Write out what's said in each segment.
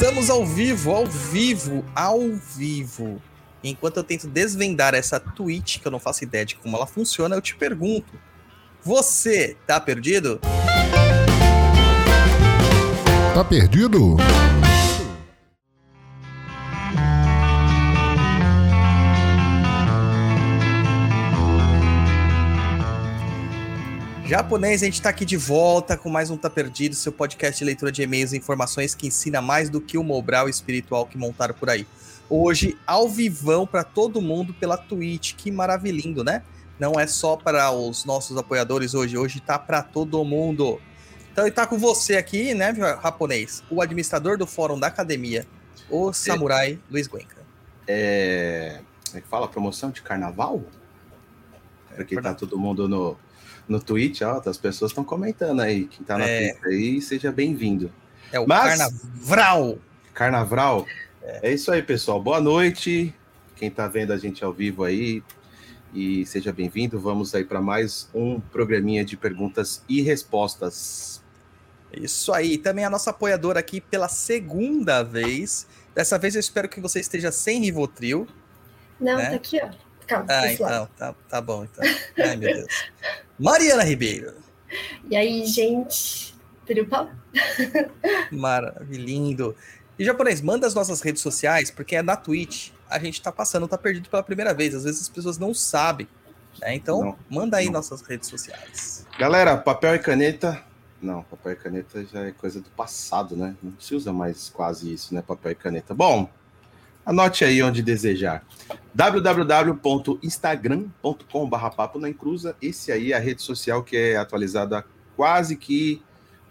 estamos ao vivo, ao vivo, ao vivo. Enquanto eu tento desvendar essa Twitch, que eu não faço ideia de como ela funciona, eu te pergunto: você tá perdido? Tá perdido? Japonês, a gente tá aqui de volta com mais um Tá Perdido, seu podcast de leitura de e-mails e informações que ensina mais do que o Mobral espiritual que montaram por aí. Hoje, ao vivão para todo mundo pela Twitch, que maravilhindo, né? Não é só para os nossos apoiadores hoje, hoje tá para todo mundo. Então, ele tá com você aqui, né, japonês? O administrador do fórum da academia, o samurai é, Luiz Guenca. É. Como é que fala? Promoção de carnaval? Porque é, tá todo mundo no no Twitch, ó, as pessoas estão comentando aí. Quem tá na é. Twitch aí, seja bem-vindo. É o Mas, Carnaval. Carnaval. É. é. isso aí, pessoal. Boa noite. Quem tá vendo a gente ao vivo aí, e seja bem-vindo. Vamos aí para mais um programinha de perguntas e respostas. Isso aí. Também a nossa apoiadora aqui pela segunda vez. Dessa vez eu espero que você esteja sem Rivotril. Não, né? tá aqui, ó. Calma, ah, então, tá, tá bom, então. Ai, meu Deus. Mariana Ribeiro. E aí, gente? Tripa? Maravilhindo. E japonês, manda as nossas redes sociais, porque é na Twitch. A gente tá passando, tá perdido pela primeira vez. Às vezes as pessoas não sabem. Né? Então, não, manda aí não. nossas redes sociais. Galera, papel e caneta. Não, papel e caneta já é coisa do passado, né? Não se usa mais quase isso, né? Papel e caneta. Bom, Anote aí onde desejar. www.instagram.com.br papo na encruza. Esse aí é a rede social que é atualizada quase que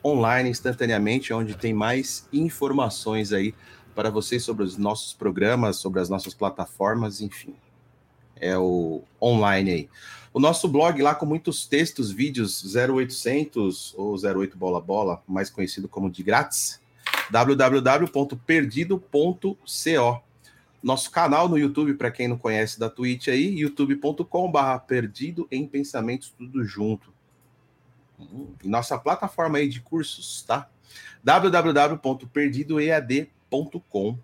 online, instantaneamente, onde tem mais informações aí para vocês sobre os nossos programas, sobre as nossas plataformas, enfim. É o online aí. O nosso blog lá com muitos textos, vídeos 0800 ou 08 bola bola, mais conhecido como de grátis, www.perdido.co nosso canal no YouTube, para quem não conhece da Twitch aí, youtube.com/barra perdido em pensamentos, tudo junto. E nossa plataforma aí de cursos, tá? www.perdidoead.com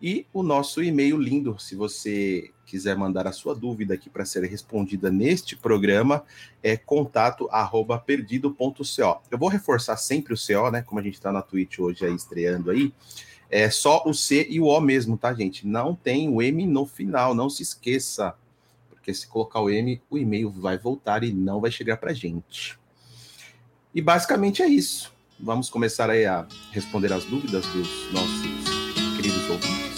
e o nosso e-mail lindo, se você quiser mandar a sua dúvida aqui para ser respondida neste programa, é contato@perdido.co. Eu vou reforçar sempre o CO, né? Como a gente está na Twitch hoje aí estreando aí. É só o C e o O mesmo, tá, gente? Não tem o M no final, não se esqueça. Porque se colocar o M, o e-mail vai voltar e não vai chegar para gente. E basicamente é isso. Vamos começar aí a responder as dúvidas dos nossos queridos ouvintes.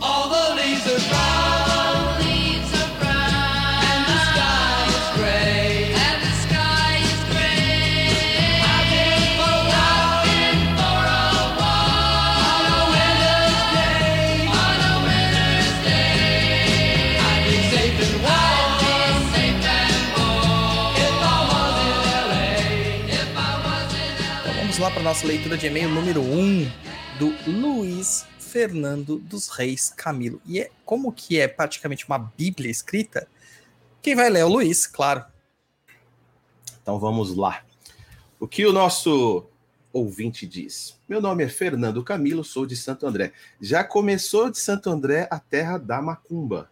All the para nossa leitura de e-mail número 1 um, do Luiz Fernando dos Reis Camilo. E é como que é praticamente uma bíblia escrita, quem vai ler é o Luiz, claro. Então vamos lá. O que o nosso ouvinte diz? Meu nome é Fernando Camilo, sou de Santo André. Já começou de Santo André a terra da macumba.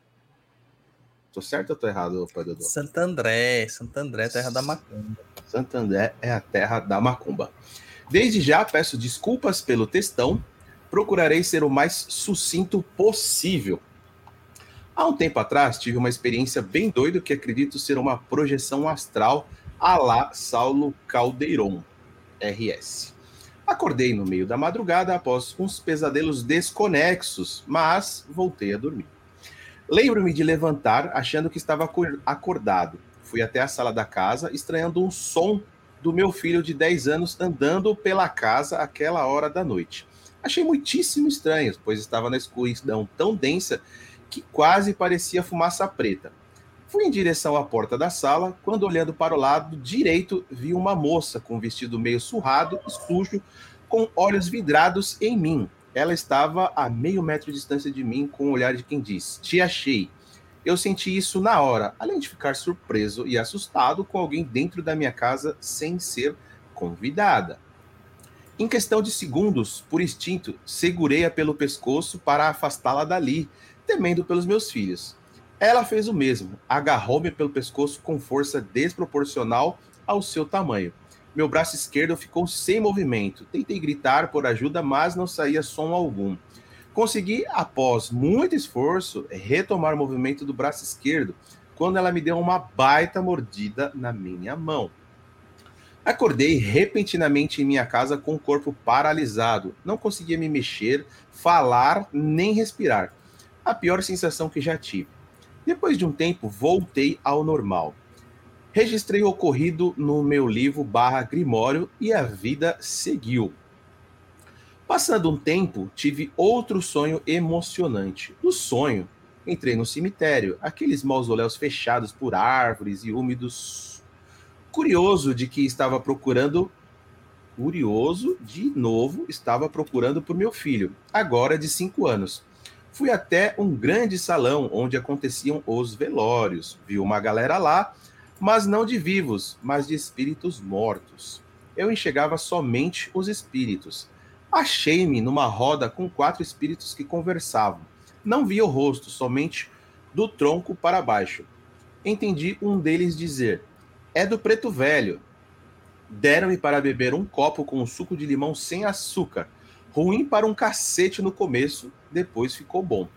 Tô certo ou tô errado, pai Dodô? Santo André, Santo André, terra da macumba. Santo André é a terra da macumba. Desde já peço desculpas pelo textão, procurarei ser o mais sucinto possível. Há um tempo atrás tive uma experiência bem doida que acredito ser uma projeção astral a lá Saulo Caldeirão, RS. Acordei no meio da madrugada após uns pesadelos desconexos, mas voltei a dormir. Lembro-me de levantar achando que estava acordado. Fui até a sala da casa, estranhando um som do meu filho de 10 anos andando pela casa àquela hora da noite. Achei muitíssimo estranho, pois estava na escuridão tão densa que quase parecia fumaça preta. Fui em direção à porta da sala, quando olhando para o lado direito, vi uma moça com um vestido meio surrado e sujo, com olhos vidrados em mim. Ela estava a meio metro de distância de mim, com o olhar de quem diz: Te achei. Eu senti isso na hora, além de ficar surpreso e assustado com alguém dentro da minha casa sem ser convidada. Em questão de segundos, por instinto, segurei-a pelo pescoço para afastá-la dali, temendo pelos meus filhos. Ela fez o mesmo, agarrou-me pelo pescoço com força desproporcional ao seu tamanho. Meu braço esquerdo ficou sem movimento. Tentei gritar por ajuda, mas não saía som algum. Consegui, após muito esforço, retomar o movimento do braço esquerdo, quando ela me deu uma baita mordida na minha mão. Acordei repentinamente em minha casa com o corpo paralisado. Não conseguia me mexer, falar, nem respirar. A pior sensação que já tive. Depois de um tempo, voltei ao normal. Registrei o ocorrido no meu livro barra Grimório e a vida seguiu. Passando um tempo, tive outro sonho emocionante. No sonho, entrei no cemitério, aqueles mausoléus fechados por árvores e úmidos. Curioso de que estava procurando. Curioso, de novo, estava procurando por meu filho, agora de cinco anos. Fui até um grande salão onde aconteciam os velórios. Vi uma galera lá mas não de vivos, mas de espíritos mortos. Eu enxergava somente os espíritos. Achei-me numa roda com quatro espíritos que conversavam. Não via o rosto, somente do tronco para baixo. Entendi um deles dizer: É do preto velho. Deram-me para beber um copo com suco de limão sem açúcar. Ruim para um cacete no começo, depois ficou bom.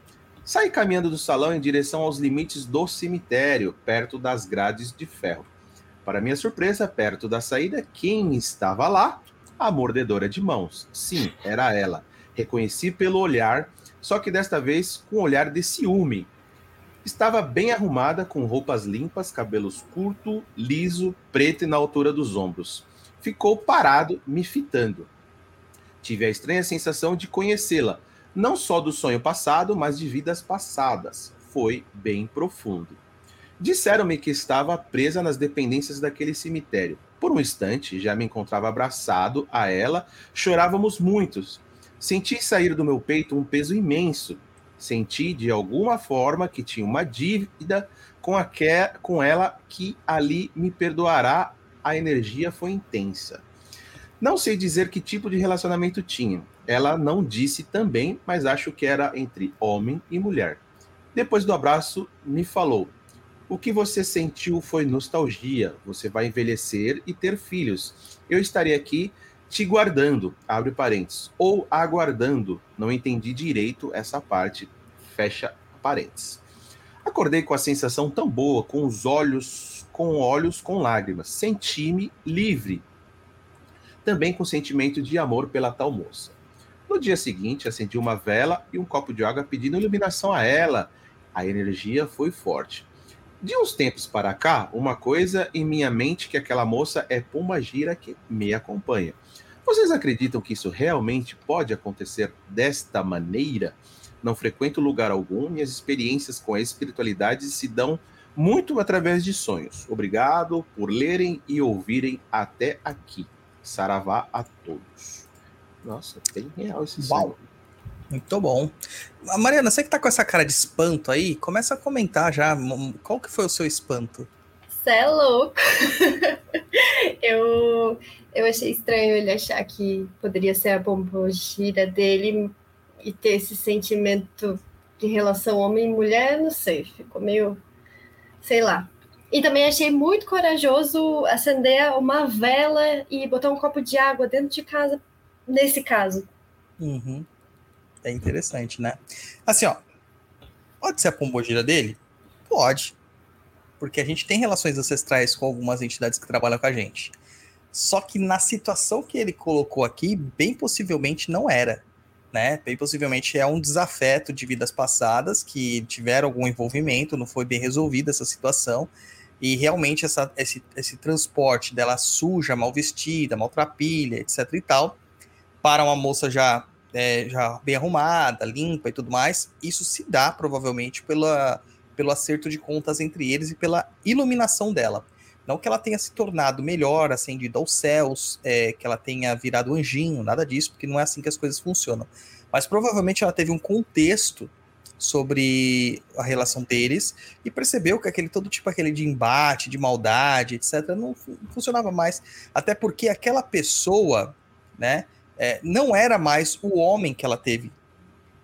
Saí caminhando do salão em direção aos limites do cemitério, perto das grades de ferro. Para minha surpresa, perto da saída, quem estava lá? A mordedora de mãos. Sim, era ela. Reconheci pelo olhar, só que desta vez com um olhar de ciúme. Estava bem arrumada, com roupas limpas, cabelos curto, liso, preto e na altura dos ombros. Ficou parado, me fitando. Tive a estranha sensação de conhecê-la, não só do sonho passado, mas de vidas passadas. Foi bem profundo. Disseram-me que estava presa nas dependências daquele cemitério. Por um instante, já me encontrava abraçado a ela, chorávamos muitos. Senti sair do meu peito um peso imenso. Senti, de alguma forma, que tinha uma dívida com, a que, com ela que ali me perdoará. A energia foi intensa. Não sei dizer que tipo de relacionamento tinha. Ela não disse também, mas acho que era entre homem e mulher. Depois do abraço, me falou: O que você sentiu foi nostalgia. Você vai envelhecer e ter filhos. Eu estarei aqui te guardando, abre parênteses, ou aguardando. Não entendi direito essa parte, fecha parênteses. Acordei com a sensação tão boa, com os olhos, com olhos com lágrimas. Senti-me livre, também com sentimento de amor pela tal moça. No dia seguinte, acendi uma vela e um copo de água pedindo iluminação a ela. A energia foi forte. De uns tempos para cá, uma coisa em minha mente que aquela moça é Puma Gira que me acompanha. Vocês acreditam que isso realmente pode acontecer desta maneira? Não frequento lugar algum, minhas experiências com a espiritualidade se dão muito através de sonhos. Obrigado por lerem e ouvirem até aqui. Saravá a todos. Nossa, bem real esse Uau. Muito bom. Mariana, você que tá com essa cara de espanto aí, começa a comentar já. Qual que foi o seu espanto? Você é louco. eu, eu achei estranho ele achar que poderia ser a bombogira dele e ter esse sentimento de relação homem e mulher, não sei, ficou meio, sei lá. E também achei muito corajoso acender uma vela e botar um copo de água dentro de casa, nesse caso. Uhum. É interessante, né? Assim, ó. Pode ser a pombogira dele? Pode. Porque a gente tem relações ancestrais com algumas entidades que trabalham com a gente. Só que na situação que ele colocou aqui, bem possivelmente não era. Né? Bem possivelmente é um desafeto de vidas passadas que tiveram algum envolvimento, não foi bem resolvida essa situação e realmente essa, esse, esse transporte dela suja, mal vestida, maltrapilha, etc e tal, para uma moça já, é, já bem arrumada, limpa e tudo mais, isso se dá provavelmente pela, pelo acerto de contas entre eles e pela iluminação dela. Não que ela tenha se tornado melhor, ascendido aos céus, é, que ela tenha virado anjinho, nada disso, porque não é assim que as coisas funcionam. Mas provavelmente ela teve um contexto sobre a relação deles e percebeu que aquele todo tipo aquele de embate, de maldade, etc, não funcionava mais, até porque aquela pessoa, né, é, não era mais o homem que ela teve.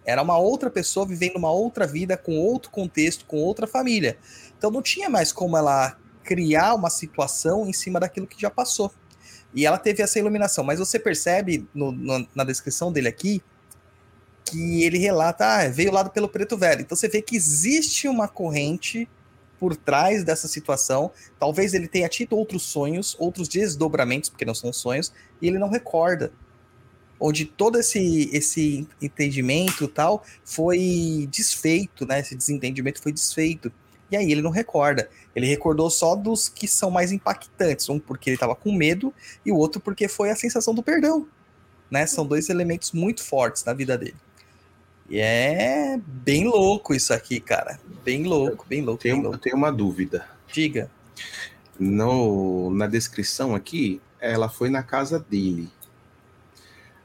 Era uma outra pessoa vivendo uma outra vida, com outro contexto, com outra família. Então não tinha mais como ela criar uma situação em cima daquilo que já passou. E ela teve essa iluminação. Mas você percebe no, no, na descrição dele aqui que ele relata, ah, veio lá pelo preto velho. Então você vê que existe uma corrente por trás dessa situação. Talvez ele tenha tido outros sonhos, outros desdobramentos, porque não são sonhos, e ele não recorda. Onde todo esse, esse entendimento tal foi desfeito, né? Esse desentendimento foi desfeito. E aí ele não recorda. Ele recordou só dos que são mais impactantes. Um porque ele estava com medo, e o outro porque foi a sensação do perdão. Né? São dois elementos muito fortes na vida dele. E é bem louco isso aqui, cara. Bem louco, bem louco. Tenho, bem louco. Eu tenho uma dúvida. Diga. No, na descrição aqui, ela foi na casa dele.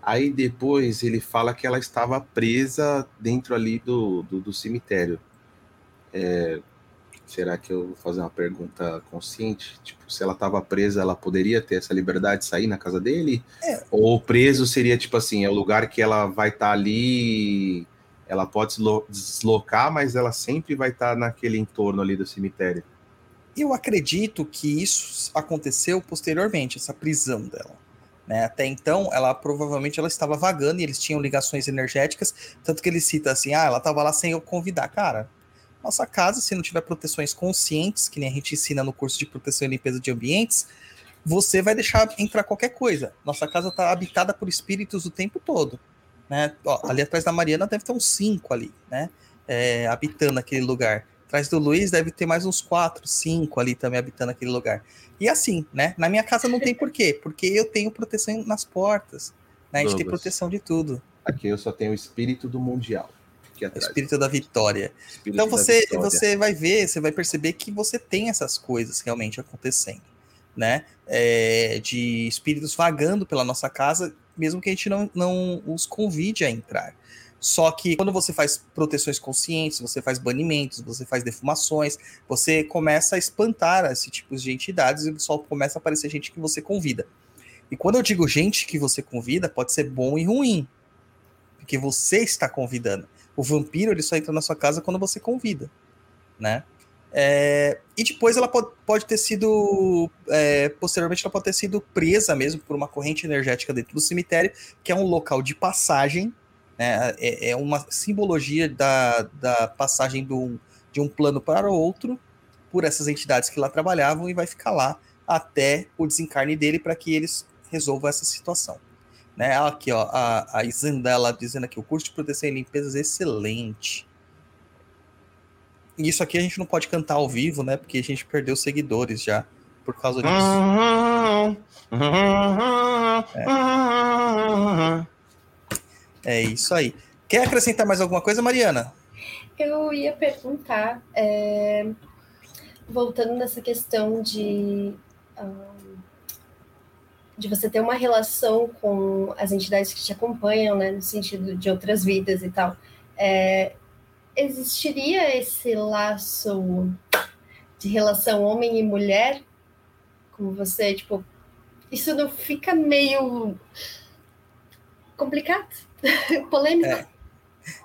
Aí depois ele fala que ela estava presa dentro ali do, do, do cemitério. É, será que eu vou fazer uma pergunta consciente? Tipo, se ela estava presa, ela poderia ter essa liberdade de sair na casa dele? É. Ou preso seria tipo assim, é o lugar que ela vai estar tá ali ela pode deslocar, mas ela sempre vai estar naquele entorno ali do cemitério. Eu acredito que isso aconteceu posteriormente, essa prisão dela. Né? Até então, ela provavelmente ela estava vagando e eles tinham ligações energéticas, tanto que ele cita assim, ah, ela estava lá sem eu convidar. Cara, nossa casa, se não tiver proteções conscientes, que nem a gente ensina no curso de proteção e limpeza de ambientes, você vai deixar entrar qualquer coisa. Nossa casa está habitada por espíritos o tempo todo. Né? Ó, ali atrás da Mariana deve ter uns cinco ali, né? É, habitando aquele lugar. Atrás do Luiz deve ter mais uns quatro, cinco ali também habitando aquele lugar. E assim, né? Na minha casa não tem porquê, porque eu tenho proteção nas portas. Né? A gente tem proteção de tudo. Aqui eu só tenho o espírito do mundial. O espírito da vitória. Espírito então você, vitória. você vai ver, você vai perceber que você tem essas coisas realmente acontecendo, né? É, de espíritos vagando pela nossa casa mesmo que a gente não, não os convide a entrar. Só que quando você faz proteções conscientes, você faz banimentos, você faz defumações, você começa a espantar esse tipo de entidades e só começa a aparecer gente que você convida. E quando eu digo gente que você convida, pode ser bom e ruim. Porque você está convidando. O vampiro ele só entra na sua casa quando você convida, né? É, e depois ela pode, pode ter sido, é, posteriormente, ela pode ter sido presa mesmo por uma corrente energética dentro do cemitério, que é um local de passagem, né, é, é, uma simbologia da, da passagem do, de um plano para outro por essas entidades que lá trabalhavam e vai ficar lá até o desencarne dele para que eles resolvam essa situação. Né, aqui, ó, a, a dizendo aqui, o curso de proteção e limpeza é excelente. Isso aqui a gente não pode cantar ao vivo, né? Porque a gente perdeu seguidores já por causa disso. É, é isso aí. Quer acrescentar mais alguma coisa, Mariana? Eu ia perguntar, é, voltando nessa questão de, um, de você ter uma relação com as entidades que te acompanham, né, no sentido de outras vidas e tal. É, existiria esse laço de relação homem e mulher, como você, tipo, isso não fica meio complicado, polêmico? É.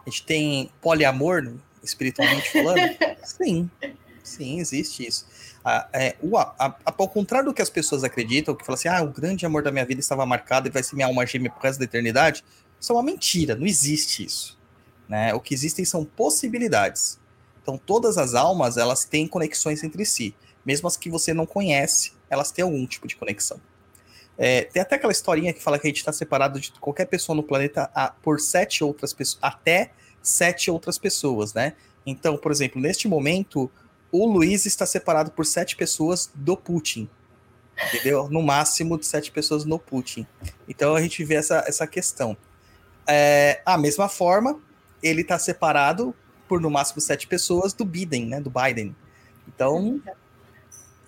A gente tem poliamor, espiritualmente falando? sim, sim, existe isso. É, o, a, a, ao contrário do que as pessoas acreditam, que falam assim, ah, o grande amor da minha vida estava marcado e vai ser minha alma gêmea por resto da eternidade, isso é uma mentira, não existe isso. Né? O que existem são possibilidades. Então, todas as almas elas têm conexões entre si, mesmo as que você não conhece, elas têm algum tipo de conexão. É, tem até aquela historinha que fala que a gente está separado de qualquer pessoa no planeta a, por sete outras pessoas, até sete outras pessoas, né? Então, por exemplo, neste momento, o Luiz está separado por sete pessoas do Putin. Entendeu? No máximo de sete pessoas no Putin. Então a gente vê essa, essa questão. É, a mesma forma, ele está separado por no máximo sete pessoas do Biden, né? Do Biden. Então,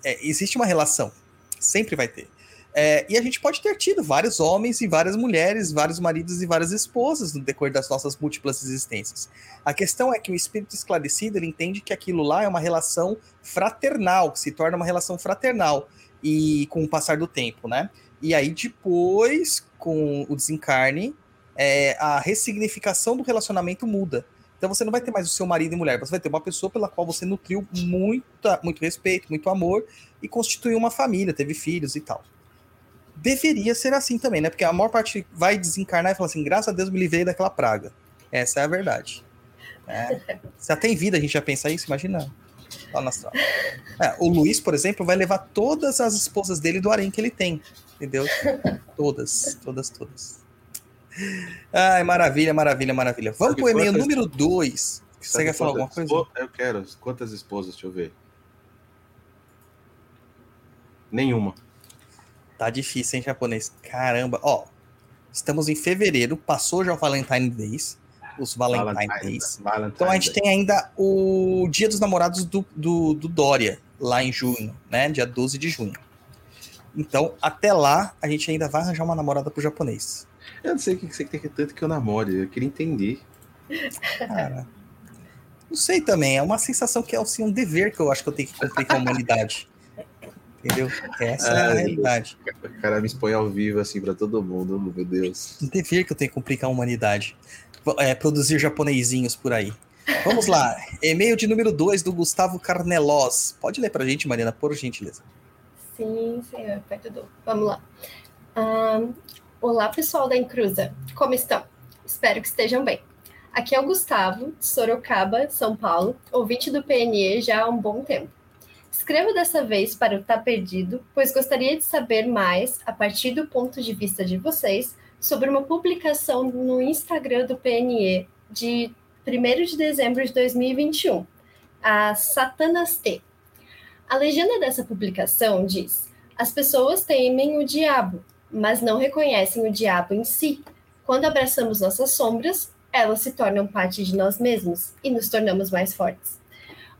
é, existe uma relação. Sempre vai ter. É, e a gente pode ter tido vários homens e várias mulheres, vários maridos e várias esposas no decorrer das nossas múltiplas existências. A questão é que o espírito esclarecido ele entende que aquilo lá é uma relação fraternal, que se torna uma relação fraternal e com o passar do tempo, né? E aí depois, com o desencarne, é, a ressignificação do relacionamento muda. Então você não vai ter mais o seu marido e mulher, você vai ter uma pessoa pela qual você nutriu muita, muito respeito, muito amor e constituiu uma família, teve filhos e tal. Deveria ser assim também, né? Porque a maior parte vai desencarnar e fala assim: graças a Deus me livrei daquela praga. Essa é a verdade. É. Se até em vida a gente já pensa isso, imagina lá na astral. É, o Luiz, por exemplo, vai levar todas as esposas dele do harém que ele tem. Entendeu? Todas, todas, todas. Ai, maravilha, maravilha, maravilha. Vamos pro e-mail número 2. Você quer falar alguma coisa? Eu quero. Quantas esposas? Deixa eu ver. Nenhuma. Tá difícil, hein, japonês? Caramba. Ó, estamos em fevereiro, passou já o Valentine Days. Os Valentine, Valentine Days. Valentine então a gente Day. tem ainda o Dia dos Namorados do, do, do Dória, lá em junho, né? Dia 12 de junho. Então, até lá, a gente ainda vai arranjar uma namorada pro japonês. Eu não sei o que você quer tanto que eu namore, eu queria entender. Cara, não sei também, é uma sensação que é assim, um dever que eu acho que eu tenho que cumprir com a humanidade. Entendeu? Essa é a realidade. O cara me expõe ao vivo assim para todo mundo, meu Deus. Um dever que eu tenho que cumprir com a humanidade. É, produzir japonesinhos por aí. Vamos lá. E-mail de número 2 do Gustavo Carnelos. Pode ler pra gente, Mariana, por gentileza. Sim, senhor. Vamos lá. Um, Olá, pessoal da Encruza. Como estão? Espero que estejam bem. Aqui é o Gustavo, de Sorocaba, São Paulo, ouvinte do PNE já há um bom tempo. Escrevo dessa vez para o Tá Perdido, pois gostaria de saber mais, a partir do ponto de vista de vocês, sobre uma publicação no Instagram do PNE de 1 de dezembro de 2021, a Satanas T. A legenda dessa publicação diz: As pessoas temem o diabo, mas não reconhecem o diabo em si. Quando abraçamos nossas sombras, elas se tornam parte de nós mesmos e nos tornamos mais fortes.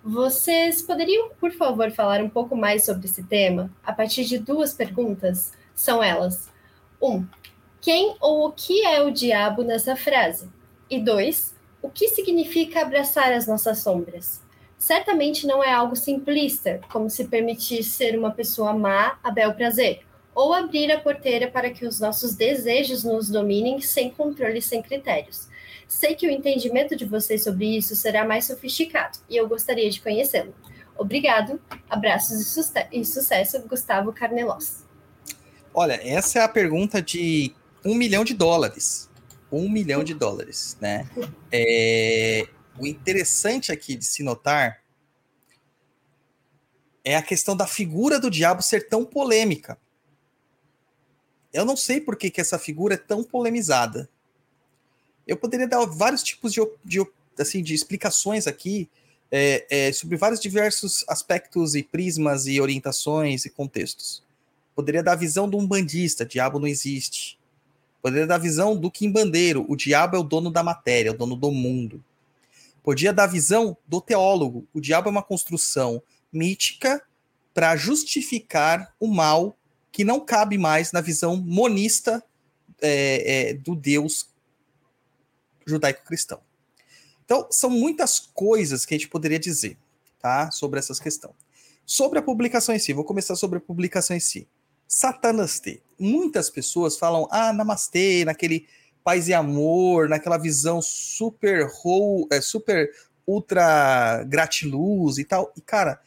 Vocês poderiam, por favor, falar um pouco mais sobre esse tema a partir de duas perguntas? São elas: um, quem ou o que é o diabo nessa frase? E dois, o que significa abraçar as nossas sombras? Certamente não é algo simplista, como se permitir ser uma pessoa má a bel prazer, ou abrir a porteira para que os nossos desejos nos dominem sem controle e sem critérios. Sei que o entendimento de vocês sobre isso será mais sofisticado e eu gostaria de conhecê-lo. Obrigado, abraços e, su sucesso, Gustavo Carnelos. Olha, essa é a pergunta de um milhão de dólares. Um milhão de dólares, né? É, o interessante aqui de se notar é a questão da figura do diabo ser tão polêmica. Eu não sei por que, que essa figura é tão polemizada. Eu poderia dar vários tipos de, de, assim, de explicações aqui é, é, sobre vários diversos aspectos e prismas e orientações e contextos. Poderia dar a visão de um bandista, diabo não existe. Poderia dar a visão do quimbandeiro, o diabo é o dono da matéria, é o dono do mundo. Podia dar a visão do teólogo, o diabo é uma construção mítica para justificar o mal que não cabe mais na visão monista é, é, do Deus judaico-cristão. Então, são muitas coisas que a gente poderia dizer tá, sobre essas questões. Sobre a publicação em si, vou começar sobre a publicação em si. Satanastê. Muitas pessoas falam, ah, namastê, naquele paz e amor, naquela visão super, é, super ultra gratiluz e tal. E, cara,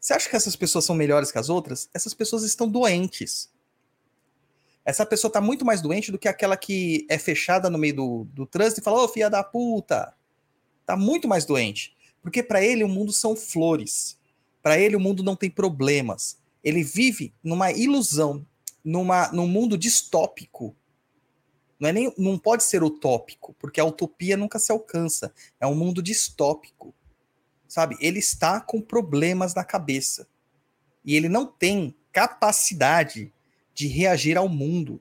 você acha que essas pessoas são melhores que as outras? Essas pessoas estão doentes. Essa pessoa está muito mais doente do que aquela que é fechada no meio do, do trânsito e fala, ô, oh, filha da puta. Tá muito mais doente. Porque para ele o mundo são flores. Para ele o mundo não tem problemas. Ele vive numa ilusão, numa, num mundo distópico. Não, é nem, não pode ser utópico, porque a utopia nunca se alcança. É um mundo distópico sabe? Ele está com problemas na cabeça. E ele não tem capacidade de reagir ao mundo.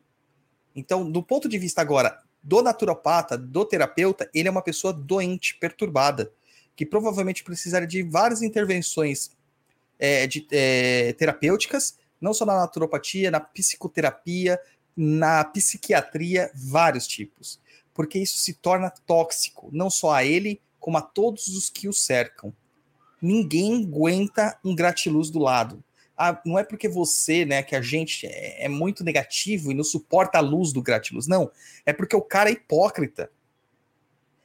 Então, do ponto de vista agora do naturopata, do terapeuta, ele é uma pessoa doente, perturbada, que provavelmente precisaria de várias intervenções é, de, é, terapêuticas Não só na naturopatia, na psicoterapia, na psiquiatria, vários tipos. Porque isso se torna tóxico, não só a ele, como a todos os que o cercam. Ninguém aguenta um gratiluz do lado. Ah, não é porque você, né, que a gente é, é muito negativo e não suporta a luz do gratiluz. Não. É porque o cara é hipócrita.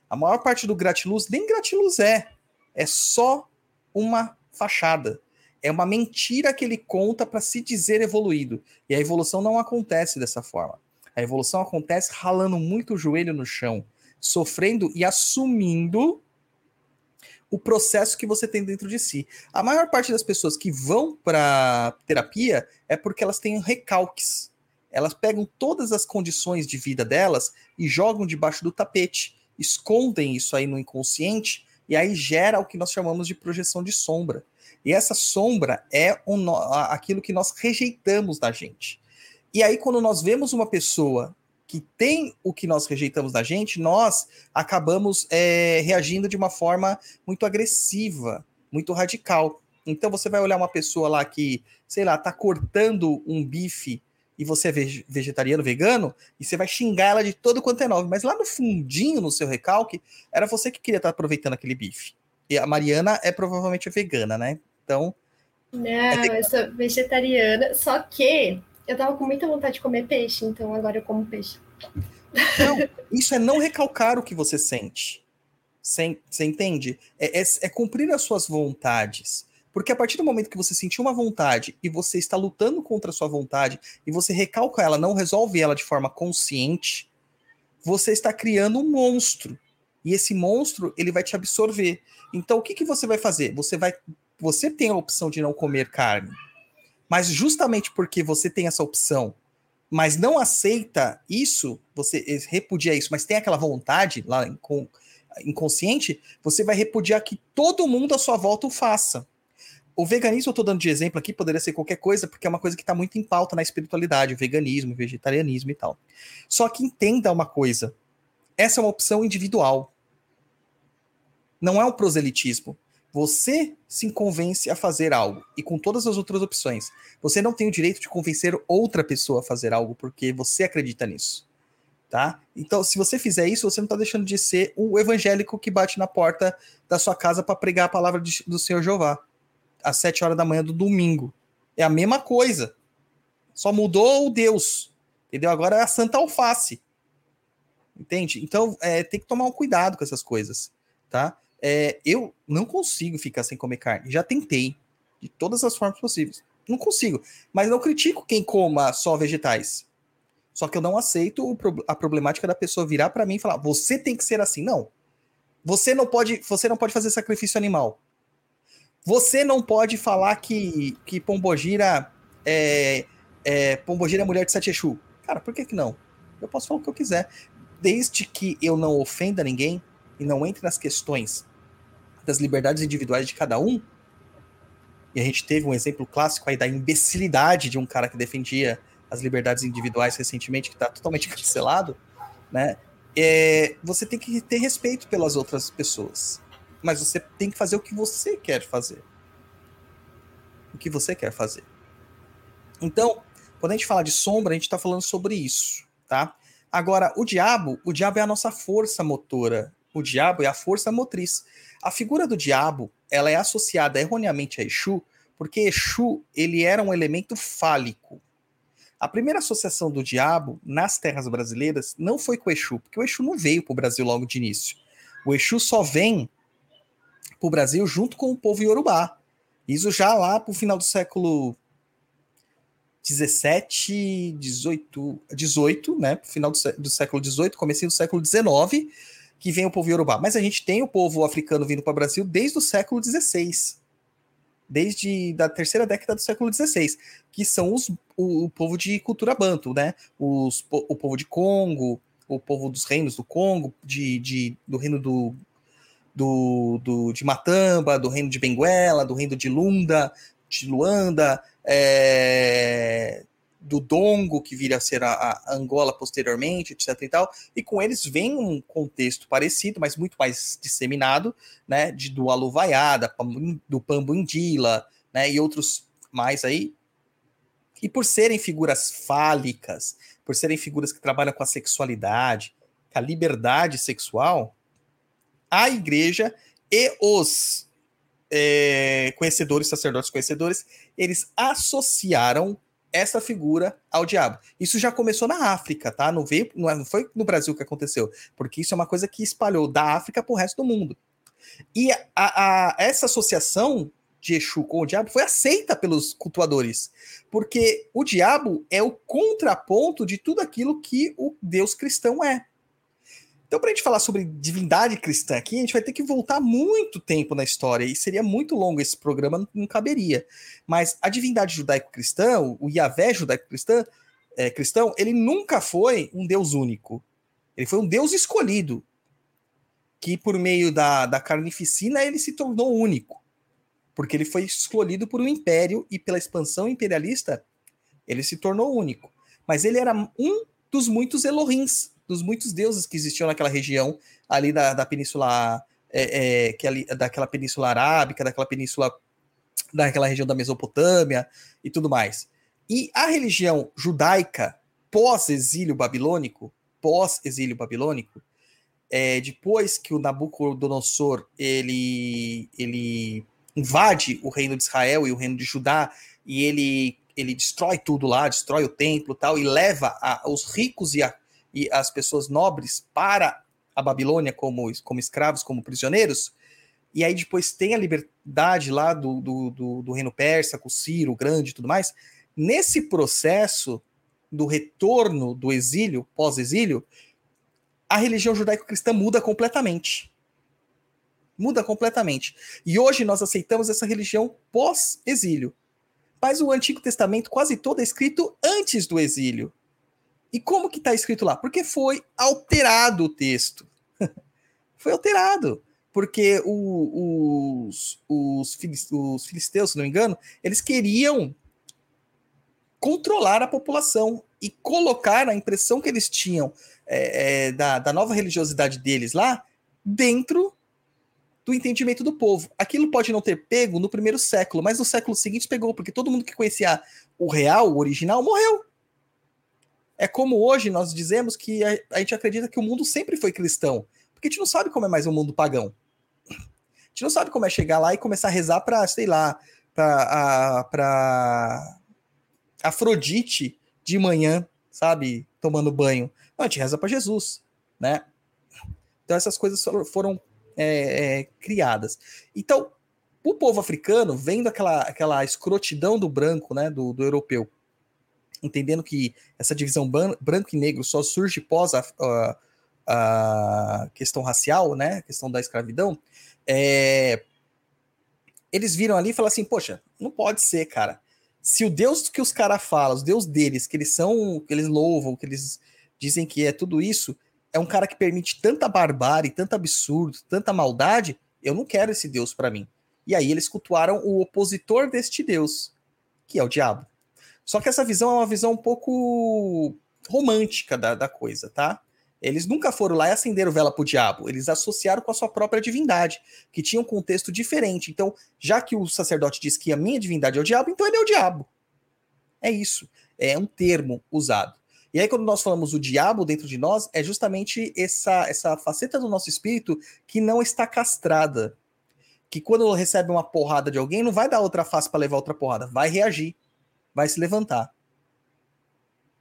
A maior parte do gratiluz nem gratiluz é. É só uma fachada. É uma mentira que ele conta para se dizer evoluído. E a evolução não acontece dessa forma. A evolução acontece ralando muito o joelho no chão, sofrendo e assumindo o processo que você tem dentro de si. A maior parte das pessoas que vão para terapia é porque elas têm recalques. Elas pegam todas as condições de vida delas e jogam debaixo do tapete, escondem isso aí no inconsciente e aí gera o que nós chamamos de projeção de sombra. E essa sombra é um, aquilo que nós rejeitamos da gente. E aí, quando nós vemos uma pessoa que tem o que nós rejeitamos da gente, nós acabamos é, reagindo de uma forma muito agressiva, muito radical. Então você vai olhar uma pessoa lá que, sei lá, tá cortando um bife e você é vegetariano, vegano, e você vai xingar ela de todo quanto é nome. Mas lá no fundinho, no seu recalque, era você que queria estar tá aproveitando aquele bife. E a Mariana é provavelmente vegana, né? Então. Não, é eu sou vegetariana, só que eu tava com muita vontade de comer peixe, então agora eu como peixe. Não, isso é não recalcar o que você sente. Você, entende? É, é, é, cumprir as suas vontades. Porque a partir do momento que você sentiu uma vontade e você está lutando contra a sua vontade e você recalca ela, não resolve ela de forma consciente, você está criando um monstro. E esse monstro, ele vai te absorver. Então, o que, que você vai fazer? Você vai. Você tem a opção de não comer carne mas justamente porque você tem essa opção, mas não aceita isso, você repudia isso, mas tem aquela vontade lá inconsciente, você vai repudiar que todo mundo à sua volta o faça. O veganismo, eu estou dando de exemplo aqui, poderia ser qualquer coisa, porque é uma coisa que está muito em pauta na espiritualidade, o veganismo, o vegetarianismo e tal. Só que entenda uma coisa: essa é uma opção individual. Não é um proselitismo. Você se convence a fazer algo e com todas as outras opções. Você não tem o direito de convencer outra pessoa a fazer algo porque você acredita nisso. Tá? Então, se você fizer isso, você não está deixando de ser o evangélico que bate na porta da sua casa para pregar a palavra de, do Senhor Jeová às sete horas da manhã do domingo. É a mesma coisa. Só mudou o Deus. Entendeu? Agora é a Santa Alface. Entende? Então, é, tem que tomar um cuidado com essas coisas. Tá? É, eu não consigo ficar sem comer carne. Já tentei, de todas as formas possíveis. Não consigo. Mas não critico quem coma só vegetais. Só que eu não aceito a problemática da pessoa virar para mim e falar: você tem que ser assim. Não. Você não pode, você não pode fazer sacrifício animal. Você não pode falar que, que Pombogira é, é, Pombogira é mulher de Sete Exu. Cara, por que, que não? Eu posso falar o que eu quiser. Desde que eu não ofenda ninguém, e não entre nas questões das liberdades individuais de cada um, e a gente teve um exemplo clássico aí da imbecilidade de um cara que defendia as liberdades individuais recentemente, que está totalmente cancelado, né? É, você tem que ter respeito pelas outras pessoas. Mas você tem que fazer o que você quer fazer. O que você quer fazer. Então, quando a gente fala de sombra, a gente está falando sobre isso, tá? Agora, o diabo, o diabo é a nossa força motora o diabo é a força motriz. A figura do diabo, ela é associada erroneamente a Exu, porque Exu, ele era um elemento fálico. A primeira associação do diabo nas terras brasileiras não foi com o Exu, porque o Exu não veio para o Brasil logo de início. O Exu só vem para o Brasil junto com o povo Yorubá. Isso já lá para o final do século 17, 18, 18, né? Final do, do século 18, comecinho do século 19, que vem o povo iorubá. Mas a gente tem o povo africano vindo para o Brasil desde o século XVI. Desde da terceira década do século XVI, que são os, o, o povo de cultura banto, né? Os, o povo de Congo, o povo dos reinos do Congo, de, de, do reino do, do, do, de Matamba, do reino de Benguela, do reino de Lunda, de Luanda, é, do Dongo, que viria a ser a, a, Angola posteriormente, etc e tal, e com eles vem um contexto parecido, mas muito mais disseminado, né, de, do Aluvaiá, do Pambuindila, né, e outros mais aí, E por serem figuras fálicas, por serem figuras que trabalham com a sexualidade, com a liberdade sexual, a igreja e os é, conhecedores, sacerdotes conhecedores, eles associaram essa figura ao diabo. Isso já começou na África, tá? Não veio, não é, foi no Brasil que aconteceu, porque isso é uma coisa que espalhou da África para o resto do mundo. E a, a, essa associação de Exu com o diabo foi aceita pelos cultuadores, porque o diabo é o contraponto de tudo aquilo que o Deus cristão é. Então, para a gente falar sobre divindade cristã aqui, a gente vai ter que voltar muito tempo na história, e seria muito longo esse programa, não caberia. Mas a divindade judaico-cristã, o Yahvé judaico-cristão, é, cristão, ele nunca foi um Deus único. Ele foi um Deus escolhido, que por meio da, da carnificina ele se tornou único. Porque ele foi escolhido por um império e pela expansão imperialista ele se tornou único. Mas ele era um dos muitos Elohims, dos muitos deuses que existiam naquela região ali da, da península é, é, que ali, daquela península arábica, daquela península daquela região da Mesopotâmia e tudo mais. E a religião judaica pós-exílio babilônico, pós-exílio babilônico, é, depois que o Nabucodonosor ele, ele invade o reino de Israel e o reino de Judá e ele ele destrói tudo lá, destrói o templo tal e leva a, os ricos e a, e as pessoas nobres para a Babilônia como, como escravos, como prisioneiros, e aí depois tem a liberdade lá do, do, do, do reino persa, com Ciro, o Grande e tudo mais. Nesse processo do retorno do exílio, pós-exílio, a religião judaico-cristã muda completamente. Muda completamente. E hoje nós aceitamos essa religião pós-exílio. Mas o Antigo Testamento quase todo é escrito antes do exílio. E como que está escrito lá? Porque foi alterado o texto. foi alterado. Porque o, os, os, filisteus, se não me engano, eles queriam controlar a população e colocar a impressão que eles tinham é, é, da, da nova religiosidade deles lá dentro do entendimento do povo. Aquilo pode não ter pego no primeiro século, mas no século seguinte pegou, porque todo mundo que conhecia o real, o original, morreu. É como hoje nós dizemos que a, a, gente acredita que o mundo sempre foi cristão, porque a gente não sabe como é mais um mundo pagão. A gente não sabe como é chegar lá e começar a rezar para, sei lá, para Afrodite de manhã, sabe, tomando banho. Não, a gente reza para Jesus, né? Então essas coisas foram é, é, criadas. Então, o povo africano, vendo aquela, aquela escrotidão do branco, né, do, do europeu, entendendo que essa divisão branco e negro só surge pós a, a, a questão racial, né, a questão da escravidão, é, eles viram ali e falaram assim, poxa, não pode ser, cara. Se o Deus que os caras falam, os Deus deles, que eles são, que eles louvam, que eles dizem que é tudo isso, é um cara que permite tanta barbárie, tanto absurdo, tanta maldade, eu não quero esse Deus para mim. E aí eles cultuaram o opositor deste Deus, que é o diabo. Só que essa visão é uma visão um pouco romântica da, da coisa, tá? Eles nunca foram lá e acenderam vela pro diabo. Eles associaram com a sua própria divindade, que tinha um contexto diferente. Então, já que o sacerdote diz que a minha divindade é o diabo, então ele é o diabo. É isso. É um termo usado. E aí, quando nós falamos o diabo dentro de nós, é justamente essa, essa faceta do nosso espírito que não está castrada. Que quando recebe uma porrada de alguém, não vai dar outra face para levar outra porrada, vai reagir vai se levantar.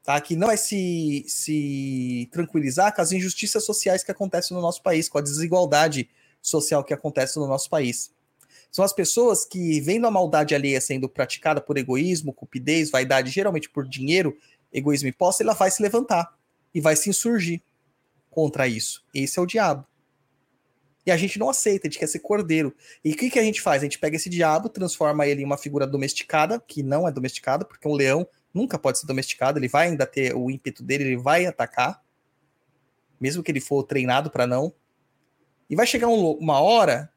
Tá? Que não vai se, se tranquilizar com as injustiças sociais que acontecem no nosso país, com a desigualdade social que acontece no nosso país. São as pessoas que, vendo a maldade alheia sendo praticada por egoísmo, cupidez, vaidade, geralmente por dinheiro, egoísmo e posse, ela vai se levantar e vai se insurgir contra isso. Esse é o diabo. E a gente não aceita, a gente quer ser cordeiro. E o que, que a gente faz? A gente pega esse diabo, transforma ele em uma figura domesticada, que não é domesticada, porque um leão nunca pode ser domesticado, ele vai ainda ter o ímpeto dele, ele vai atacar, mesmo que ele for treinado para não. E vai chegar um, uma hora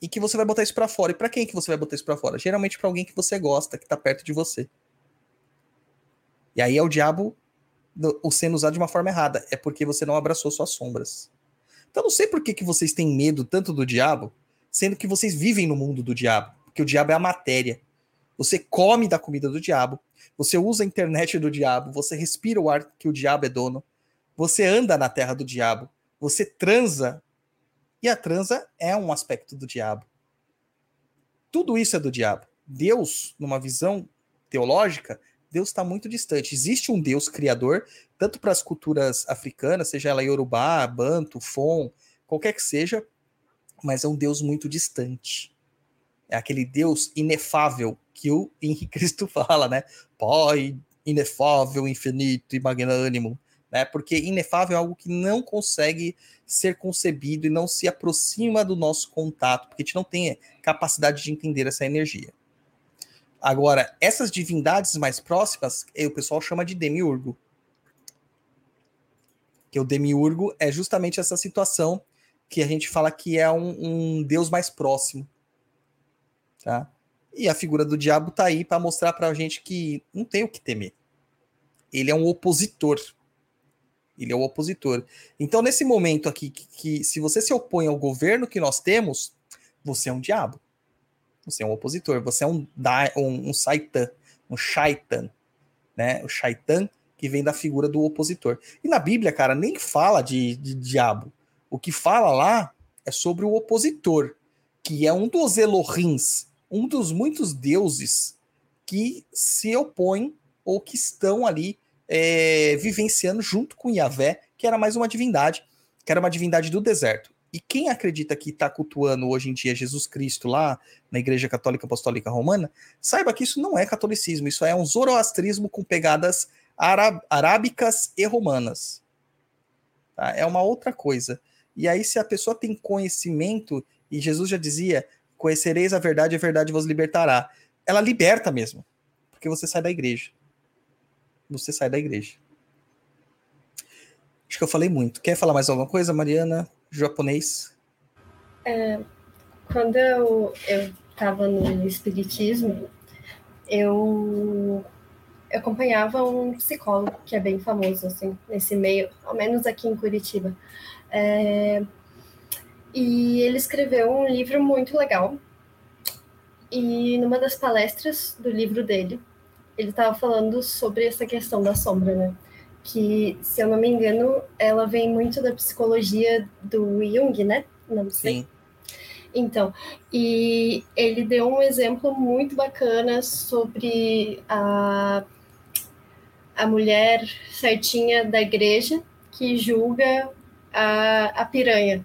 em que você vai botar isso para fora. E para quem que você vai botar isso para fora? Geralmente para alguém que você gosta, que tá perto de você. E aí é o diabo o sendo usado de uma forma errada, é porque você não abraçou suas sombras. Então não sei por que, que vocês têm medo tanto do diabo, sendo que vocês vivem no mundo do diabo, porque o diabo é a matéria. Você come da comida do diabo, você usa a internet do diabo, você respira o ar que o diabo é dono, você anda na terra do diabo, você transa, e a transa é um aspecto do diabo. Tudo isso é do diabo. Deus, numa visão teológica, Deus está muito distante. Existe um Deus criador, tanto para as culturas africanas, seja ela Yorubá, Banto, Fon, qualquer que seja, mas é um Deus muito distante. É aquele Deus inefável que o Henrique Cristo fala, né? Pai inefável, infinito e magnânimo, né? Porque inefável é algo que não consegue ser concebido e não se aproxima do nosso contato, porque a gente não tem capacidade de entender essa energia. Agora, essas divindades mais próximas, eh, o pessoal chama de demiurgo. Que o demiurgo é justamente essa situação que a gente fala que é um, um deus mais próximo. Tá? E a figura do diabo tá aí para mostrar para a gente que não tem o que temer. Ele é um opositor. Ele é o opositor. Então, nesse momento aqui, que, que se você se opõe ao governo que nós temos, você é um diabo. Você é um opositor, você é um, um, um saitan, um shaitan, né? O shaitan que vem da figura do opositor. E na Bíblia, cara, nem fala de, de diabo. O que fala lá é sobre o opositor, que é um dos Elohims, um dos muitos deuses que se opõem ou que estão ali é, vivenciando junto com Yahvé, que era mais uma divindade, que era uma divindade do deserto. E quem acredita que está cultuando hoje em dia Jesus Cristo lá na Igreja Católica Apostólica Romana, saiba que isso não é catolicismo, isso é um zoroastrismo com pegadas arábicas e romanas. Tá? É uma outra coisa. E aí, se a pessoa tem conhecimento, e Jesus já dizia: conhecereis a verdade, a verdade vos libertará. Ela liberta mesmo, porque você sai da igreja. Você sai da igreja. Acho que eu falei muito. Quer falar mais alguma coisa, Mariana? Japonês? É, quando eu estava no espiritismo, eu, eu acompanhava um psicólogo que é bem famoso assim nesse meio, ao menos aqui em Curitiba. É, e ele escreveu um livro muito legal. E numa das palestras do livro dele, ele estava falando sobre essa questão da sombra, né? Que, se eu não me engano, ela vem muito da psicologia do Jung, né? Não sei. Sim. Então, e ele deu um exemplo muito bacana sobre a, a mulher certinha da igreja que julga a, a piranha.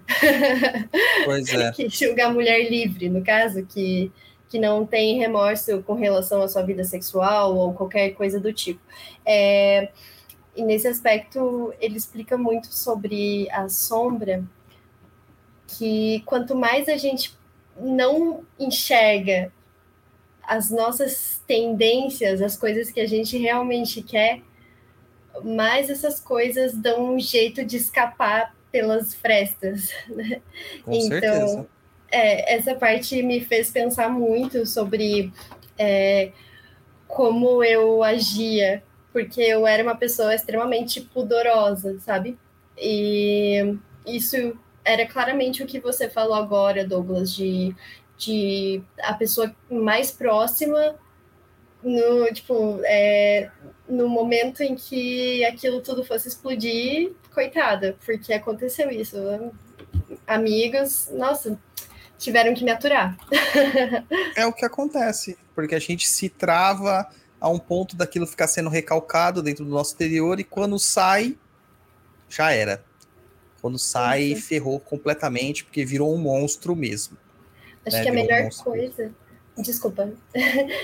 Pois é. que julga a mulher livre, no caso, que, que não tem remorso com relação à sua vida sexual ou qualquer coisa do tipo. É, e nesse aspecto, ele explica muito sobre a sombra, que quanto mais a gente não enxerga as nossas tendências, as coisas que a gente realmente quer, mais essas coisas dão um jeito de escapar pelas frestas. Né? Com então, certeza. É, essa parte me fez pensar muito sobre é, como eu agia porque eu era uma pessoa extremamente pudorosa, sabe? E isso era claramente o que você falou agora, Douglas, de, de a pessoa mais próxima no tipo é, no momento em que aquilo tudo fosse explodir, coitada, porque aconteceu isso. Amigos, nossa, tiveram que me aturar. é o que acontece, porque a gente se trava a um ponto daquilo ficar sendo recalcado dentro do nosso exterior e quando sai, já era. Quando sai, ferrou completamente, porque virou um monstro mesmo. Acho né? que a virou melhor um coisa. Desculpa.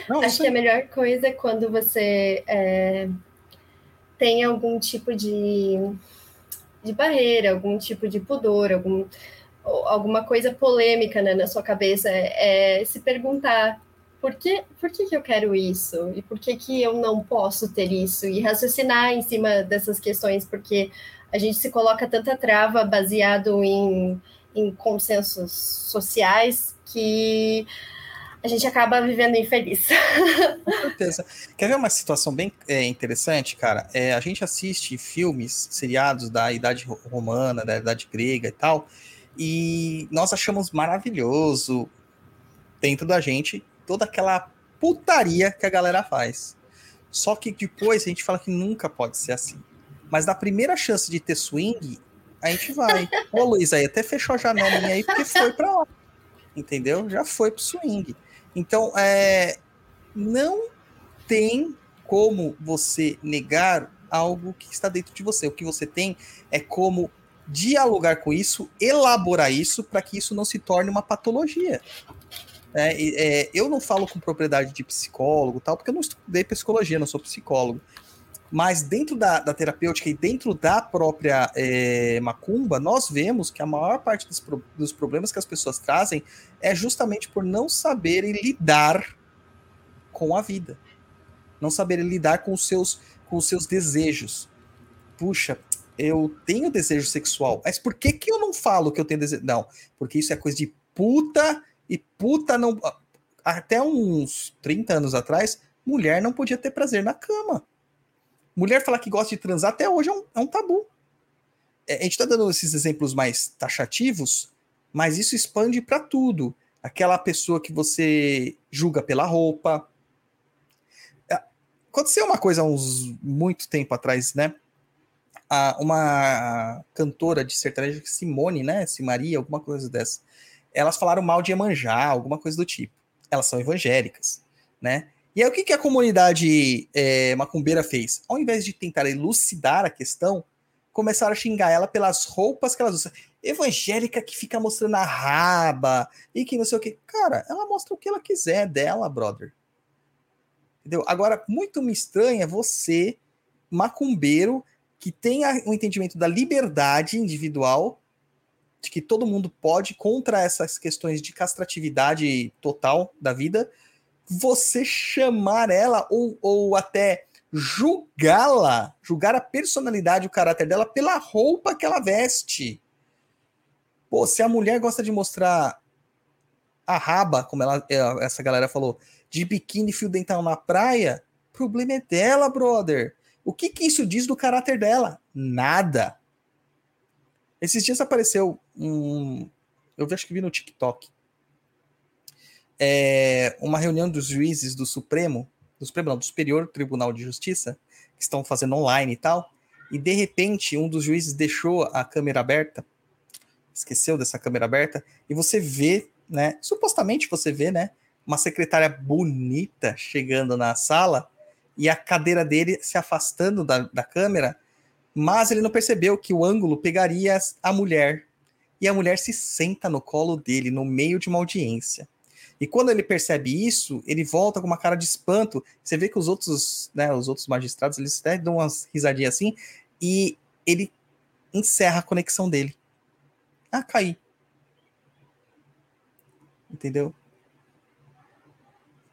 Não, Acho que a melhor coisa é quando você é, tem algum tipo de, de barreira, algum tipo de pudor, algum, alguma coisa polêmica né, na sua cabeça, é, é se perguntar por que, por que, que eu quero isso? E por que, que eu não posso ter isso? E raciocinar em cima dessas questões, porque a gente se coloca tanta trava baseado em, em consensos sociais que a gente acaba vivendo infeliz. Com certeza. Quer ver uma situação bem é, interessante, cara? É, a gente assiste filmes, seriados da Idade Romana, da Idade Grega e tal, e nós achamos maravilhoso dentro da gente toda aquela putaria que a galera faz. Só que depois a gente fala que nunca pode ser assim. Mas na primeira chance de ter swing, a gente vai. Ô, Luiz, aí até fechou a janelinha aí porque foi pra lá. Entendeu? Já foi pro swing. Então, é, não tem como você negar algo que está dentro de você. O que você tem é como dialogar com isso, elaborar isso para que isso não se torne uma patologia. É, é, eu não falo com propriedade de psicólogo tal, porque eu não estudei psicologia, não sou psicólogo. Mas dentro da, da terapêutica e dentro da própria é, macumba, nós vemos que a maior parte dos, dos problemas que as pessoas trazem é justamente por não saberem lidar com a vida. Não saberem lidar com os seus, com os seus desejos. Puxa, eu tenho desejo sexual, mas por que, que eu não falo que eu tenho desejo? Não, porque isso é coisa de puta e puta não. Até uns 30 anos atrás, mulher não podia ter prazer na cama. Mulher falar que gosta de transar até hoje é um, é um tabu. É, a gente está dando esses exemplos mais taxativos, mas isso expande para tudo. Aquela pessoa que você julga pela roupa. É, aconteceu uma coisa uns muito tempo atrás, né? uma cantora de sertanejo, Simone, né? Simaria, alguma coisa dessa elas falaram mal de Emanjá, alguma coisa do tipo. Elas são evangélicas, né? E aí o que, que a comunidade é, macumbeira fez? Ao invés de tentar elucidar a questão, começaram a xingar ela pelas roupas que elas usam. Evangélica que fica mostrando a raba e que não sei o que. Cara, ela mostra o que ela quiser dela, brother. Entendeu? Agora, muito me estranha você, macumbeiro, que tenha um entendimento da liberdade individual, de que todo mundo pode, contra essas questões de castratividade total da vida, você chamar ela ou, ou até julgá-la, julgar a personalidade, o caráter dela pela roupa que ela veste. Pô, se a mulher gosta de mostrar a raba, como ela, é, essa galera falou, de biquíni fio dental na praia, problema é dela, brother. O que, que isso diz do caráter dela? Nada. Esses dias apareceu um. Eu acho que vi no TikTok. É, uma reunião dos juízes do Supremo, do Supremo, não, do Superior Tribunal de Justiça, que estão fazendo online e tal, e de repente um dos juízes deixou a câmera aberta, esqueceu dessa câmera aberta, e você vê, né? Supostamente você vê, né? Uma secretária bonita chegando na sala e a cadeira dele se afastando da, da câmera mas ele não percebeu que o ângulo pegaria a mulher. E a mulher se senta no colo dele, no meio de uma audiência. E quando ele percebe isso, ele volta com uma cara de espanto. Você vê que os outros, né, os outros magistrados, eles até dão umas risadinhas assim, e ele encerra a conexão dele. Ah, caí. Entendeu?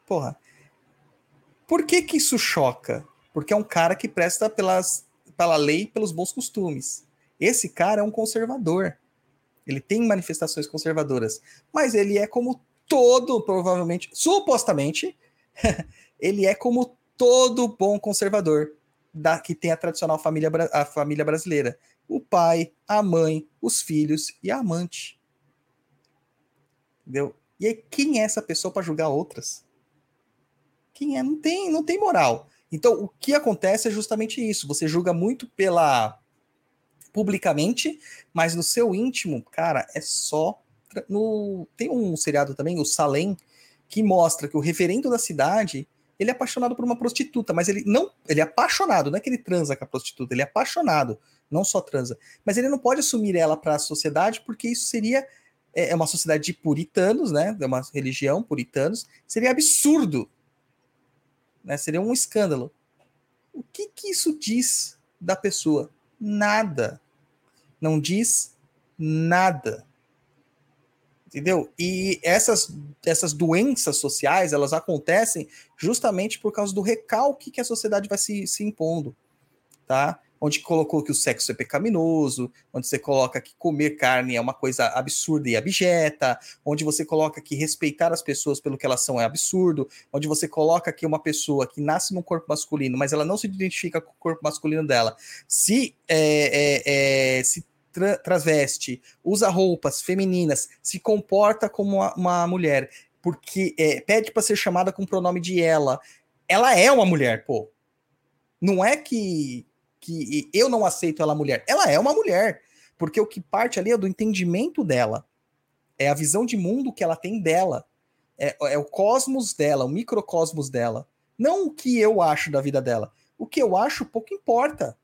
Porra. Por que que isso choca? Porque é um cara que presta pelas pela lei pelos bons costumes. Esse cara é um conservador. Ele tem manifestações conservadoras, mas ele é como todo, provavelmente, supostamente, ele é como todo bom conservador da, que tem a tradicional família, a família brasileira. O pai, a mãe, os filhos e a amante. Entendeu? E aí, quem é essa pessoa para julgar outras? Quem é? Não tem, não tem moral. Então, o que acontece é justamente isso. Você julga muito pela publicamente, mas no seu íntimo, cara, é só no tem um seriado também, o Salem, que mostra que o referendo da cidade, ele é apaixonado por uma prostituta, mas ele não, ele é apaixonado, não é que ele transa com a prostituta, ele é apaixonado, não só transa, mas ele não pode assumir ela para a sociedade porque isso seria é, é uma sociedade de puritanos, né? É uma religião puritanos, seria absurdo né? Seria um escândalo. O que, que isso diz da pessoa? Nada. Não diz nada. Entendeu? E essas, essas doenças sociais, elas acontecem justamente por causa do recalque que a sociedade vai se, se impondo, tá? Onde colocou que o sexo é pecaminoso, onde você coloca que comer carne é uma coisa absurda e abjeta, onde você coloca que respeitar as pessoas pelo que elas são é absurdo, onde você coloca que uma pessoa que nasce num corpo masculino, mas ela não se identifica com o corpo masculino dela, se, é, é, é, se tra transveste, usa roupas femininas, se comporta como uma, uma mulher, porque é, pede para ser chamada com o pronome de ela. Ela é uma mulher, pô. Não é que, que eu não aceito ela mulher. Ela é uma mulher. Porque o que parte ali é do entendimento dela. É a visão de mundo que ela tem dela. É, é o cosmos dela, o microcosmos dela. Não o que eu acho da vida dela. O que eu acho pouco importa.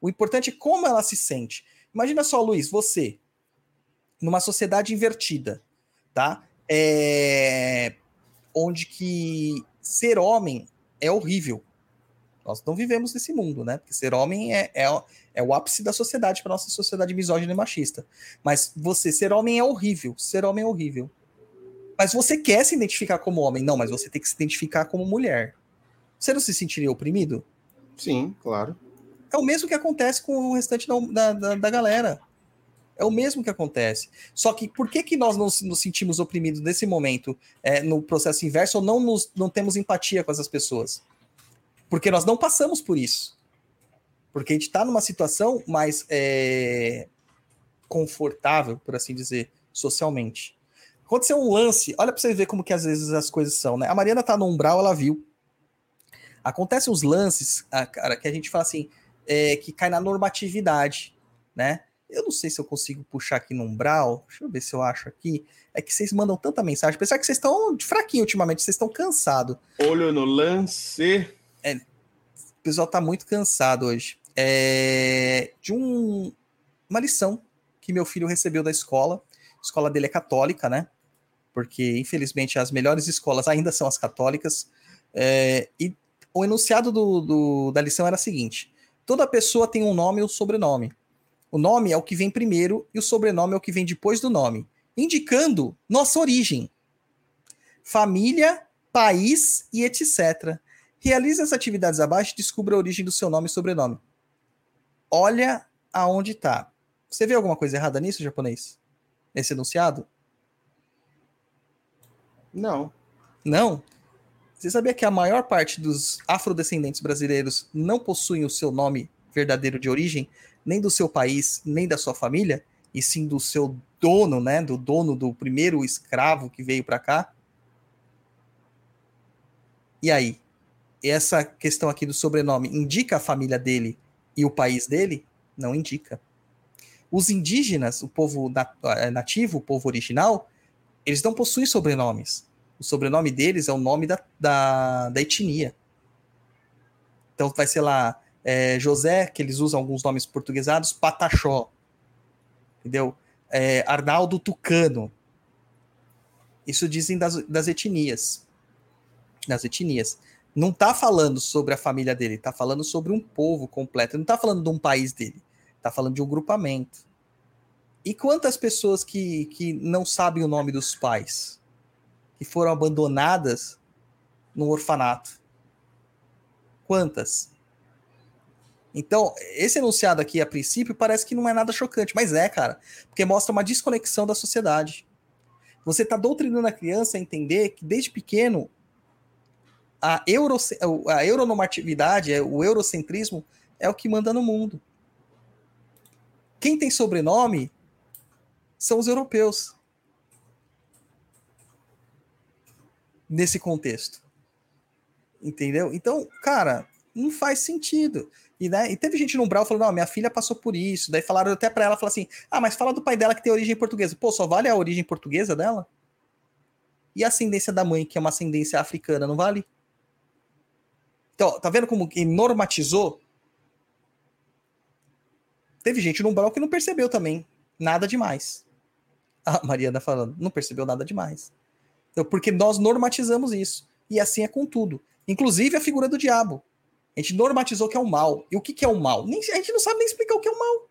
O importante é como ela se sente. Imagina só, Luiz, você, numa sociedade invertida, tá? É... Onde que ser homem é horrível. Nós não vivemos nesse mundo, né? Porque ser homem é, é, é o ápice da sociedade, para nossa sociedade misógina e machista. Mas você, ser homem é horrível. Ser homem é horrível. Mas você quer se identificar como homem? Não, mas você tem que se identificar como mulher. Você não se sentiria oprimido? Sim, claro. É o mesmo que acontece com o restante da, da, da galera. É o mesmo que acontece. Só que por que, que nós não nos sentimos oprimidos nesse momento, é, no processo inverso, ou não, nos, não temos empatia com essas pessoas? Porque nós não passamos por isso. Porque a gente está numa situação mais é, confortável, por assim dizer, socialmente. Aconteceu um lance, olha para você ver como que às vezes as coisas são, né? A Mariana tá no umbral, ela viu. Acontecem uns lances, ah, cara, que a gente fala assim, é, que cai na normatividade, né? Eu não sei se eu consigo puxar aqui no umbral. Deixa eu ver se eu acho aqui. É que vocês mandam tanta mensagem. Apesar que vocês estão fraquinho ultimamente, vocês estão cansados. Olho no lance. É, o pessoal tá muito cansado hoje. É, de um, uma lição que meu filho recebeu da escola. A escola dele é católica, né? Porque, infelizmente, as melhores escolas ainda são as católicas. É, e o enunciado do, do, da lição era o seguinte: toda pessoa tem um nome e um sobrenome. O nome é o que vem primeiro e o sobrenome é o que vem depois do nome, indicando nossa origem. Família, país e etc. Realize as atividades abaixo e descubra a origem do seu nome e sobrenome. Olha aonde está. Você vê alguma coisa errada nisso, japonês? Nesse enunciado? Não. Não? Você sabia que a maior parte dos afrodescendentes brasileiros não possuem o seu nome verdadeiro de origem, nem do seu país, nem da sua família, e sim do seu dono, né, do dono do primeiro escravo que veio para cá? E aí? Essa questão aqui do sobrenome indica a família dele e o país dele? Não indica. Os indígenas, o povo eh, nativo, o povo original, eles não possuem sobrenomes. O sobrenome deles é o nome da, da, da etnia. Então vai ser lá é, José, que eles usam alguns nomes portuguesados, Pataxó. Entendeu? É, Arnaldo Tucano. Isso dizem das, das etnias. Das etnias. Não está falando sobre a família dele, está falando sobre um povo completo. Não está falando de um país dele. Está falando de um grupamento. E quantas pessoas que, que não sabem o nome dos pais? Que foram abandonadas no orfanato? Quantas? Então, esse enunciado aqui, a princípio, parece que não é nada chocante, mas é, cara, porque mostra uma desconexão da sociedade. Você está doutrinando a criança a entender que desde pequeno a, euro, a euronormatividade, é, o eurocentrismo é o que manda no mundo. Quem tem sobrenome são os europeus. Nesse contexto. Entendeu? Então, cara, não faz sentido. E, né, e teve gente no Umbral falando, não, minha filha passou por isso. Daí falaram até para ela, falaram assim, ah, mas fala do pai dela que tem origem portuguesa. Pô, só vale a origem portuguesa dela? E a ascendência da mãe, que é uma ascendência africana, não vale? Então, tá vendo como ele normatizou? Teve gente no Umbral que não percebeu também nada demais. A Mariana falando, não percebeu nada demais. Então, porque nós normatizamos isso. E assim é com tudo. Inclusive a figura do diabo. A gente normatizou que é o mal. E o que, que é o mal? Nem, a gente não sabe nem explicar o que é o mal.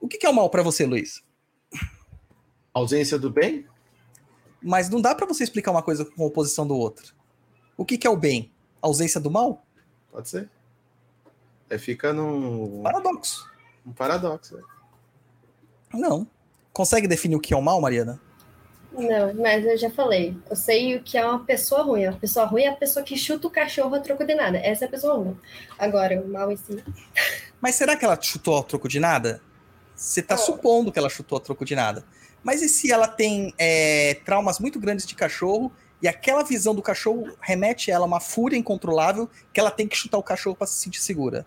O que, que é o mal para você, Luiz? Ausência do bem? Mas não dá para você explicar uma coisa com oposição do outro. O que, que é o bem? Ausência do mal? Pode ser. Aí fica num. Paradoxo. Um paradoxo. Né? Não. Consegue definir o que é o mal, Mariana? Não, mas eu já falei. Eu sei o que é uma pessoa ruim. Uma pessoa ruim é a pessoa que chuta o cachorro a troco de nada. Essa é a pessoa ruim. Agora, o mal em si. Mas será que ela chutou a troco de nada? Você está supondo que ela chutou a troco de nada. Mas e se ela tem é, traumas muito grandes de cachorro e aquela visão do cachorro remete ela a uma fúria incontrolável que ela tem que chutar o cachorro para se sentir segura?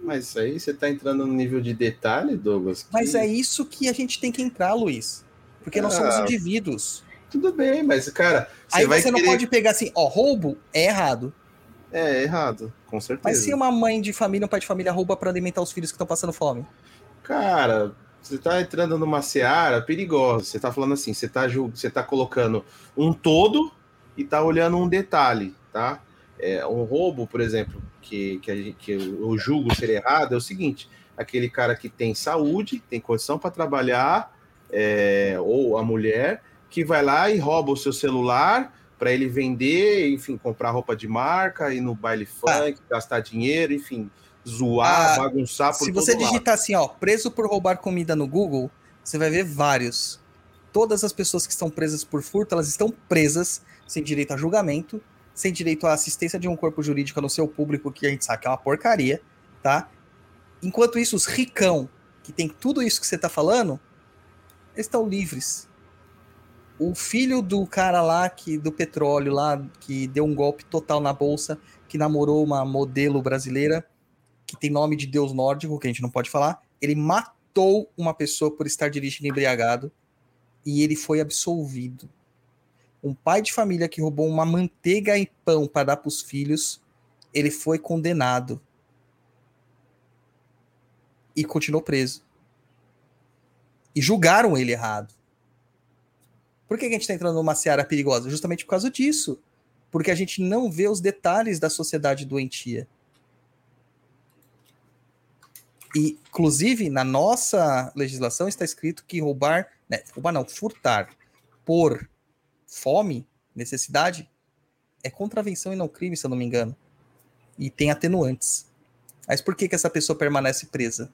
Mas aí você tá entrando no nível de detalhe, Douglas. que- Mas é isso que a gente tem que entrar, Luiz. Porque nós somos Ah, indivíduos. Tudo bem, mas, cara, você Aí você não querer... pode pegar assim, ó, roubo é errado. É, errado, com certeza. Mas se uma mãe de família, um pai de família rouba para alimentar os filhos que estão passando fome? Cara, você tá entrando numa seara perigosa. Você tá falando assim, você tá, ju- você tá colocando um todo e tá olhando um detalhe, tá? É, um roubo, por exemplo, que, que, gente- que eu julgo ser errado, é o seguinte: aquele cara que tem saúde, tem condição para trabalhar, é, ou a mulher, que vai lá e rouba o seu celular para ele vender, enfim, comprar roupa de marca, ir no baile funk, gastar dinheiro, enfim, zoar, Ah, bagunçar por Se você lado. digitar assim, ó, preso por roubar comida no Google, você vai ver vários. Todas as pessoas que estão presas por furto, elas estão presas sem direito a julgamento, sem direito à assistência de um corpo jurídico no seu público, que a gente sabe que é uma porcaria, tá? Enquanto isso, os ricão, que tem tudo isso que você tá falando, eles estão livres. O filho do cara lá que do petróleo lá que deu um golpe total na bolsa, que namorou uma modelo brasileira que tem nome de deus nórdico, que a gente não pode falar, ele matou uma pessoa por estar dirigindo embriagado e ele foi absolvido. Um pai de família que roubou uma manteiga e pão para dar para os filhos, ele foi condenado e continuou preso. E julgaram ele errado. Por que a gente está entrando numa seara perigosa? Justamente por causa disso. Porque a gente não vê os detalhes da sociedade doentia. E, inclusive, na nossa legislação está escrito que roubar, né, roubar não, furtar por fome, necessidade, é contravenção e não crime, se eu não me engano. E tem atenuantes. Mas por que, que essa pessoa permanece presa?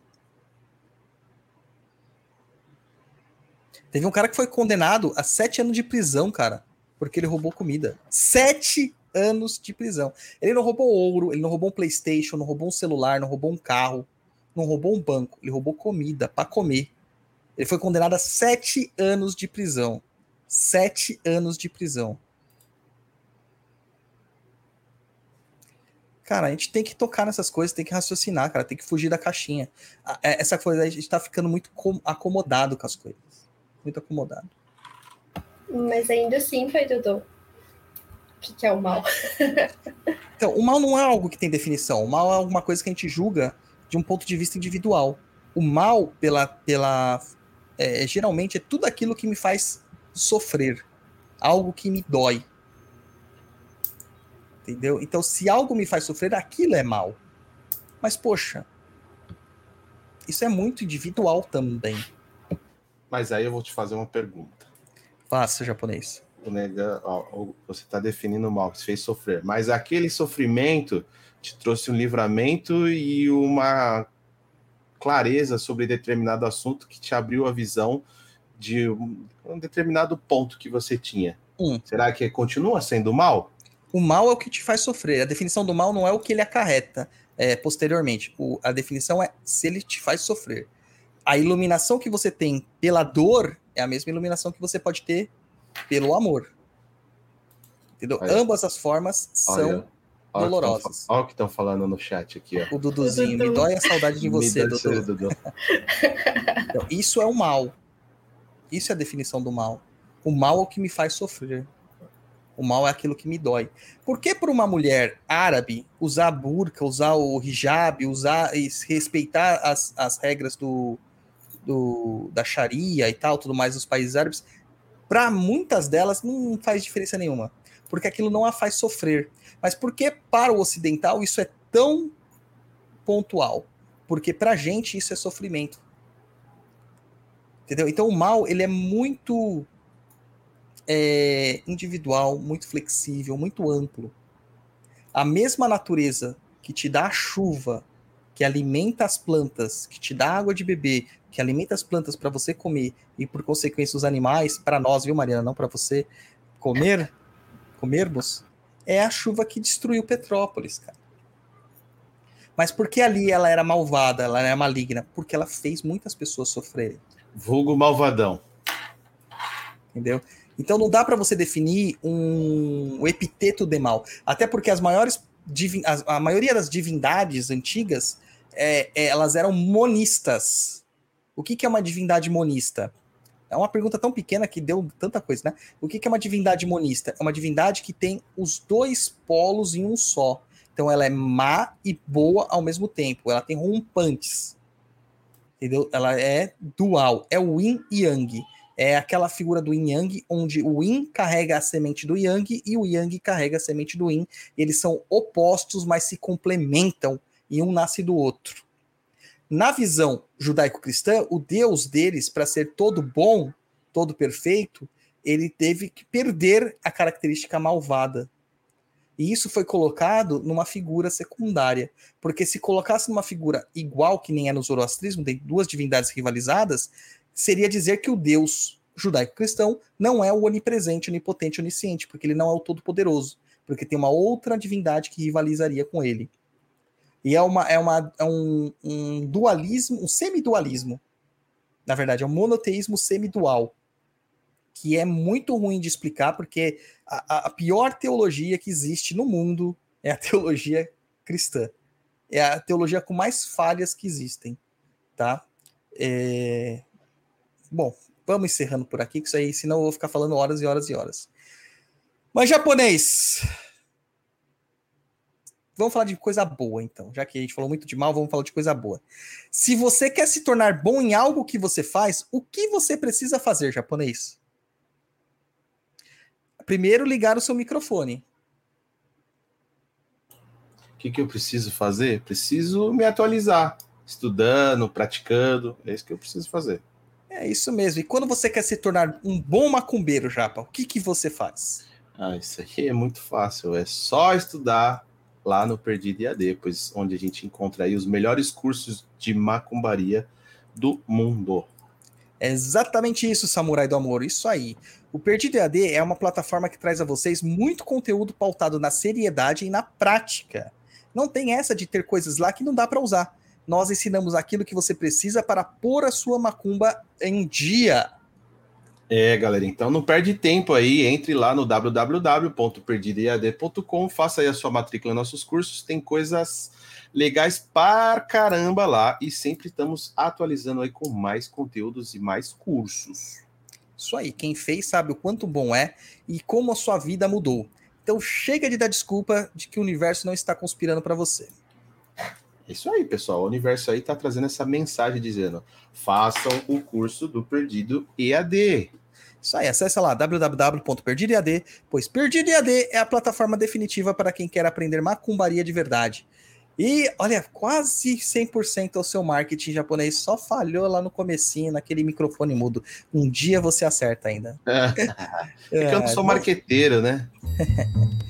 Teve um cara que foi condenado a sete anos de prisão, cara, porque ele roubou comida. Sete anos de prisão. Ele não roubou ouro, ele não roubou um PlayStation, não roubou um celular, não roubou um carro, não roubou um banco, ele roubou comida para comer. Ele foi condenado a sete anos de prisão. Sete anos de prisão. Cara, a gente tem que tocar nessas coisas, tem que raciocinar, cara, tem que fugir da caixinha. É- Essa coisa, a gente tá ficando muito com- acomodado com as coisas. Muito acomodado. Mas ainda assim, Pai Dudu, o que, que é o mal? Então, o mal não é algo que tem definição. O mal é alguma coisa que a gente julga de um ponto de vista individual. O mal, pela, pela é, geralmente, é tudo aquilo que me faz sofrer. Algo que me dói. Entendeu? Então, se algo me faz sofrer, aquilo é mal. Mas, poxa, isso é muito individual também. Mas aí eu vou te fazer uma pergunta. Faça, japonês. O nega, ó, você está definindo o mal que te fez sofrer, mas aquele sofrimento te trouxe um livramento e uma clareza sobre determinado assunto que te abriu a visão de um, determinado ponto que você tinha. Hum. Será que continua sendo mal? O mal é o que te faz sofrer. A definição do mal não é o que ele acarreta é, posteriormente. O- a definição é se ele te faz sofrer. A iluminação que você tem pela dor é a mesma iluminação que você pode ter pelo amor. Entendeu? Olha. Ambas as formas são Olha, dolorosas. Olha o que estão falando no chat aqui, ó. o Duduzinho. Me dói a saudade de você, Dudu. Dudu. Então, isso é o mal. Isso é a definição do mal. O mal é o que me faz sofrer. O mal é aquilo que me dói. Por que para uma mulher árabe usar a burca, usar o hijab, usar e respeitar as, as regras do, do da Sharia e tal, tudo mais dos países árabes, para muitas delas não faz diferença nenhuma, porque aquilo não a faz sofrer. Mas por que para o ocidental isso é tão pontual? Porque para a gente isso é sofrimento. Entendeu? Então o mal ele é muito é, individual, muito flexível, muito amplo. A mesma natureza que te dá a chuva, que alimenta as plantas, que te dá água de beber, que alimenta as plantas para você comer e por consequência os animais, para nós, viu, Mariana, não para você comer, comermos, é a chuva que destruiu Petrópolis, cara. Mas por que ali ela era malvada, ela era maligna? Porque ela fez muitas pessoas sofrerem. Vulgo malvadão. Entendeu? Então não dá para você definir um, um, epiteto de mal. Até porque as maiores. A, a maioria das divindades antigas é, é, elas eram monistas. O que, que é uma divindade monista? É uma pergunta tão pequena que deu tanta coisa, né? O que, é uma divindade monista? É uma divindade que tem os dois polos em um só. Então ela é má e boa ao mesmo tempo. Ela tem rompantes. Entendeu? Ela é dual. É o yin e yang. É aquela figura do yin yang, onde o yin carrega a semente do yang e o yang carrega a semente do yin. Eles são opostos, mas se complementam e um nasce do outro. Na visão judaico-cristã, o Deus deles, para ser todo bom, todo perfeito, ele teve que perder a característica malvada. E isso foi colocado numa figura secundária. Porque se colocasse numa figura igual que nem é no zoroastrismo, tem duas divindades rivalizadas, seria dizer que o Deus judaico-cristão não é o onipresente, onipotente, onisciente, porque ele não é o todo-poderoso. Porque tem uma outra divindade que rivalizaria com ele. E é, uma, é, uma, é um, um dualismo, um semidualismo. Na verdade, é um monoteísmo semidual. Que é muito ruim de explicar, porque a, a pior teologia que existe no mundo é a teologia cristã. É a teologia com mais falhas que existem. Tá? É... Bom, vamos encerrando por aqui, que isso aí, senão eu vou ficar falando horas e horas e horas. Mas japonês, Vamos falar de coisa boa, então. Já que a gente falou muito de mal, vamos falar de coisa boa. Se você quer se tornar bom em algo que você faz, o que você precisa fazer, japonês? Primeiro, ligar o seu microfone. O que, que eu preciso fazer? Preciso me atualizar. Estudando, praticando. É isso que eu preciso fazer. É isso mesmo. E quando você quer se tornar um bom macumbeiro, Japa, o que, que você faz? Ah, isso aqui é muito fácil. É só estudar, lá no Perdido IAD, pois onde a gente encontra aí os melhores cursos de macumbaria do mundo. É exatamente isso, Samurai do Amor, isso aí. O Perdido EAD é uma plataforma que traz a vocês muito conteúdo pautado na seriedade e na prática. Não tem essa de ter coisas lá que não dá para usar. Nós ensinamos aquilo que você precisa para pôr a sua macumba em dia. É, galera, então não perde tempo aí, entre lá no www.perdidead.com, faça aí a sua matrícula nos nossos cursos, tem coisas legais para caramba lá e sempre estamos atualizando aí com mais conteúdos e mais cursos. Isso aí, quem fez sabe o quanto bom é e como a sua vida mudou. Então chega de dar desculpa de que o universo não está conspirando para você. É isso aí, pessoal. O universo aí está trazendo essa mensagem dizendo: façam o curso do Perdido EAD. Isso aí, acesse lá www.perdidead, pois Perdidead é a plataforma definitiva para quem quer aprender macumbaria de verdade. E, olha, quase 100% ao seu marketing japonês só falhou lá no comecinho, naquele microfone mudo. Um dia você acerta ainda. É, é que eu não sou marqueteiro, né?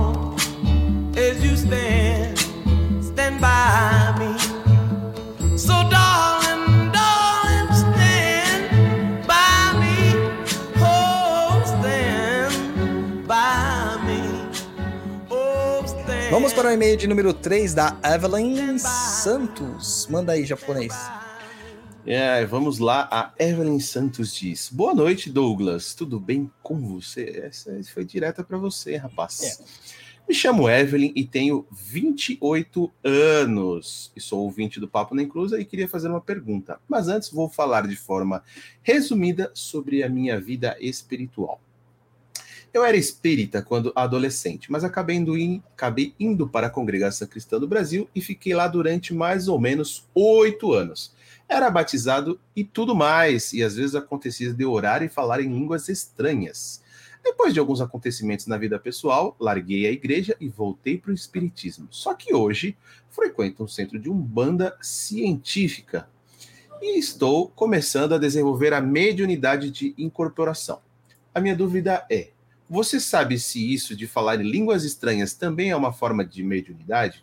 Vamos para o e-mail de número 3 da Evelyn Santos. Manda aí, japonês. É, vamos lá. A Evelyn Santos diz: Boa noite, Douglas. Tudo bem com você? Essa foi direta para você, rapaz. É. Me chamo Evelyn e tenho 28 anos. E sou ouvinte do Papo na Inclusa e queria fazer uma pergunta. Mas antes vou falar de forma resumida sobre a minha vida espiritual. Eu era espírita quando adolescente, mas acabei indo, in, acabei indo para a Congregação Cristã do Brasil e fiquei lá durante mais ou menos oito anos. Era batizado e tudo mais, e às vezes acontecia de orar e falar em línguas estranhas. Depois de alguns acontecimentos na vida pessoal, larguei a igreja e voltei para o espiritismo. Só que hoje frequento um centro de umbanda científica e estou começando a desenvolver a mediunidade de incorporação. A minha dúvida é: você sabe se isso de falar em línguas estranhas também é uma forma de mediunidade?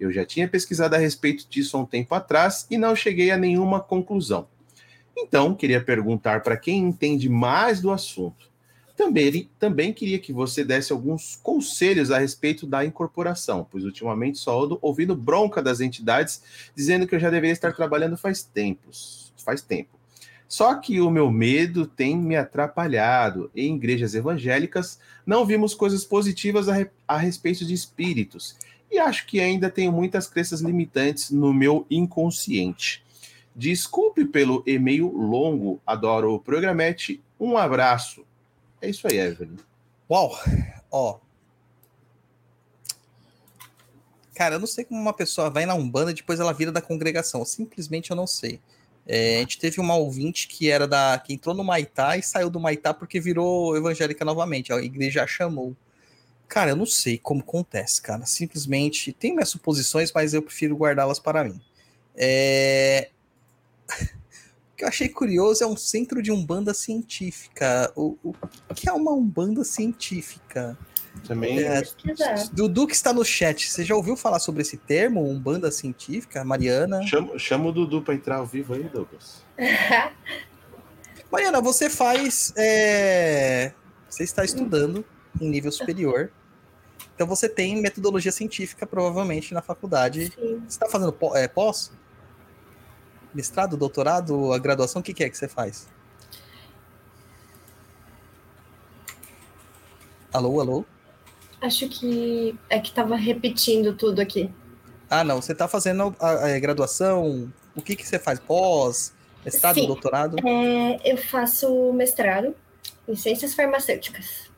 Eu já tinha pesquisado a respeito disso há um tempo atrás e não cheguei a nenhuma conclusão. Então, queria perguntar para quem entende mais do assunto. Também, também queria que você desse alguns conselhos a respeito da incorporação, pois ultimamente só ando ouvindo bronca das entidades dizendo que eu já deveria estar trabalhando faz tempos, faz tempo. Só que o meu medo tem me atrapalhado. Em igrejas evangélicas, não vimos coisas positivas a, a respeito de espíritos e acho que ainda tenho muitas crenças limitantes no meu inconsciente. Desculpe pelo e-mail longo, adoro o programete. Um abraço. É isso aí, Evelyn. Uau! Ó. Cara, eu não sei como uma pessoa vai na Umbanda e depois ela vira da congregação. Simplesmente eu não sei. É, a gente teve uma ouvinte que era da. que entrou no Maitá e saiu do Maitá porque virou evangélica novamente. A igreja a chamou. Cara, eu não sei como acontece, cara. Simplesmente tem minhas suposições, mas eu prefiro guardá-las para mim. É... o que eu achei curioso é um centro de umbanda científica. O, o que é uma umbanda científica? Também. É, Dudu que está no chat, você já ouviu falar sobre esse termo, umbanda científica, Mariana? Chama, chama o Dudu para entrar ao vivo aí, Douglas. Mariana, você faz. É... Você está estudando em nível superior então você tem metodologia científica, provavelmente, na faculdade. Sim. Você está fazendo é, pós? Mestrado, doutorado, a graduação? O que, que é que você faz? Alô, alô? Acho que é que estava repetindo tudo aqui. Ah, não. Você está fazendo a, a, graduação? O que, que você faz? Pós? Mestrado, Sim. doutorado? É, eu faço mestrado em ciências farmacêuticas.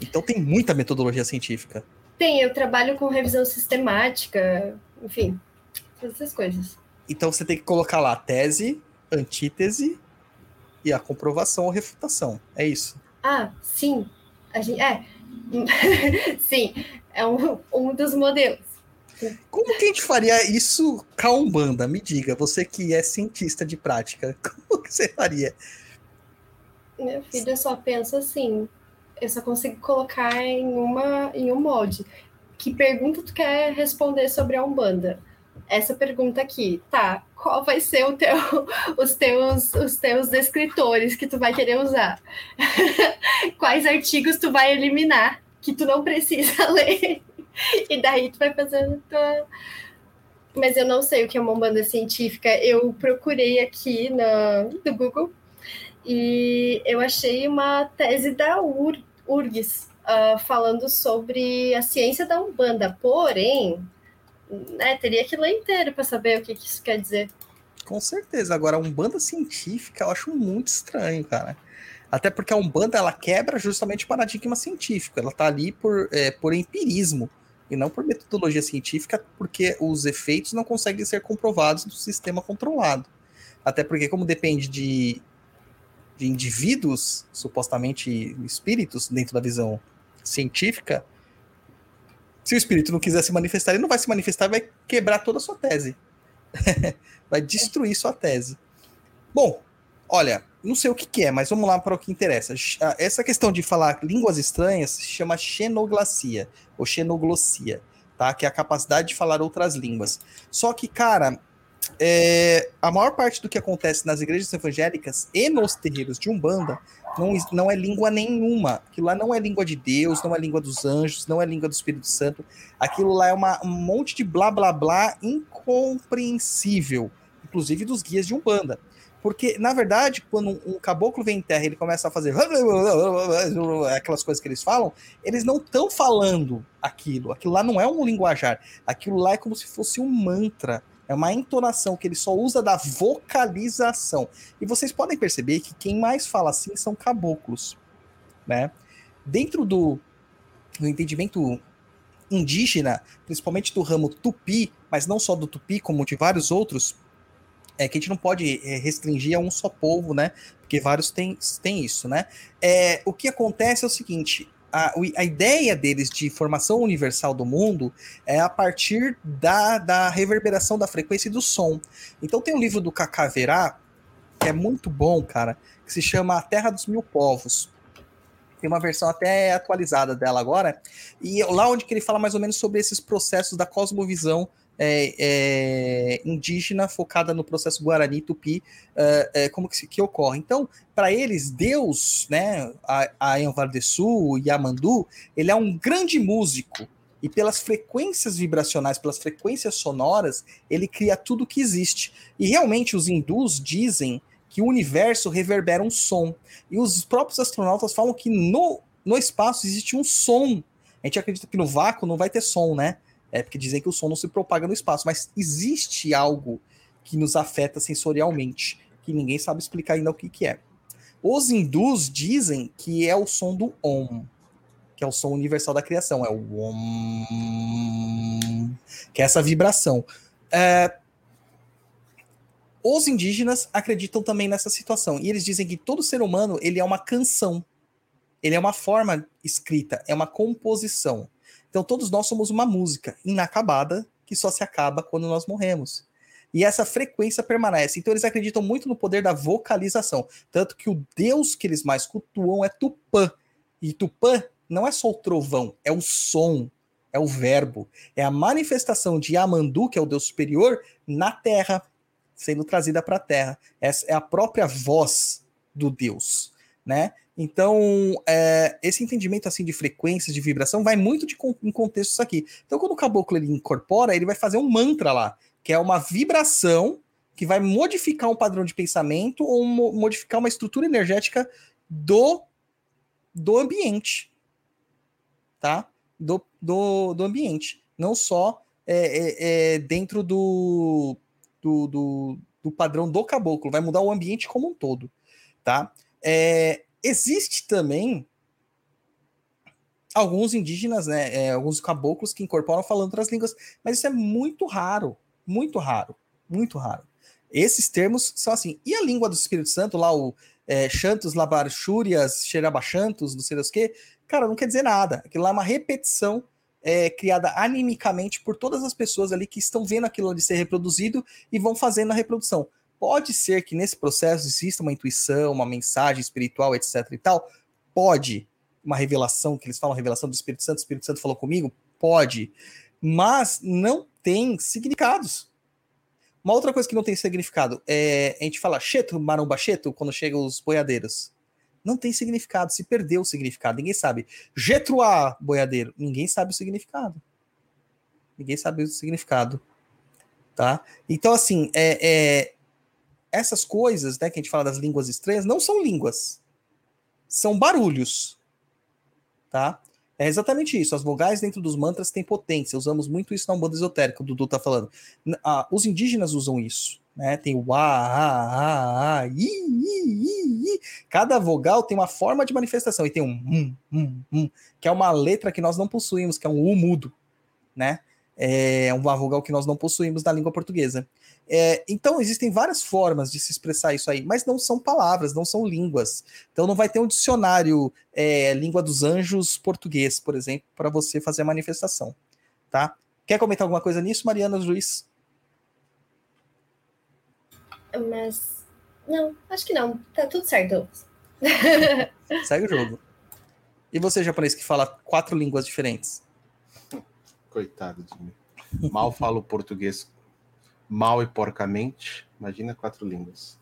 Então tem muita metodologia científica. Tem, eu trabalho com revisão sistemática, enfim, todas essas coisas. Então você tem que colocar lá tese, antítese e a comprovação ou refutação. É isso. Ah, sim. A gente, é. sim, é um, um dos modelos. Como que a gente faria isso com a Umbanda? Me diga, você que é cientista de prática, como que você faria? Meu filho, eu só penso assim, eu só consigo colocar em, uma, em um molde. Que pergunta tu quer responder sobre a Umbanda? Essa pergunta aqui, tá? Qual vai ser o teu, os, teus, os teus descritores que tu vai querer usar? Quais artigos tu vai eliminar que tu não precisa ler? E daí tu vai fazendo tua... Mas eu não sei o que é uma Umbanda científica. Eu procurei aqui no, no Google e eu achei uma tese da UR, URGS, uh, falando sobre a ciência da Umbanda. Porém, né, teria que ler inteiro para saber o que, que, isso quer dizer. Com certeza. Agora, a Umbanda científica eu acho muito estranho, cara. Até porque a Umbanda ela quebra justamente o paradigma científico. Ela está ali por, é, por empirismo e não por metodologia científica, porque os efeitos não conseguem ser comprovados no sistema controlado. Até porque, como depende de de indivíduos, supostamente espíritos, dentro da visão científica, se o espírito não quiser se manifestar, ele não vai se manifestar, vai quebrar toda a sua tese. vai destruir sua tese. Bom, olha, não sei o que, que, é, mas vamos lá para o que interessa. Essa questão de falar línguas estranhas se chama xenoglacia, ou xenoglossia, tá? Que é a capacidade de falar outras línguas. Só que, cara, é, a maior parte do que acontece nas igrejas evangélicas e nos terreiros de Umbanda não, não é língua nenhuma. Aquilo lá não é língua de Deus, não é língua dos anjos, não é língua do Espírito Santo. Aquilo lá é uma, um monte de blá blá blá incompreensível, inclusive dos guias de Umbanda. Porque, na verdade, quando um, caboclo vem em terra ele começa a fazer aquelas coisas que eles falam, eles não estão falando aquilo. Aquilo lá não é um linguajar. Aquilo lá é como se fosse um mantra é uma entonação que ele só usa da vocalização. E vocês podem perceber que quem mais fala assim são caboclos, né? Dentro do, do entendimento indígena, principalmente do ramo tupi, mas não só do tupi, como de vários outros, é que a gente não pode é, restringir a um só povo, né? Porque vários têm, têm isso, né? É, o que acontece é o seguinte: a, a ideia deles de formação universal do mundo é a partir da, da reverberação da frequência e do som. Então tem um livro do Cacaverá, que é muito bom, cara, que se chama A Terra dos Mil Povos. Tem uma versão até atualizada dela agora, e lá onde que ele fala mais ou menos sobre esses processos da cosmovisão é, é, indígena focada no processo Guarani Tupi, é, é, como que, que, ocorre. Então, para eles, Deus, né, a, a Yanvardesu, Yamandu, ele é um grande músico, e pelas frequências vibracionais, pelas frequências sonoras, ele cria tudo que existe. E realmente os hindus dizem que o universo reverbera um som. E os próprios astronautas falam que no, no espaço existe um som. A gente acredita que no vácuo não vai ter som, né? É porque dizem que o som não se propaga no espaço, mas existe algo que nos afeta sensorialmente, que ninguém sabe explicar ainda o que, que é. Os hindus dizem que é o som do Om, que é o som universal da criação, é o Om, que é essa vibração. É, os indígenas acreditam também nessa situação, e eles dizem que todo ser humano ele é uma canção, ele é uma forma escrita, é uma composição. Então todos nós somos uma música inacabada que só se acaba quando nós morremos. E essa frequência permanece. Então eles acreditam muito no poder da vocalização. Tanto que o deus que eles mais cultuam é Tupã. E Tupã não é só o trovão, é o som, é o verbo. É a manifestação de Yamandu, que é o deus superior, na terra, sendo trazida para a terra. Essa é a própria voz do deus. Né? Então, é, esse entendimento assim de frequências, de vibração, vai muito de, em contextos aqui. Então, quando o caboclo ele incorpora, ele vai fazer um mantra lá, que é uma vibração que vai modificar um padrão de pensamento ou mo modificar uma estrutura energética do, do ambiente. Tá? Do, do, do ambiente. Não só é, é, é dentro do, do, do, do padrão do caboclo, vai mudar o ambiente como um todo. Tá? É, existe também alguns indígenas, né, é, alguns caboclos que incorporam falando outras línguas, mas isso é muito raro, muito raro, muito raro. Esses termos são assim. E a língua do Espírito Santo, lá o é, Chantos, Labarchúrias, Xerabachantos, não sei o que, cara, não quer dizer nada. Aquilo lá é uma repetição é, criada animicamente por todas as pessoas ali que estão vendo aquilo ali ser reproduzido e vão fazendo a reprodução. Pode ser que nesse processo exista uma intuição, uma mensagem espiritual, etc e tal. Pode. Uma revelação, que eles falam revelação do Espírito Santo, o Espírito Santo falou comigo? Pode. Mas não tem significados. Uma outra coisa que não tem significado é a gente fala cheto, maromba cheto, quando chegam os boiadeiros. Não tem significado, se perdeu o significado, ninguém sabe. Getruá, boiadeiro, ninguém sabe o significado. Ninguém sabe o significado. Tá? Então, assim, é, é, essas coisas, né, que a gente fala das línguas estranhas, não são línguas. São barulhos. Tá? É exatamente isso. As vogais dentro dos mantras têm potência. Usamos muito isso na Umbanda esotérica, o Dudu tá falando. Ah, os indígenas usam isso. Né? Tem o a, a, a, i, i, i. Cada vogal tem uma forma de manifestação. E tem um hum, hum, que é uma letra que nós não possuímos, que é um u mudo. Né? É uma vogal que nós não possuímos na língua portuguesa. É, então, existem várias formas de se expressar isso aí, mas não são palavras, não são línguas. Então, não vai ter um dicionário é, língua dos anjos português, por exemplo, para você fazer a manifestação. Tá? Quer comentar alguma coisa nisso, Mariana Luiz? Mas. Não, acho que não. Tá tudo certo. Segue o jogo. E você, japonês, que fala quatro línguas diferentes? Coitado de mim. Mal falo português mal e porcamente. Imagina quatro línguas.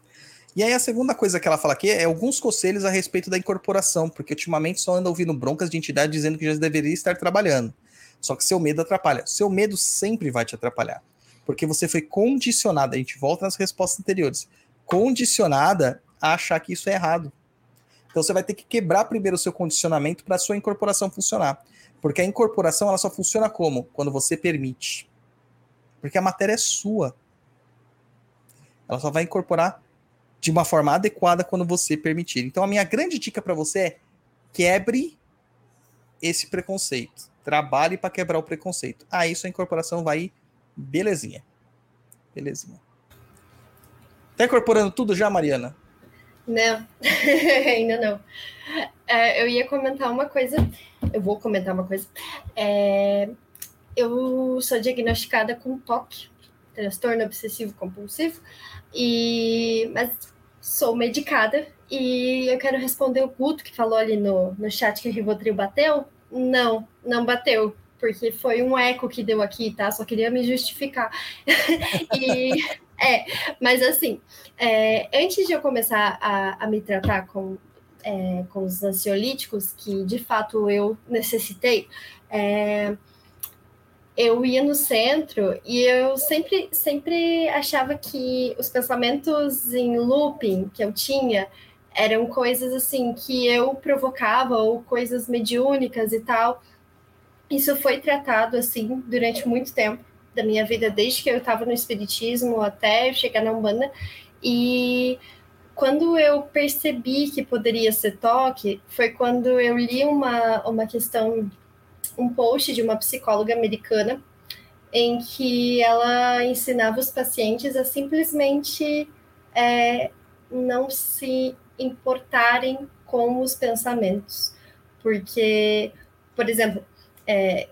E aí a segunda coisa que ela fala aqui é alguns conselhos a respeito da incorporação, porque ultimamente só anda ouvindo broncas de entidade dizendo que já deveria estar trabalhando. Só que seu medo atrapalha. Seu medo sempre vai te atrapalhar. Porque você foi condicionada, a gente volta nas respostas anteriores, condicionada a achar que isso é errado. Então você vai ter que quebrar primeiro o seu condicionamento para a sua incorporação funcionar. Porque a incorporação ela só funciona como? Quando você permite. Porque a matéria é sua. Ela só vai incorporar de uma forma adequada quando você permitir. Então a minha grande dica para você é quebre esse preconceito. Trabalhe para quebrar o preconceito. Aí sua incorporação vai belezinha. Belezinha. Tá incorporando tudo já, Mariana? Não, ainda não. É, eu ia comentar uma coisa. Eu vou comentar uma coisa. É, eu sou diagnosticada com TOC, transtorno obsessivo compulsivo, e mas sou medicada e eu quero responder o Guto que falou ali no, no chat que o Rivotril bateu. Não, não bateu, porque foi um eco que deu aqui, tá? Só queria me justificar. e é, mas assim, é, antes de eu começar a, a me tratar com, é, com os ansiolíticos, que de fato eu necessitei, é, eu ia no centro e eu sempre, sempre achava que os pensamentos em looping que eu tinha eram coisas assim que eu provocava ou coisas mediúnicas e tal. Isso foi tratado assim durante muito tempo da minha vida, desde que eu estava no espiritismo até chegar na Umbanda. E quando eu percebi que poderia ser toque, foi quando eu li uma, uma questão um post de uma psicóloga americana em que ela ensinava os pacientes a simplesmente é, não se importarem com os pensamentos. Porque, por exemplo, é,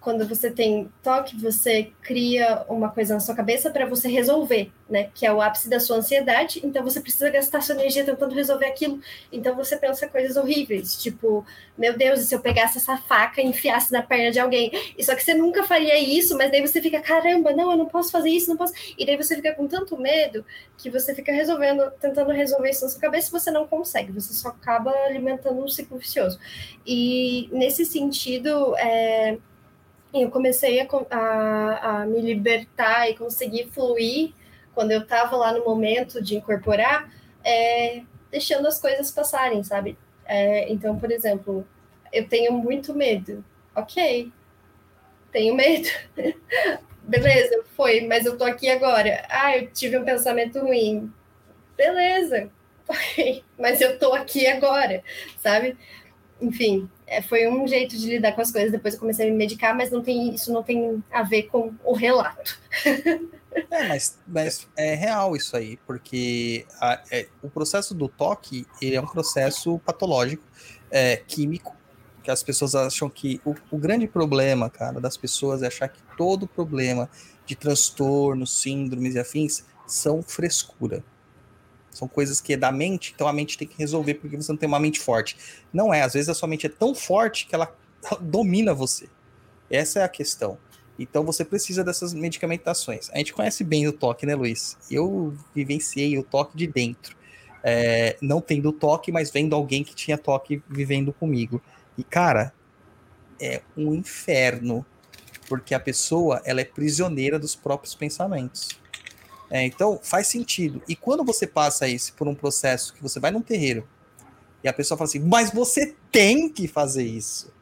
quando você tem toque, você cria uma coisa na sua cabeça para você resolver, né? Que é o ápice da sua ansiedade. Então você precisa gastar sua energia tentando resolver aquilo. Então você pensa coisas horríveis, tipo, meu Deus, e se eu pegasse essa faca e enfiasse na perna de alguém? E só que você nunca faria isso, mas daí você fica, caramba, não, eu não posso fazer isso, não posso. E daí você fica com tanto medo que você fica resolvendo, tentando resolver isso na sua cabeça você não consegue. Você só acaba alimentando um ciclo vicioso. E nesse sentido, é eu comecei a, a, a me libertar e conseguir fluir quando eu estava lá no momento de incorporar, é, deixando as coisas passarem, sabe? É, então, por exemplo, eu tenho muito medo. Ok, tenho medo. Beleza, foi, mas eu tô aqui agora. Ah, eu tive um pensamento ruim. Beleza, mas eu tô aqui agora, sabe? Enfim, foi um jeito de lidar com as coisas. Depois eu comecei a me medicar, mas não tem, isso não tem a ver com o relato. é, mas, mas é real isso aí, porque a, é, o processo do toque ele é um processo patológico, é, químico, que as pessoas acham que o, o, grande problema, cara, das pessoas é achar que todo problema de transtorno, síndromes e afins são frescura. São coisas que é da mente, então a mente tem que resolver porque você não tem uma mente forte. Não é, às vezes a sua mente é tão forte que ela, domina você. Essa é a questão. Então você precisa dessas medicamentações. A gente conhece bem o toque, né, Luiz? Eu vivenciei o toque de dentro. É, não tendo toque, mas vendo alguém que tinha toque vivendo comigo. E, cara, é um inferno. Porque a pessoa, ela é prisioneira dos próprios pensamentos. É, então, faz sentido. E quando você passa isso por um processo que você vai num terreiro e a pessoa fala assim, mas você tem que fazer isso.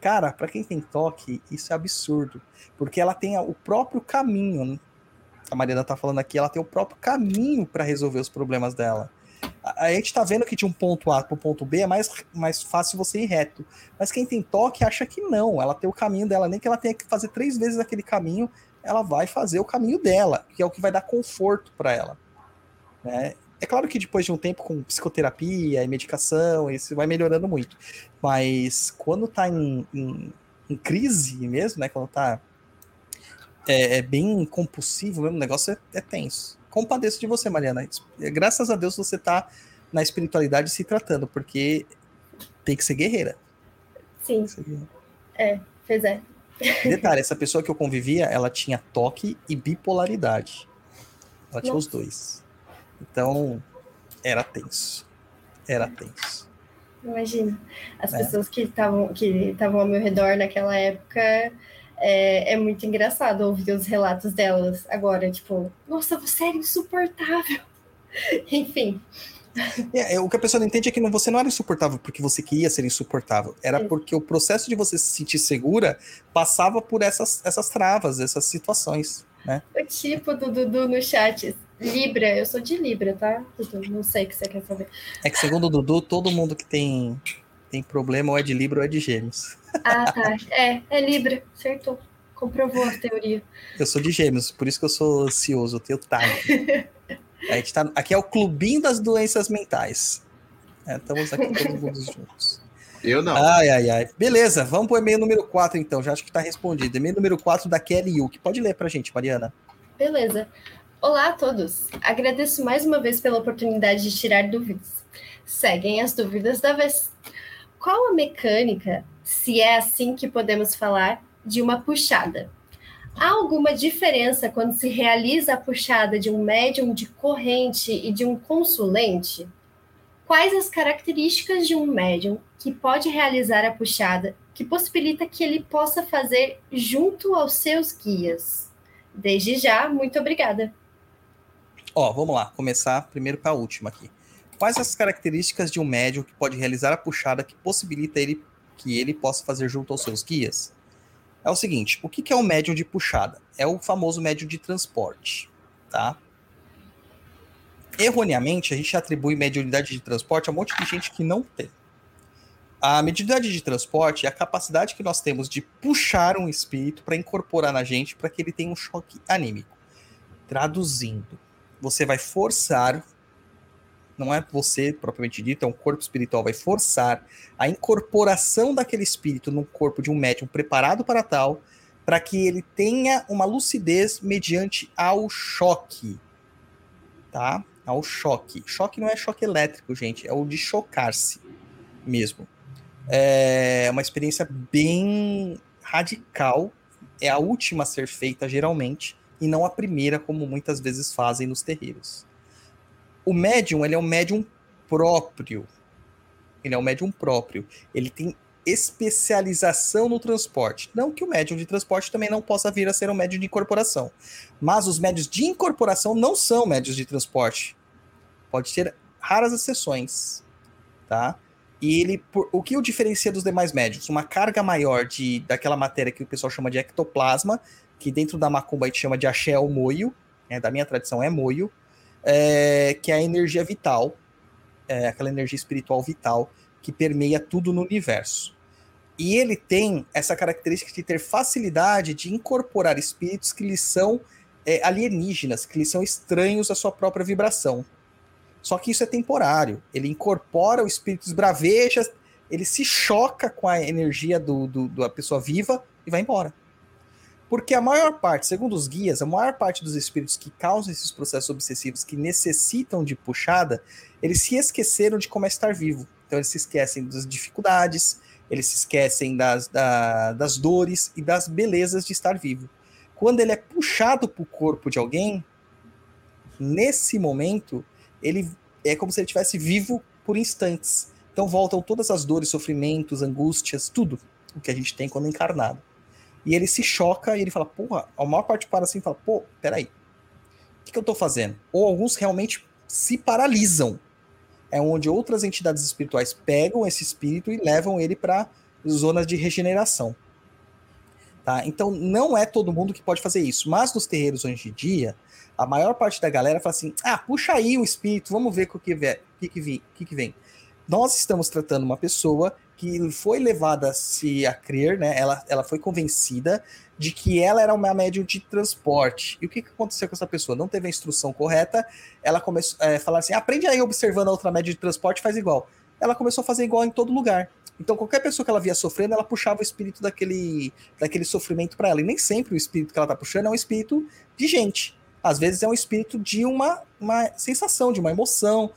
Cara, para quem tem toque, isso é absurdo. Porque ela tem o próprio caminho. Né? A Mariana tá falando aqui, ela tem o próprio caminho para resolver os problemas dela. A, a gente tá vendo que de um ponto A para o ponto B é mais, mais fácil você ir reto. Mas quem tem toque acha que não. Ela tem o caminho dela, nem que ela tenha que fazer três vezes aquele caminho, ela vai fazer o caminho dela, que é o que vai dar conforto para ela. Né? É claro que depois de um tempo com psicoterapia e medicação, isso vai melhorando muito. Mas quando tá em, em, em crise mesmo, né? Quando tá é, é bem compulsivo mesmo, o negócio é, é, tenso. Compadeço de você, Mariana. Graças a Deus você tá na espiritualidade se tratando, porque tem que ser guerreira. Sim. Ser guerreira. É, pois é. Detalhe, essa pessoa que eu convivia, ela tinha toque e bipolaridade. Ela tinha Nossa. os dois. Então, era tenso. Era tenso. Imagina. As é. pessoas que estavam que ao meu redor naquela época é, é, muito engraçado ouvir os relatos delas agora, tipo, nossa, você era insuportável. Enfim. É, é, o que a pessoa não entende é que você não era insuportável porque você queria ser insuportável. Era porque o processo de você se sentir segura passava por essas, essas travas, essas situações. Né? O tipo do Dudu no chat. Libra, eu sou de Libra, tá? Dudu, não sei o que você quer saber. É que segundo o Dudu, todo mundo que tem, tem problema ou é de Libra ou é de Gêmeos. Ah, tá. É, é Libra, acertou. Comprovou a teoria. Eu sou de Gêmeos, por isso que eu sou ansioso, eu tenho time. A gente tá, aqui é o clubinho das doenças mentais. É, estamos aqui todos mundo juntos. Eu não. Ai, ai, ai. Beleza, vamos para o e-mail número 4, então. Já acho que está respondido. E-mail número 4 da Kelly Yuki. Pode ler para a gente, Mariana. Beleza. Olá a todos. Agradeço mais uma vez pela oportunidade de tirar dúvidas. Seguem as dúvidas da vez. Qual a mecânica, se é assim que podemos falar, de uma puxada? Há alguma diferença quando se realiza a puxada de um médium de corrente e de um consulente? Quais as características de um médium que pode realizar a puxada que possibilita que ele possa fazer junto aos seus guias? Desde já, muito obrigada. Ó, vamos lá, começar primeiro com a última aqui. Quais as características de um médium que pode realizar a puxada que possibilita ele que ele possa fazer junto aos seus guias? É o seguinte, o que é um médium de puxada? É o famoso médium de transporte, tá? Erroneamente, a gente atribui mediunidade de transporte a um monte de gente que não tem. A mediunidade de transporte é a capacidade que nós temos de puxar um espírito para incorporar na gente para que ele tenha um choque anímico. Traduzindo, você vai forçar não é você propriamente dito, é um corpo espiritual, vai forçar a incorporação daquele espírito no corpo de um médium preparado para tal, para que ele tenha uma lucidez mediante ao choque. Tá? Ao choque. Choque não é choque elétrico, gente, é o de chocar-se mesmo. É uma experiência bem radical, é a última a ser feita geralmente, e não a primeira, como muitas vezes fazem nos terreiros o médium, ele é um médium próprio. Ele é um médium próprio. Ele tem especialização no transporte. Não que o médium de transporte também não possa vir a ser um médium de incorporação. Mas os médios de incorporação não são médios de transporte. Pode ter raras exceções, tá? E ele, por, o que o diferencia dos demais médios? Uma carga maior de daquela matéria que o pessoal chama de ectoplasma, que dentro da macumba a gente chama de axé ou moio, né, da minha tradição é moio, é, que é a energia vital, é, aquela energia espiritual vital que permeia tudo no universo. E ele tem essa característica de ter facilidade de incorporar espíritos que lhe são é, alienígenas, que lhe são estranhos à sua própria vibração. Só que isso é temporário. Ele incorpora o espírito, esbraveja, ele se choca com a energia do, do, da pessoa viva e vai embora. Porque a maior parte, segundo os guias, a maior parte dos espíritos que causam esses processos obsessivos que necessitam de puxada, eles se esqueceram de como é estar vivo. Então eles se esquecem das dificuldades, eles se esquecem das, da, das dores e das belezas de estar vivo. Quando ele é puxado para o corpo de alguém, nesse momento, ele é como se ele estivesse vivo por instantes. Então voltam todas as dores, sofrimentos, angústias, tudo o que a gente tem quando encarnado. E ele se choca e ele fala, porra, a maior parte para assim e fala, pô, peraí, o que, que eu tô fazendo? Ou alguns realmente se paralisam. É onde outras entidades espirituais pegam esse espírito e levam ele para zonas de regeneração. Tá? Então não é todo mundo que pode fazer isso, mas nos terreiros hoje em dia, a maior parte da galera fala assim: ah, puxa aí o espírito, vamos ver o que, que, que, que vem. Nós estamos tratando uma pessoa que foi levada a se a crer, né? Ela, ela foi convencida de que ela era uma médium de transporte. E o que, que aconteceu com essa pessoa? Não teve a instrução correta. Ela começou a é, falar assim: aprende aí observando a outra médium de transporte, faz igual. Ela começou a fazer igual em todo lugar. Então, qualquer pessoa que ela via sofrendo, ela puxava o espírito daquele, daquele sofrimento para ela. E nem sempre o espírito que ela tá puxando é um espírito de gente. Às vezes é um espírito de uma, uma sensação, de uma emoção,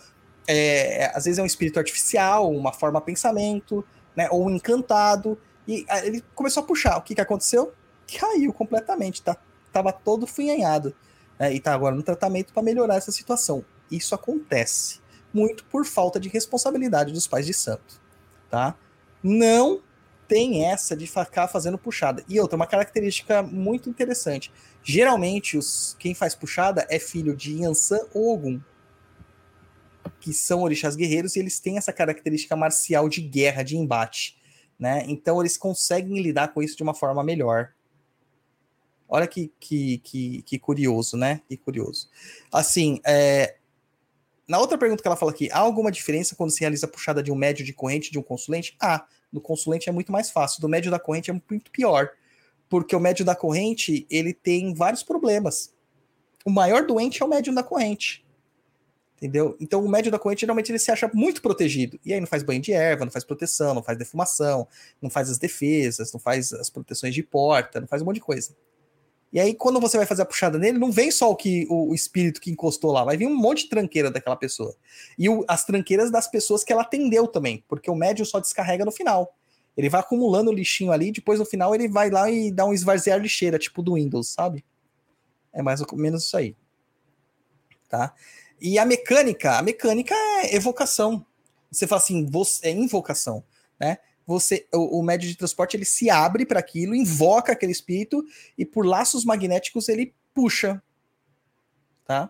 é, às vezes é um espírito artificial, uma forma pensamento, né, ou encantado, e ele começou a puxar. O que, que aconteceu? Caiu completamente, tá, tava todo funhanhado, né, e tá agora no tratamento para melhorar essa situação. Isso acontece muito por falta de responsabilidade dos pais de santo, tá? Não tem essa de ficar fazendo puxada. E outra, uma característica muito interessante. Geralmente, os, quem faz puxada é filho de Yansan ou Ogum que são orixás guerreiros e eles têm essa característica marcial de guerra, de embate, né? Então eles conseguem lidar com isso de uma forma melhor. Olha que, que, que, que curioso, né? Que curioso. Assim, é... na outra pergunta que ela fala aqui, há alguma diferença quando se realiza a puxada de um médio de corrente de um consulente? Ah, no consulente é muito mais fácil, do médio da corrente é muito pior, porque o médio da corrente ele tem vários problemas. O maior doente é o médium da corrente Entendeu? Então o médium da corrente geralmente ele se acha muito protegido. E aí não faz banho de erva, não faz proteção, não faz defumação, não faz as defesas, não faz as proteções de porta, não faz um monte de coisa. E aí, quando você vai fazer a puxada nele, não vem só o que o, o espírito que encostou lá, vai vir um monte de tranqueira daquela pessoa. E o, as tranqueiras das pessoas que ela atendeu também, porque o médium só descarrega no final. Ele vai acumulando o lixinho ali, depois no final ele vai lá e dá um esvaziar lixeira, tipo do Windows, sabe? É mais ou menos isso aí. Tá? E a mecânica, a mecânica é evocação. Você fala assim, você, é invocação, né? Você, o, o médio de transporte ele se abre para aquilo, invoca aquele espírito e por laços magnéticos ele puxa, tá?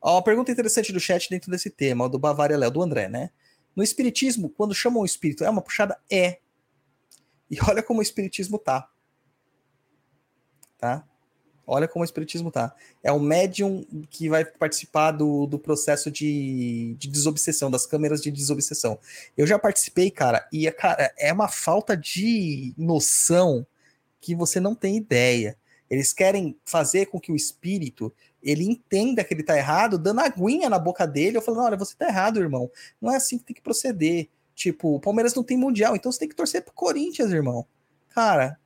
Ó, uma pergunta interessante do chat dentro desse tema, do Bavária Léo, do André, né? No espiritismo, quando chamam o espírito, é uma puxada? É. E olha como o espiritismo tá. Tá? Olha como o espiritismo tá. É o médium que vai participar do, do processo de, de desobsessão, das câmeras de desobsessão. Eu já participei, cara, e cara, é uma falta de noção que você não tem ideia. Eles querem fazer com que o espírito ele entenda que ele tá errado, dando aguinha na boca dele, eu falando, olha, você tá errado, irmão. Não é assim que tem que proceder. Tipo, o Palmeiras não tem mundial, então você tem que torcer pro Corinthians, irmão. Cara,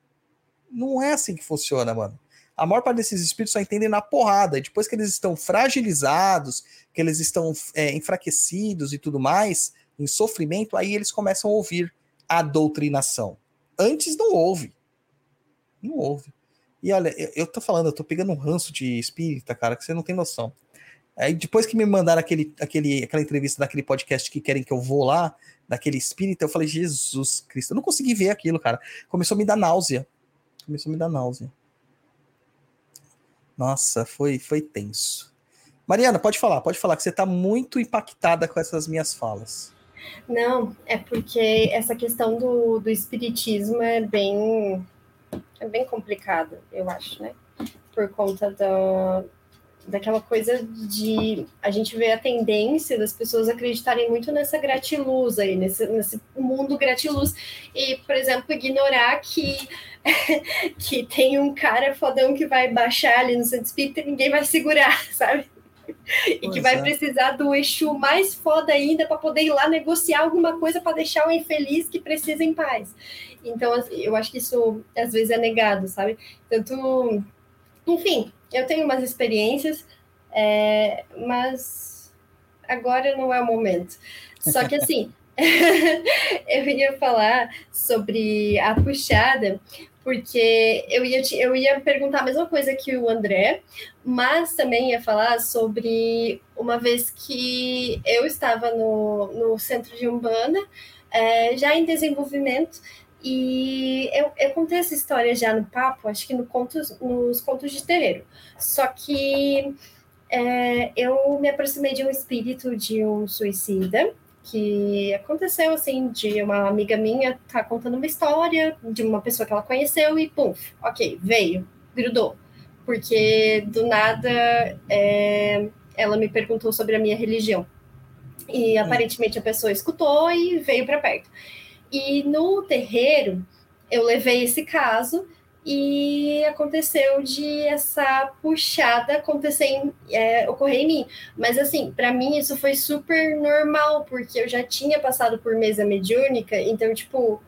não é assim que funciona, mano a maior parte desses espíritos só entendem na porrada. E depois que eles estão fragilizados, que eles estão é, enfraquecidos e tudo mais, em sofrimento, aí eles começam a ouvir a doutrinação. Antes não ouve. Não ouve. E olha, eu, eu tô falando, eu tô pegando um ranço de espírita, cara, que você não tem noção. Aí depois que me mandaram aquele, aquele, aquela entrevista daquele podcast que querem que eu vou lá, daquele espírita, eu falei, Jesus Cristo, eu não consegui ver aquilo, cara. Começou a me dar náusea. Começou a me dar náusea. Nossa, foi, foi tenso. Mariana, pode falar, pode falar, que você está muito impactada com essas minhas falas. Não, é porque essa questão do, do espiritismo é bem, é bem complicada, eu acho, né? Por conta da, daquela coisa de a gente vê a tendência das pessoas acreditarem muito nessa gratiluz aí, nesse, nesse mundo gratiluz. E, por exemplo, ignorar que, que tem um cara fodão que vai baixar ali no centro espírita e ninguém vai segurar, sabe? E pois que vai é. precisar do Exu mais foda ainda para poder ir lá negociar alguma coisa para deixar o infeliz que precisa em paz. Então, assim, eu acho que isso às vezes é negado, sabe? Tanto, enfim, eu tenho umas experiências, é, mas agora não é o momento. Só que assim, eu ia falar sobre a puxada, porque eu ia, eu ia perguntar a mesma coisa que o André, mas também ia falar sobre uma vez que eu estava no, no centro de Umbanda, é, já em desenvolvimento, e eu, eu contei essa história já no papo, acho que no contos, nos contos de terreiro. Só que é, eu me aproximei de um espírito de um suicida que aconteceu assim de uma amiga minha tá contando uma história de uma pessoa que ela conheceu e pum, ok, veio, grudou. Porque do nada é, ela me perguntou sobre a minha religião. E hum. aparentemente a pessoa escutou e veio para perto. E no terreiro, eu levei esse caso e aconteceu de essa puxada acontecer em, é, ocorrer em mim. Mas assim, para mim isso foi super normal, porque eu já tinha passado por mesa mediúnica, então, tipo,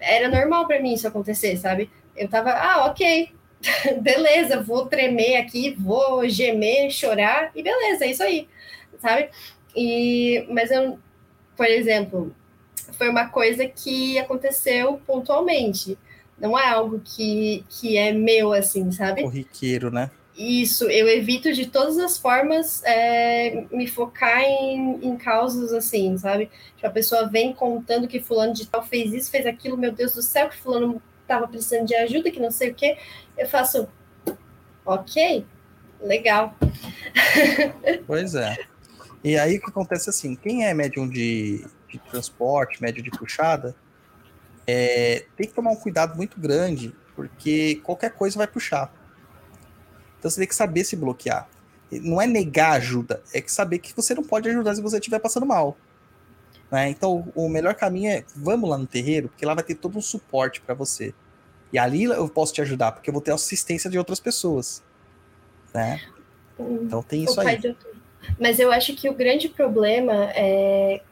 era normal para mim isso acontecer, sabe? Eu tava, ah, ok, beleza, vou tremer aqui, vou gemer, chorar, e beleza, é isso aí, sabe? E, mas eu, por exemplo, foi uma coisa que aconteceu pontualmente. Não é algo que, que é meu, assim, sabe? Corriqueiro, né? Isso, eu evito de todas as formas é, me focar em, em causas assim, sabe? Tipo, a pessoa vem contando que fulano de tal fez isso, fez aquilo, meu Deus do céu, que fulano estava precisando de ajuda, que não sei o quê. Eu faço, ok, legal. Pois é. E aí o que acontece assim, quem é médium de, de transporte, médio de puxada, é, tem que tomar um cuidado muito grande, porque qualquer coisa vai puxar. Então você tem que saber se bloquear. Não é negar ajuda, é que saber que você não pode ajudar se você estiver passando mal. Né? Então o melhor caminho é vamos lá no terreiro, porque lá vai ter todo um suporte para você. E ali eu posso te ajudar, porque eu vou ter assistência de outras pessoas. Né? Então tem isso aí. Mas eu acho que o grande problema é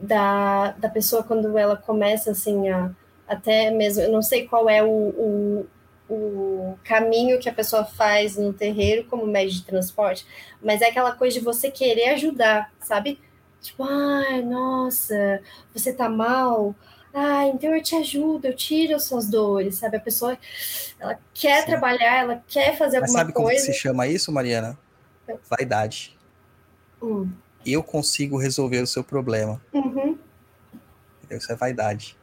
da, da pessoa quando ela começa assim a até mesmo, eu não sei qual é o, o, o caminho que a pessoa faz no terreiro como médio de transporte, mas é aquela coisa de você querer ajudar, sabe? Tipo, ai, nossa, você tá mal, ah, então eu te ajudo, eu tiro as suas dores, sabe? A pessoa, ela quer Sim. trabalhar, ela quer fazer Mas alguma sabe coisa. Sabe como se chama isso, Mariana? Vaidade. Hum. Eu consigo resolver o seu problema. Uhum. Isso é vaidade.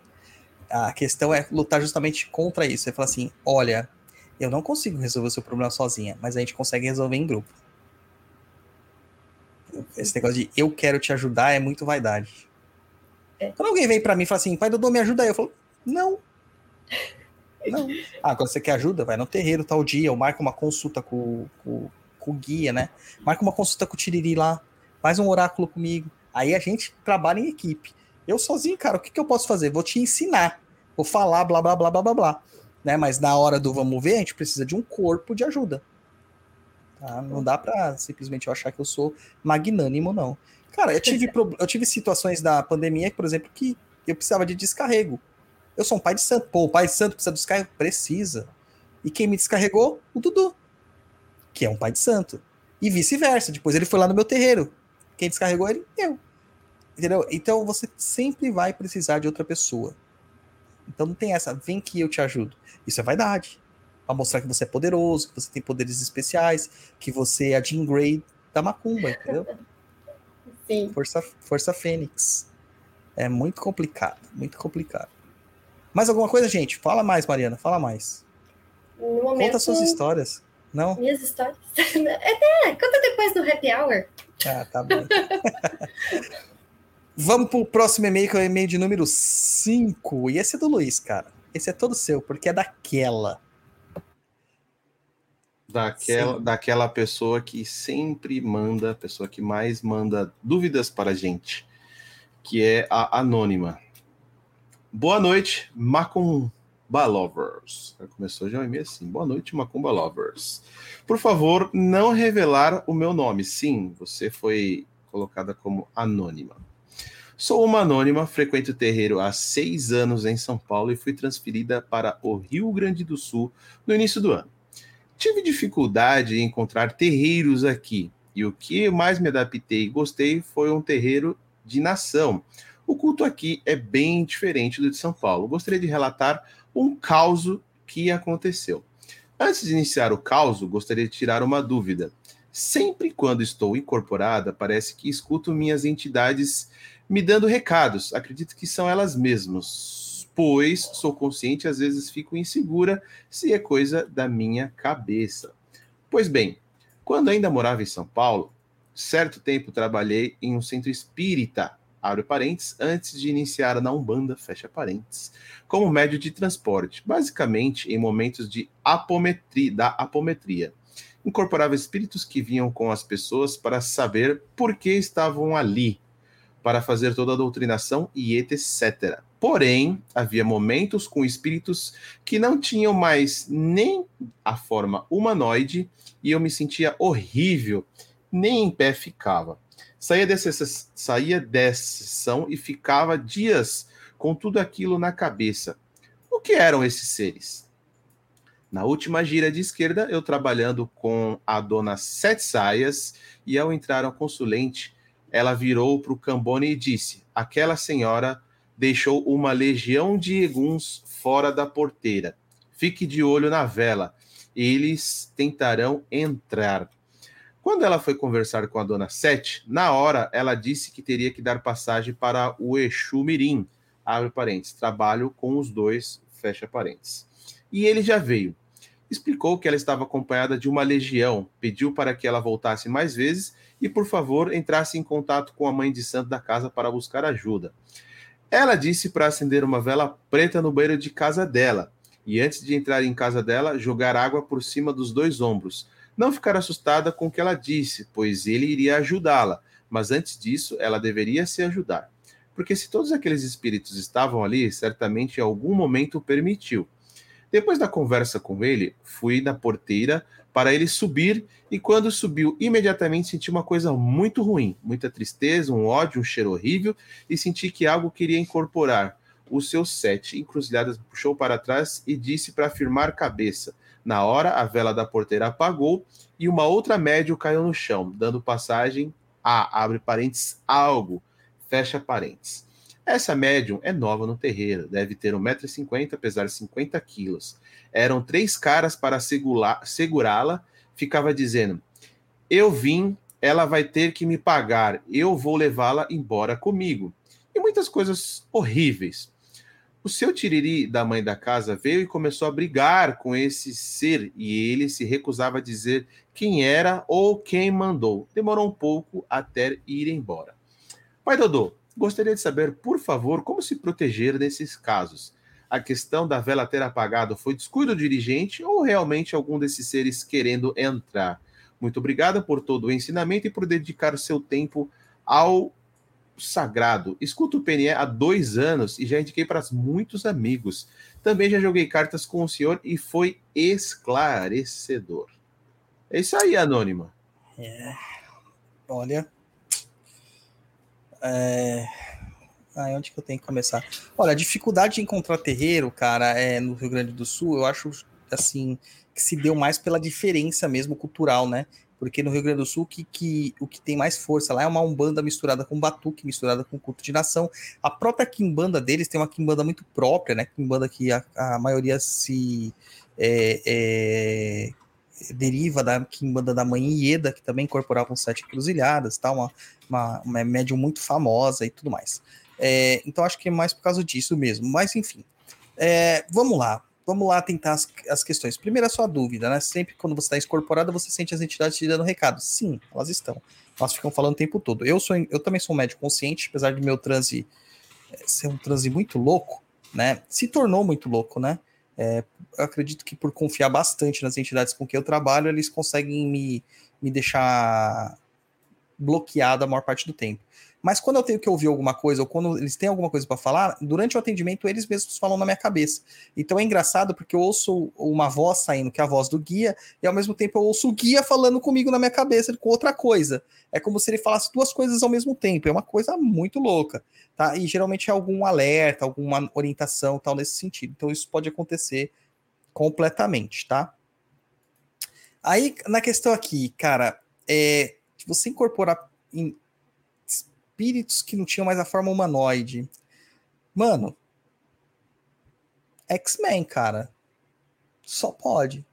A questão é lutar justamente contra isso. Você fala assim: olha, eu não consigo resolver o seu problema sozinha, mas a gente consegue resolver em grupo. Esse negócio de eu quero te ajudar é muito vaidade. É. Quando alguém vem para mim e fala assim, pai Dodô, me ajuda aí, eu falo, não. Não. Ah, quando você quer ajuda, vai no terreiro tal dia, ou marca uma consulta com, com, com o guia, né? Marca uma consulta com o Tiriri lá, faz um oráculo comigo. Aí a gente trabalha em equipe. Eu sozinho, cara, o que, que eu posso fazer? Vou te ensinar. Vou falar, blá, blá, blá, blá, blá, blá. Né? Mas na hora do vamos ver, a gente precisa de um corpo de ajuda. Tá? Não dá pra simplesmente eu achar que eu sou magnânimo, não. Cara, eu tive, eu tive situações da pandemia, por exemplo, que eu precisava de descarrego. Eu sou um pai de santo. Pô, o pai de santo precisa descarrego? Precisa. E quem me descarregou? O Dudu, que é um pai de santo. E vice-versa. Depois ele foi lá no meu terreiro. Quem descarregou ele? Eu. Entendeu? Então você sempre vai precisar de outra pessoa. Então não tem essa, vem que eu te ajudo. Isso é vaidade. Pra mostrar que você é poderoso, que você tem poderes especiais, que você é a Jean Grey da macumba, entendeu? Sim. Força, Força Fênix. É muito complicado, muito complicado. Mais alguma coisa, gente? Fala mais, Mariana, fala mais. No momento, conta suas histórias. Não? Minhas histórias? É, conta depois do happy hour. Ah, tá bom. Vamos pro próximo e-mail, que é o e-mail de número 5. E esse é do Luiz, cara. Esse é todo seu, porque é daquela. Daquela, daquela pessoa que sempre manda, a pessoa que mais manda dúvidas para a gente, que é a Anônima. Boa noite, Macumba Lovers. Começou já o e-mail assim. Boa noite, Macumba Lovers. Por favor, não revelar o meu nome. Sim, você foi colocada como anônima. Sou uma anônima, frequento o terreiro há seis anos em São Paulo e fui transferida para o Rio Grande do Sul no início do ano. Tive dificuldade em encontrar terreiros aqui, e o que mais me adaptei e gostei foi um terreiro de nação. O culto aqui é bem diferente do de São Paulo. Gostaria de relatar um caos que aconteceu. Antes de iniciar o caos, gostaria de tirar uma dúvida. Sempre quando estou incorporada, parece que escuto minhas entidades me dando recados. Acredito que são elas mesmas pois sou consciente às vezes fico insegura se é coisa da minha cabeça. Pois bem, quando ainda morava em São Paulo, certo tempo trabalhei em um centro espírita, abre parênteses, antes de iniciar na Umbanda, fecha parênteses, como médio de transporte, basicamente em momentos de apometria, da apometria. Incorporava espíritos que vinham com as pessoas para saber por que estavam ali, para fazer toda a doutrinação e etc. Porém, havia momentos com espíritos que não tinham mais nem a forma humanoide e eu me sentia horrível, nem em pé ficava. Saía dessa, saía dessa sessão e ficava dias com tudo aquilo na cabeça. O que eram esses seres? Na última gira de esquerda, eu trabalhando com a dona Sete Saias, e ao entrar ao consulente, ela virou para o Cambone e disse: Aquela senhora deixou uma legião de eguns fora da porteira. Fique de olho na vela, eles tentarão entrar. Quando ela foi conversar com a dona Sete, na hora ela disse que teria que dar passagem para o Exu Mirim, abre parênteses, trabalho com os dois, fecha parênteses. E ele já veio. Explicou que ela estava acompanhada de uma legião, pediu para que ela voltasse mais vezes e, por favor, entrasse em contato com a mãe de santo da casa para buscar ajuda. Ela disse para acender uma vela preta no banheiro de casa dela e, antes de entrar em casa dela, jogar água por cima dos dois ombros. Não ficar assustada com o que ela disse, pois ele iria ajudá-la, mas antes disso, ela deveria se ajudar. Porque se todos aqueles espíritos estavam ali, certamente em algum momento permitiu. Depois da conversa com ele, fui na porteira para ele subir e quando subiu, imediatamente senti uma coisa muito ruim, muita tristeza, um ódio, um cheiro horrível e senti que algo queria incorporar. Os seus sete encruzilhadas puxou para trás e disse para firmar cabeça. Na hora, a vela da porteira apagou e uma outra médio caiu no chão, dando passagem a, abre parênteses, algo, fecha parênteses. Essa médium é nova no terreiro, deve ter 1,50m, pesar 50 quilos. Eram três caras para segurá-la, ficava dizendo: Eu vim, ela vai ter que me pagar, eu vou levá-la embora comigo. E muitas coisas horríveis. O seu tiriri da mãe da casa veio e começou a brigar com esse ser e ele se recusava a dizer quem era ou quem mandou. Demorou um pouco até ir embora. Pai Dodô, gostaria de saber, por favor, como se proteger desses casos. A questão da vela ter apagado foi descuido do dirigente ou realmente algum desses seres querendo entrar? Muito obrigada por todo o ensinamento e por dedicar seu tempo ao sagrado. Escuto o PNE há dois anos e já indiquei para muitos amigos. Também já joguei cartas com o senhor e foi esclarecedor. É isso aí, Anônima. É. Olha. É... Onde que eu tenho que começar? Olha, a dificuldade de encontrar terreiro, cara, é, no Rio Grande do Sul, eu acho assim que se deu mais pela diferença mesmo cultural, né? Porque no Rio Grande do Sul, que, que, o que tem mais força lá é uma Umbanda misturada com Batuque, misturada com culto de nação. A própria Kimbanda deles tem uma Kimbanda muito própria, né? Kimbanda que a, a maioria se é, é, deriva da Kimbanda da Mãe Ieda, que também incorporavam sete encruzilhadas, tá? uma, uma, uma médium muito famosa e tudo mais. É, então acho que é mais por causa disso mesmo. Mas enfim, é, vamos lá vamos lá tentar as, as questões. Primeiro, a sua dúvida, né? Sempre quando você está incorporada, você sente as entidades te dando recado. Sim, elas estão. Elas ficam falando o tempo todo. Eu sou, eu também sou um médico consciente, apesar de meu transe é, ser um transe muito louco, né? Se tornou muito louco, né? É, eu acredito que por confiar bastante nas entidades com que eu trabalho, eles conseguem me, me deixar bloqueado a maior parte do tempo. Mas quando eu tenho que ouvir alguma coisa, ou quando eles têm alguma coisa para falar, durante o atendimento eles mesmos falam na minha cabeça. Então é engraçado porque eu ouço uma voz saindo, que é a voz do guia, e ao mesmo tempo eu ouço o guia falando comigo na minha cabeça com outra coisa. É como se ele falasse duas coisas ao mesmo tempo. É uma coisa muito louca, tá? E geralmente é algum alerta, alguma orientação, tal nesse sentido. Então isso pode acontecer completamente, tá? Aí na questão aqui, cara, é você incorporar espíritos que não tinham mais a forma humanoide. Mano, X-Men, cara. Só pode.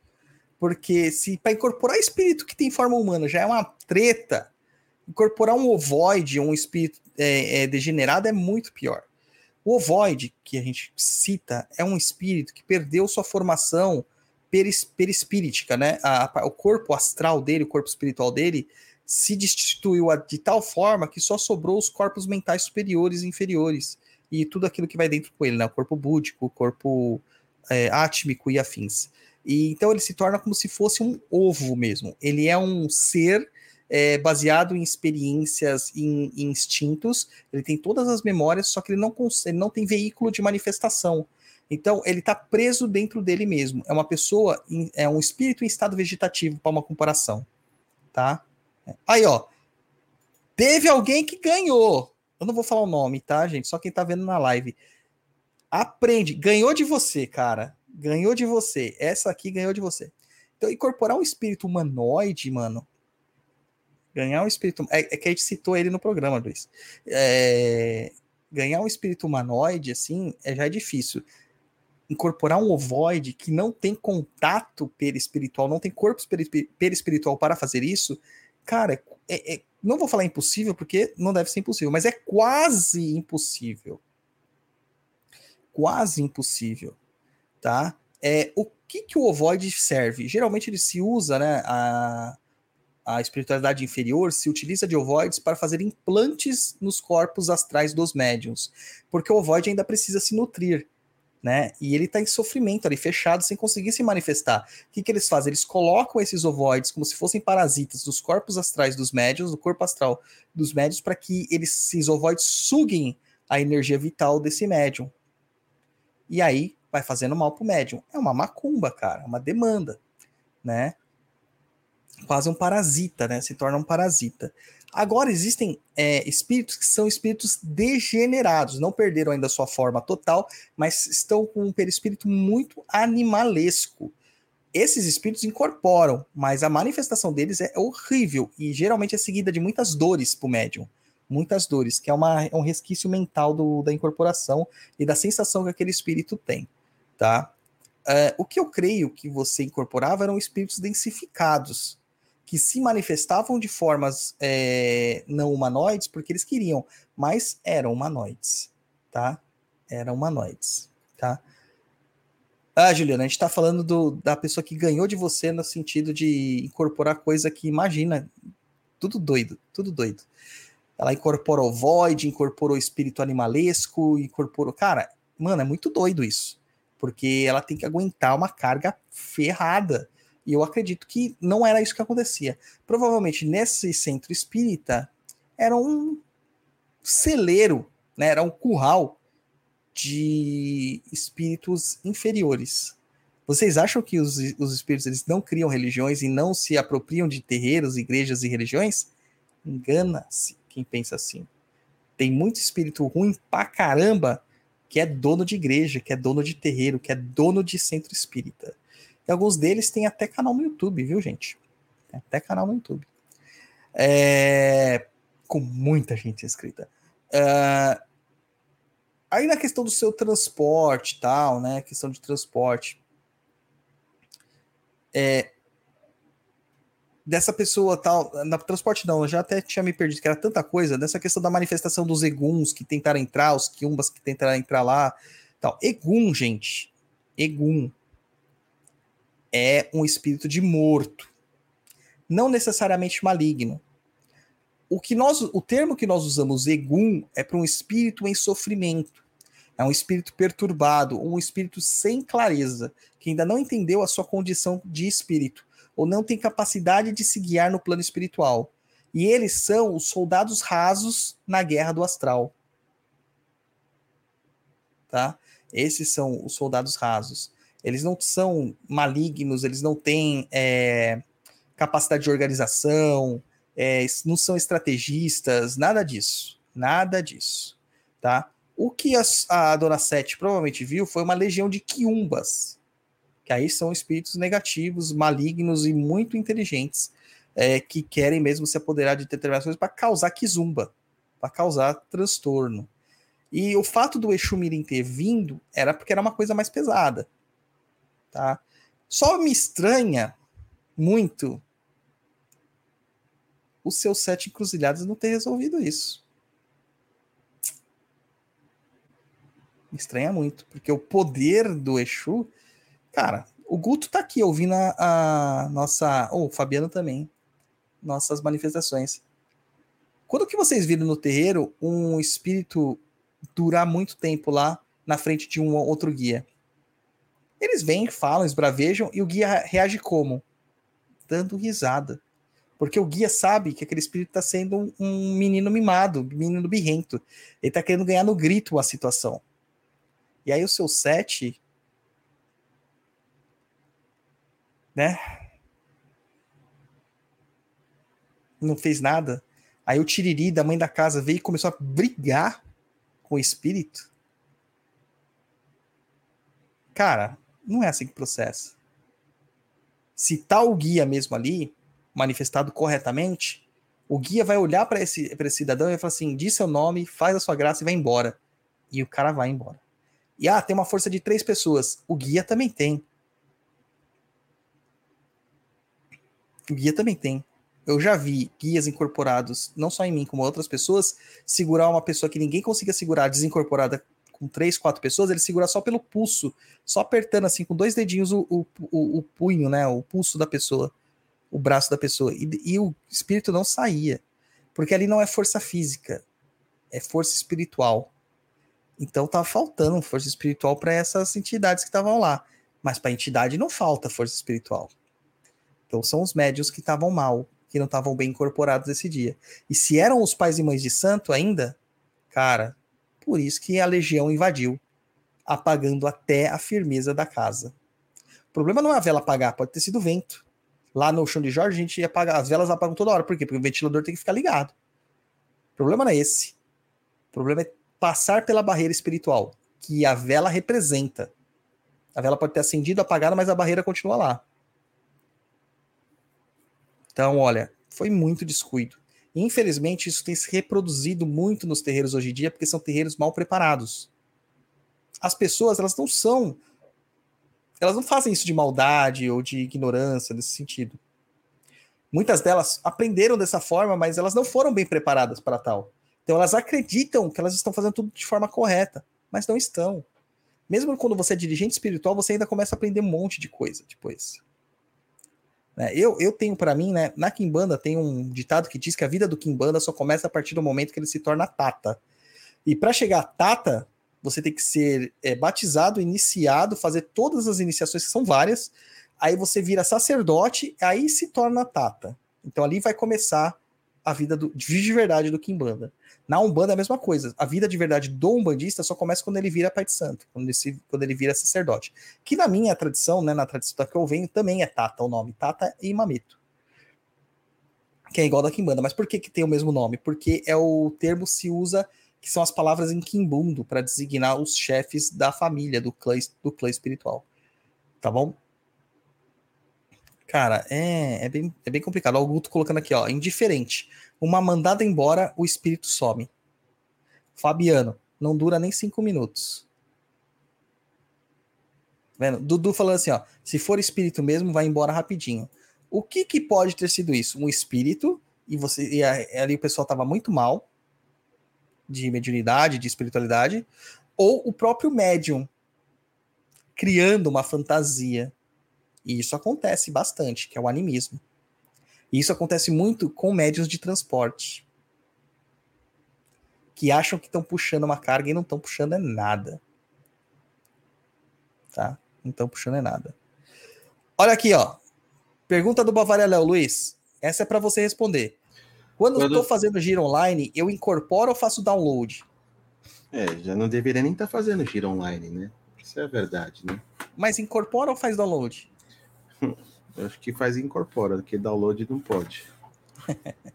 Porque se para incorporar espírito que tem forma humana já é uma treta, incorporar um ovoide, um espírito é, é, degenerado é muito pior. O ovoide, que a gente cita, é um espírito que perdeu sua formação peris, perispíritica, né? A, a, o corpo astral dele, o corpo espiritual dele, se destituiu de tal forma que só sobrou os corpos mentais superiores e inferiores e tudo aquilo que vai dentro com ele, né? O corpo búdico, o corpo é, átmico e afins. E então ele se torna como se fosse um ovo mesmo. Ele é um ser é, baseado em experiências, em, em, instintos. Ele tem todas as memórias, só que ele não, ele não tem veículo de manifestação. Então ele está preso dentro dele mesmo. É uma pessoa, é um espírito em estado vegetativo para uma comparação, tá? Aí, ó. Teve alguém que ganhou. Eu não vou falar o nome, tá, gente? Só quem tá vendo na live. Aprende. Ganhou de você, cara. Ganhou de você. Essa aqui ganhou de você. Então, incorporar um espírito humanoide, mano. Ganhar um espírito. É, é que a gente citou ele no programa, Luiz. É... Ganhar um espírito humanoide, assim, é, já é difícil. Incorporar um ovoide que não tem contato perispiritual, não tem corpo perispiritual para fazer isso, cara, é, é, não vou falar impossível porque não deve ser impossível, mas é quase impossível. Quase impossível, tá? É, o que, que o ovoide serve? Geralmente ele se usa, né, a, a espiritualidade inferior se utiliza de ovoides para fazer implantes nos corpos astrais dos médiums, porque o ovoide ainda precisa se nutrir né? E ele está em sofrimento ali, fechado, sem conseguir se manifestar. O que, que eles fazem? Eles colocam esses ovoides como se fossem parasitas dos corpos astrais dos médios, do corpo astral dos médios, para que eles, esses ovoides suguem a energia vital desse médium. E aí vai fazendo mal pro médium. É uma macumba, cara, uma demanda, né? Quase um parasita, né? Se torna um parasita. Agora existem é, espíritos que são espíritos degenerados, não perderam ainda sua forma total, mas estão com um perispírito muito animalesco. Esses espíritos incorporam, mas a manifestação deles é horrível e geralmente é seguida de muitas dores para o médium. Muitas dores, que é, uma, é um resquício mental do, da incorporação e da sensação que aquele espírito tem. Tá? Uh, o que eu creio que você incorporava eram espíritos densificados que se manifestavam de formas é, não humanoides porque eles queriam, mas eram humanoides, tá? Eram humanoides, tá? Ah, Juliana, a gente tá falando do, da pessoa que ganhou de você no sentido de incorporar coisa que imagina, tudo doido, tudo doido. Ela incorporou o Void, incorporou o espírito animalesco, incorporou. Cara, mano, é muito doido isso. Porque ela tem que aguentar uma carga ferrada e eu acredito que não era isso que acontecia. Provavelmente nesse centro espírita era um celeiro, né? era um curral de espíritos inferiores. Vocês acham que os, os espíritos eles não criam religiões e não se apropriam de terreiros, igrejas e religiões? Engana-se quem pensa assim. Tem muito espírito ruim pra caramba que é dono de igreja, que é dono de terreiro, que é dono de centro espírita. E alguns deles têm até canal no YouTube, viu, gente? Tem até canal no YouTube. É... Com muita gente inscrita. É... Aí na questão do seu transporte tal, né? Questão de transporte. É... Dessa pessoa tal, na transporte não, eu já até tinha me perdido, que era tanta coisa, dessa questão da manifestação dos eguns que tentaram entrar, os quiumbas que tentaram entrar lá, tal. Egum, gente, Egum, é um espírito de morto, não necessariamente maligno. O que nós, o termo que nós usamos egum é para um espírito em sofrimento. É um espírito perturbado, um espírito sem clareza, que ainda não entendeu a sua condição de espírito, ou não tem capacidade de se guiar no plano espiritual. E eles são os soldados rasos na guerra do astral. Tá? Esses são os soldados rasos. Eles não são malignos, eles não têm é, capacidade de organização, é, não são estrategistas, nada disso. Nada disso. Tá? O que a, a dona Sete provavelmente viu foi uma legião de quiumbas, que aí são espíritos negativos, malignos e muito inteligentes, é, que querem mesmo se apoderar de determinadas coisas para causar quizumba, para causar transtorno. E o fato do Exu Mirim ter vindo era porque era uma coisa mais pesada tá? Só me estranha muito os seus sete encruzilhadas não ter resolvido isso. Me estranha muito, porque o poder do Exu, cara, o Guto tá aqui ouvindo a, a nossa, ou oh, o Fabiano também, nossas manifestações. Quando que vocês viram no terreiro um espírito durar muito tempo lá na frente de um outro guia? Eles vêm, falam, esbravejam, e o guia reage como? Dando risada. Porque o guia sabe que aquele espírito está sendo um, um, menino mimado, menino birrento. Ele está querendo ganhar no grito a situação. E aí o seu sete. Né? Não fez nada. Aí o Tiriri, da mãe da casa, veio e começou a brigar com o espírito. Cara, não é assim que processa. Se tá o guia mesmo ali, manifestado corretamente, o guia vai olhar para esse, esse cidadão e vai falar assim: diz seu nome, faz a sua graça e vai embora. E o cara vai embora. E ah, tem uma força de três pessoas. O guia também tem. O guia também tem. Eu já vi guias incorporados, não só em mim, como outras pessoas, segurar uma pessoa que ninguém consiga segurar desincorporada com três, quatro pessoas, ele segura só pelo pulso, só apertando assim com dois dedinhos o, o, o, o punho, né? O pulso da pessoa, o braço da pessoa. E, e o espírito não saía. Porque ali não é força física, é força espiritual. Então tá faltando força espiritual para essas entidades que estavam lá. Mas para a entidade não falta força espiritual. Então são os médios que estavam mal, que não estavam bem incorporados esse dia. E se eram os pais e mães de santo ainda, cara, por isso que a legião invadiu. apagando até a firmeza da casa. O problema não é a vela apagar, pode ter sido vento. Lá no chão de Jorge, a gente ia apagar, as velas apagam toda hora. Por quê? Porque o ventilador tem que ficar ligado. O problema não é esse. O problema é passar pela barreira espiritual, que a vela representa. A vela pode ter acendido, apagado, mas a barreira continua lá. Então, olha, foi muito descuido. Infelizmente, isso tem se reproduzido muito nos terreiros hoje em dia, porque são terreiros mal preparados. As pessoas, elas não são. Elas não fazem isso de maldade ou de ignorância nesse sentido. Muitas delas aprenderam dessa forma, mas elas não foram bem preparadas para tal. Então elas acreditam que elas estão fazendo tudo de forma correta, mas não estão. Mesmo quando você é dirigente espiritual, você ainda começa a aprender um monte de coisa depois. Né? Eu, eu tenho para mim, né, na Kimbanda tem um ditado que diz que a vida do Kimbanda só começa a partir do momento que ele se torna Tata. E para chegar a Tata, você tem que ser é, batizado, iniciado, fazer todas as iniciações, que são várias. Aí você vira sacerdote, aí se torna Tata. Então ali vai começar a vida do, de verdade do Kimbanda. Na Umbanda é a mesma coisa. A vida de verdade do umbandista só começa quando ele vira pai de santo, quando ele, se, quando ele vira sacerdote. Que na minha tradição, né, na tradição da que eu venho, também é Tata o nome, Tata e Mameto. Que é igual da Kimbanda. Mas por que, que tem o mesmo nome? Porque é o termo se usa, que são as palavras em Kimbundo, para designar os chefes da família, do clã, do clã espiritual. Tá bom? Cara, é, é, bem, é bem complicado. Ó, o Guto colocando aqui, ó, indiferente. Uma mandada embora, o espírito some. Fabiano, não dura nem cinco minutos. Vendo? Dudu falando assim, ó, se for espírito mesmo, vai embora rapidinho. O que que pode ter sido isso? Um espírito e você e ali o pessoal tava muito mal de mediunidade, de espiritualidade, ou o próprio médium criando uma fantasia e isso acontece bastante, que é o animismo. E isso acontece muito com médios de transporte. Que acham que estão puxando uma carga e não estão puxando é nada. Tá? Não estão puxando é nada. Olha aqui, ó. Pergunta do Bavaria Léo, Luiz. Essa é para você responder. Quando, Quando... eu estou fazendo giro online, eu incorporo ou faço download? É, já não deveria nem estar tá fazendo giro online, né? Isso é a verdade, né? Mas incorpora ou faz download? Eu acho que faz incorpora, porque download não pode.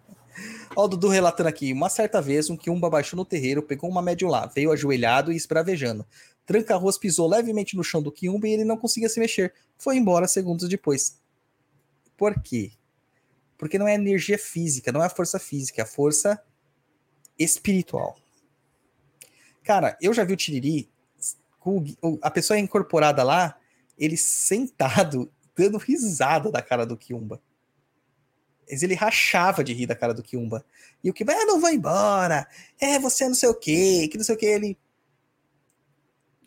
Ó, o Dudu relatando aqui. Uma certa vez, um quiumba baixou no terreiro, pegou uma médium lá, veio ajoelhado e esbravejando. Tranca-ruas pisou levemente no chão do quiumba e ele não conseguia se mexer. Foi embora segundos depois. Por quê? Porque não é energia física, não é a força física, é a força espiritual. Cara, eu já vi o Tiriri, a pessoa é incorporada lá, ele sentado dando risada da cara do Kiumba. Mas ele rachava de rir da cara do Kiumba. E o Kiumba, ah, não vai embora. É, você não sei o quê, que não sei o quê. Ele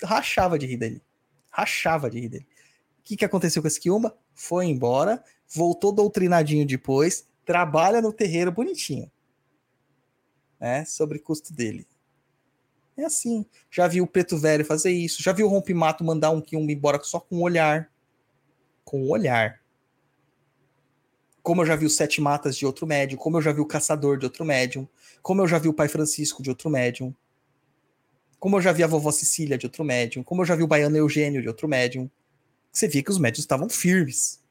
rachava de rir dele. Rachava de rir dele. O que, que aconteceu com esse Kiumba? Foi embora, voltou doutrinadinho depois, trabalha no terreiro bonitinho. Né, sobre custo dele. É assim. Já viu o Preto Velho fazer isso. Já viu o Rompimato mandar um Kiumba embora só com um olhar com o olhar. Como eu já vi o Sete Matas de outro médium, como eu já vi o Caçador de outro médium, como eu já vi o Pai Francisco de outro médium, como eu já vi a Vovó Cecília de outro médium, como eu já vi o Baiano Eugênio de outro médium. Você via que os médiums estavam firmes.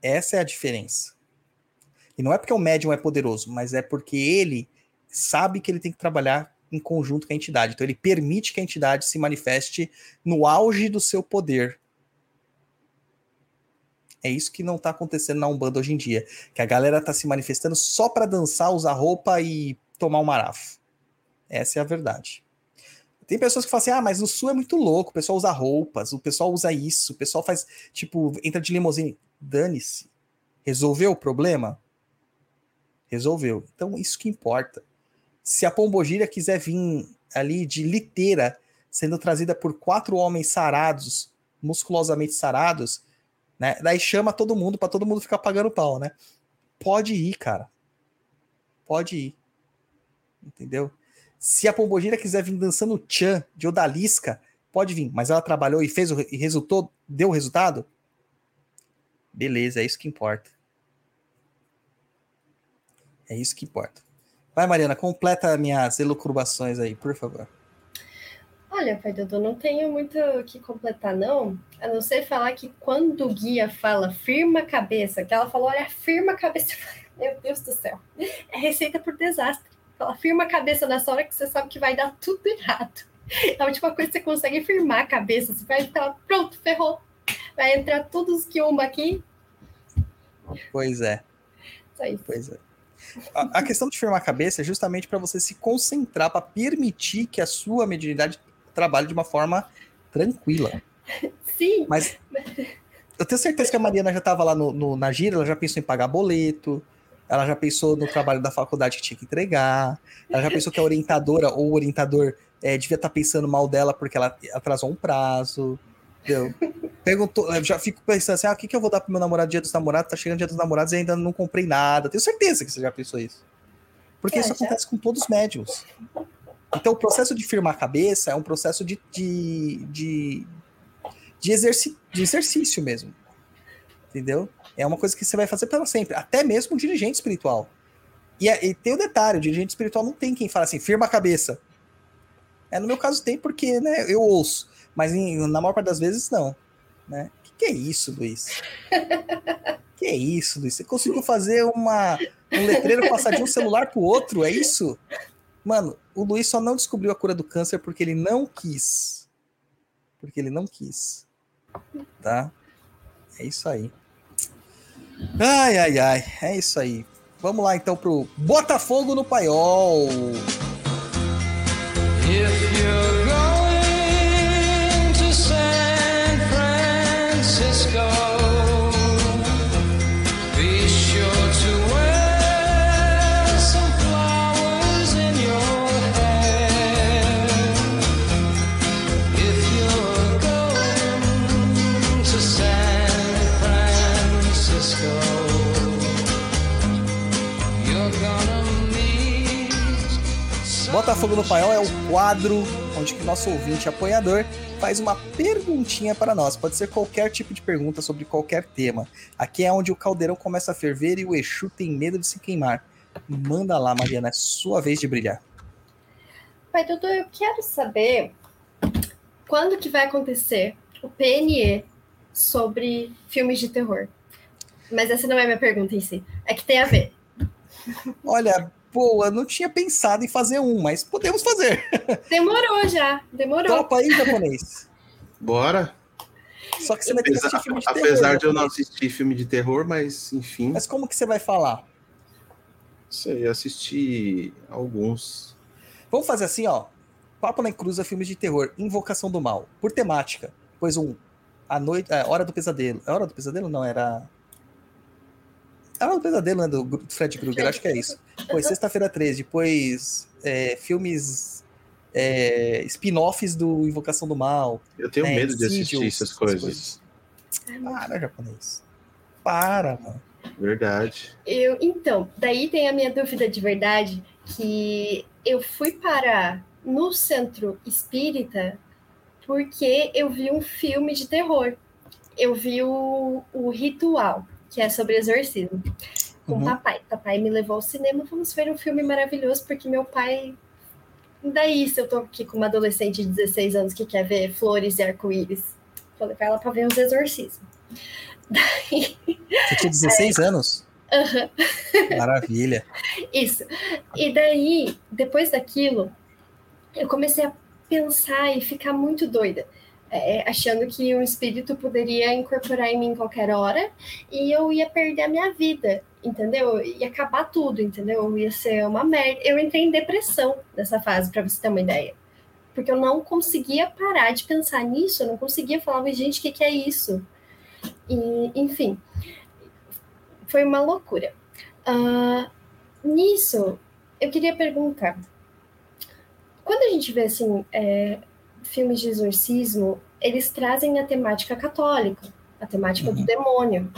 Essa é a diferença. E não é porque o médium é poderoso, mas é porque ele sabe que ele tem que trabalhar em conjunto com a entidade. Então ele permite que a entidade se manifeste no auge do seu poder. É isso que não está acontecendo na Umbanda hoje em dia, que a galera está se manifestando só para dançar, usar roupa e tomar um marafo. Essa é a verdade. Tem pessoas que falam assim: ah, mas no sul é muito louco, o pessoal usa roupas, o pessoal usa isso, o pessoal faz, tipo, entra de limusine. Dane-se. Resolveu o problema? Resolveu. Então, isso que importa se a Pombogira quiser vir ali de liteira, sendo trazida por quatro homens sarados, musculosamente sarados, né? Daí chama todo mundo para todo mundo ficar pagando pau, né? Pode ir, cara. Pode ir. Entendeu? Se a Pombogira quiser vir dançando tchan de odalisca, pode vir, mas ela trabalhou e fez o e resultou, deu o resultado? Beleza, é isso que importa. É isso que importa. Vai, Mariana, completa minhas elucubrações aí, por favor. Olha, pai Dudu, não tenho muito o que completar, não. A não ser falar que quando o guia fala firma a cabeça, que ela falou, olha, firma a cabeça. Meu Deus do céu. É receita por desastre. Fala, firma a cabeça nessa hora que você sabe que vai dar tudo errado. É a última coisa que você consegue firmar a cabeça. Você vai estar pronto, ferrou. Vai entrar todos os quiumba aqui. Pois é. Pois é. A, a questão de firmar a cabeça é justamente para você se concentrar, para permitir que a sua mediunidade trabalhe de uma forma tranquila. Sim, Mas eu tenho certeza que a Mariana já estava lá no, no- na gira, ela já pensou em pagar boleto, ela já pensou no trabalho da faculdade que tinha que entregar, ela já pensou que a orientadora ou o orientador eh, devia estar pensando mal dela porque ela atrasou um prazo. Entendeu? Perguntou, eu já fico pensando assim: ah, o que, que eu vou dar pro meu namorado dia dos namorados? Tá chegando dia dos namorados e ainda não comprei nada. Tenho certeza que você já pensou isso. Porque É, isso já. acontece com todos os médiums. Então, o processo de firmar a cabeça é um processo de, de, de, de, exerci de exercício mesmo. Entendeu? É uma coisa que você vai fazer pela sempre. Até mesmo um dirigente espiritual. E, é- e tem o detalhe: o dirigente espiritual não tem quem fala assim, firma a cabeça. É, no meu caso tem porque né, eu ouço. Mas em- na maior parte das vezes, não. Né? Que, que é isso, Luiz? que é isso, Luiz? Você conseguiu fazer uma, um letreiro passar de um celular pro outro? É isso? Mano, o Luiz só não descobriu a cura do câncer porque ele não quis. Porque ele não quis. Tá? É isso aí. Ai, ai, ai. É isso aí. Vamos lá então pro Botafogo no Paiol. If you're Botafogo no Paiol é o quadro onde que nosso ouvinte apoiador faz uma perguntinha para nós. Pode ser qualquer tipo de pergunta sobre qualquer tema. Aqui é onde o caldeirão começa a ferver e o Exu tem medo de se queimar. Manda lá, Mariana, é sua vez de brilhar. pai Dudu, eu quero saber quando que vai acontecer o PNE sobre filmes de terror. Mas essa não é minha pergunta em si. É que tem a ver. Olha, boa, não tinha pensado em fazer um, mas podemos fazer. Demorou já, demorou. Topa aí, japonês. Bora. Só que você vai ter que Apesar, assistir filme de apesar terror. de eu não japonês. assistir filme de terror, mas enfim, Mas como que você vai falar? sei, assisti alguns. Vamos fazer assim, ó. Papo na Cruza, filmes de terror, Invocação do Mal, por temática. Pois um, a noite, é, Hora do Pesadelo. É Hora do Pesadelo? Não, era... É Hora do Pesadelo, né, do Fred Krueger, acho que é isso. Depois, Sexta-feira 13, depois é, filmes é, spin-offs do Invocação do Mal. Eu tenho É, medo de assistir essas coisas. coisas. Para, japonês. Para, mano. Verdade. Eu, então, daí tem a minha dúvida de verdade, que eu fui parar no centro espírita porque eu vi um filme de terror. Eu vi o, o Ritual, que é sobre exorcismo, com Uhum. o papai. Papai me levou ao cinema, vamos ver um filme maravilhoso, porque meu pai. Daí, se eu tô aqui com uma adolescente de 16 anos que quer ver flores e arco-íris, vou levar ela pra ver os exorcismos. Daí. Você tinha 16 anos? Aham. Maravilha. Isso. E daí, depois daquilo, eu comecei a pensar e ficar muito doida, é, achando que um espírito poderia incorporar em mim qualquer hora e eu ia perder a minha vida, entendeu? Ia acabar tudo, entendeu? Ia ser uma merda. Eu entrei em depressão nessa fase, para você ter uma ideia. Porque eu não conseguia parar de pensar nisso, eu não conseguia falar, "Mas, gente, o que, que é isso? E, enfim, foi uma loucura. Ah, nisso, eu queria perguntar: quando a gente vê assim é, filmes de exorcismo, eles trazem a temática católica, a temática do Uhum. demônio.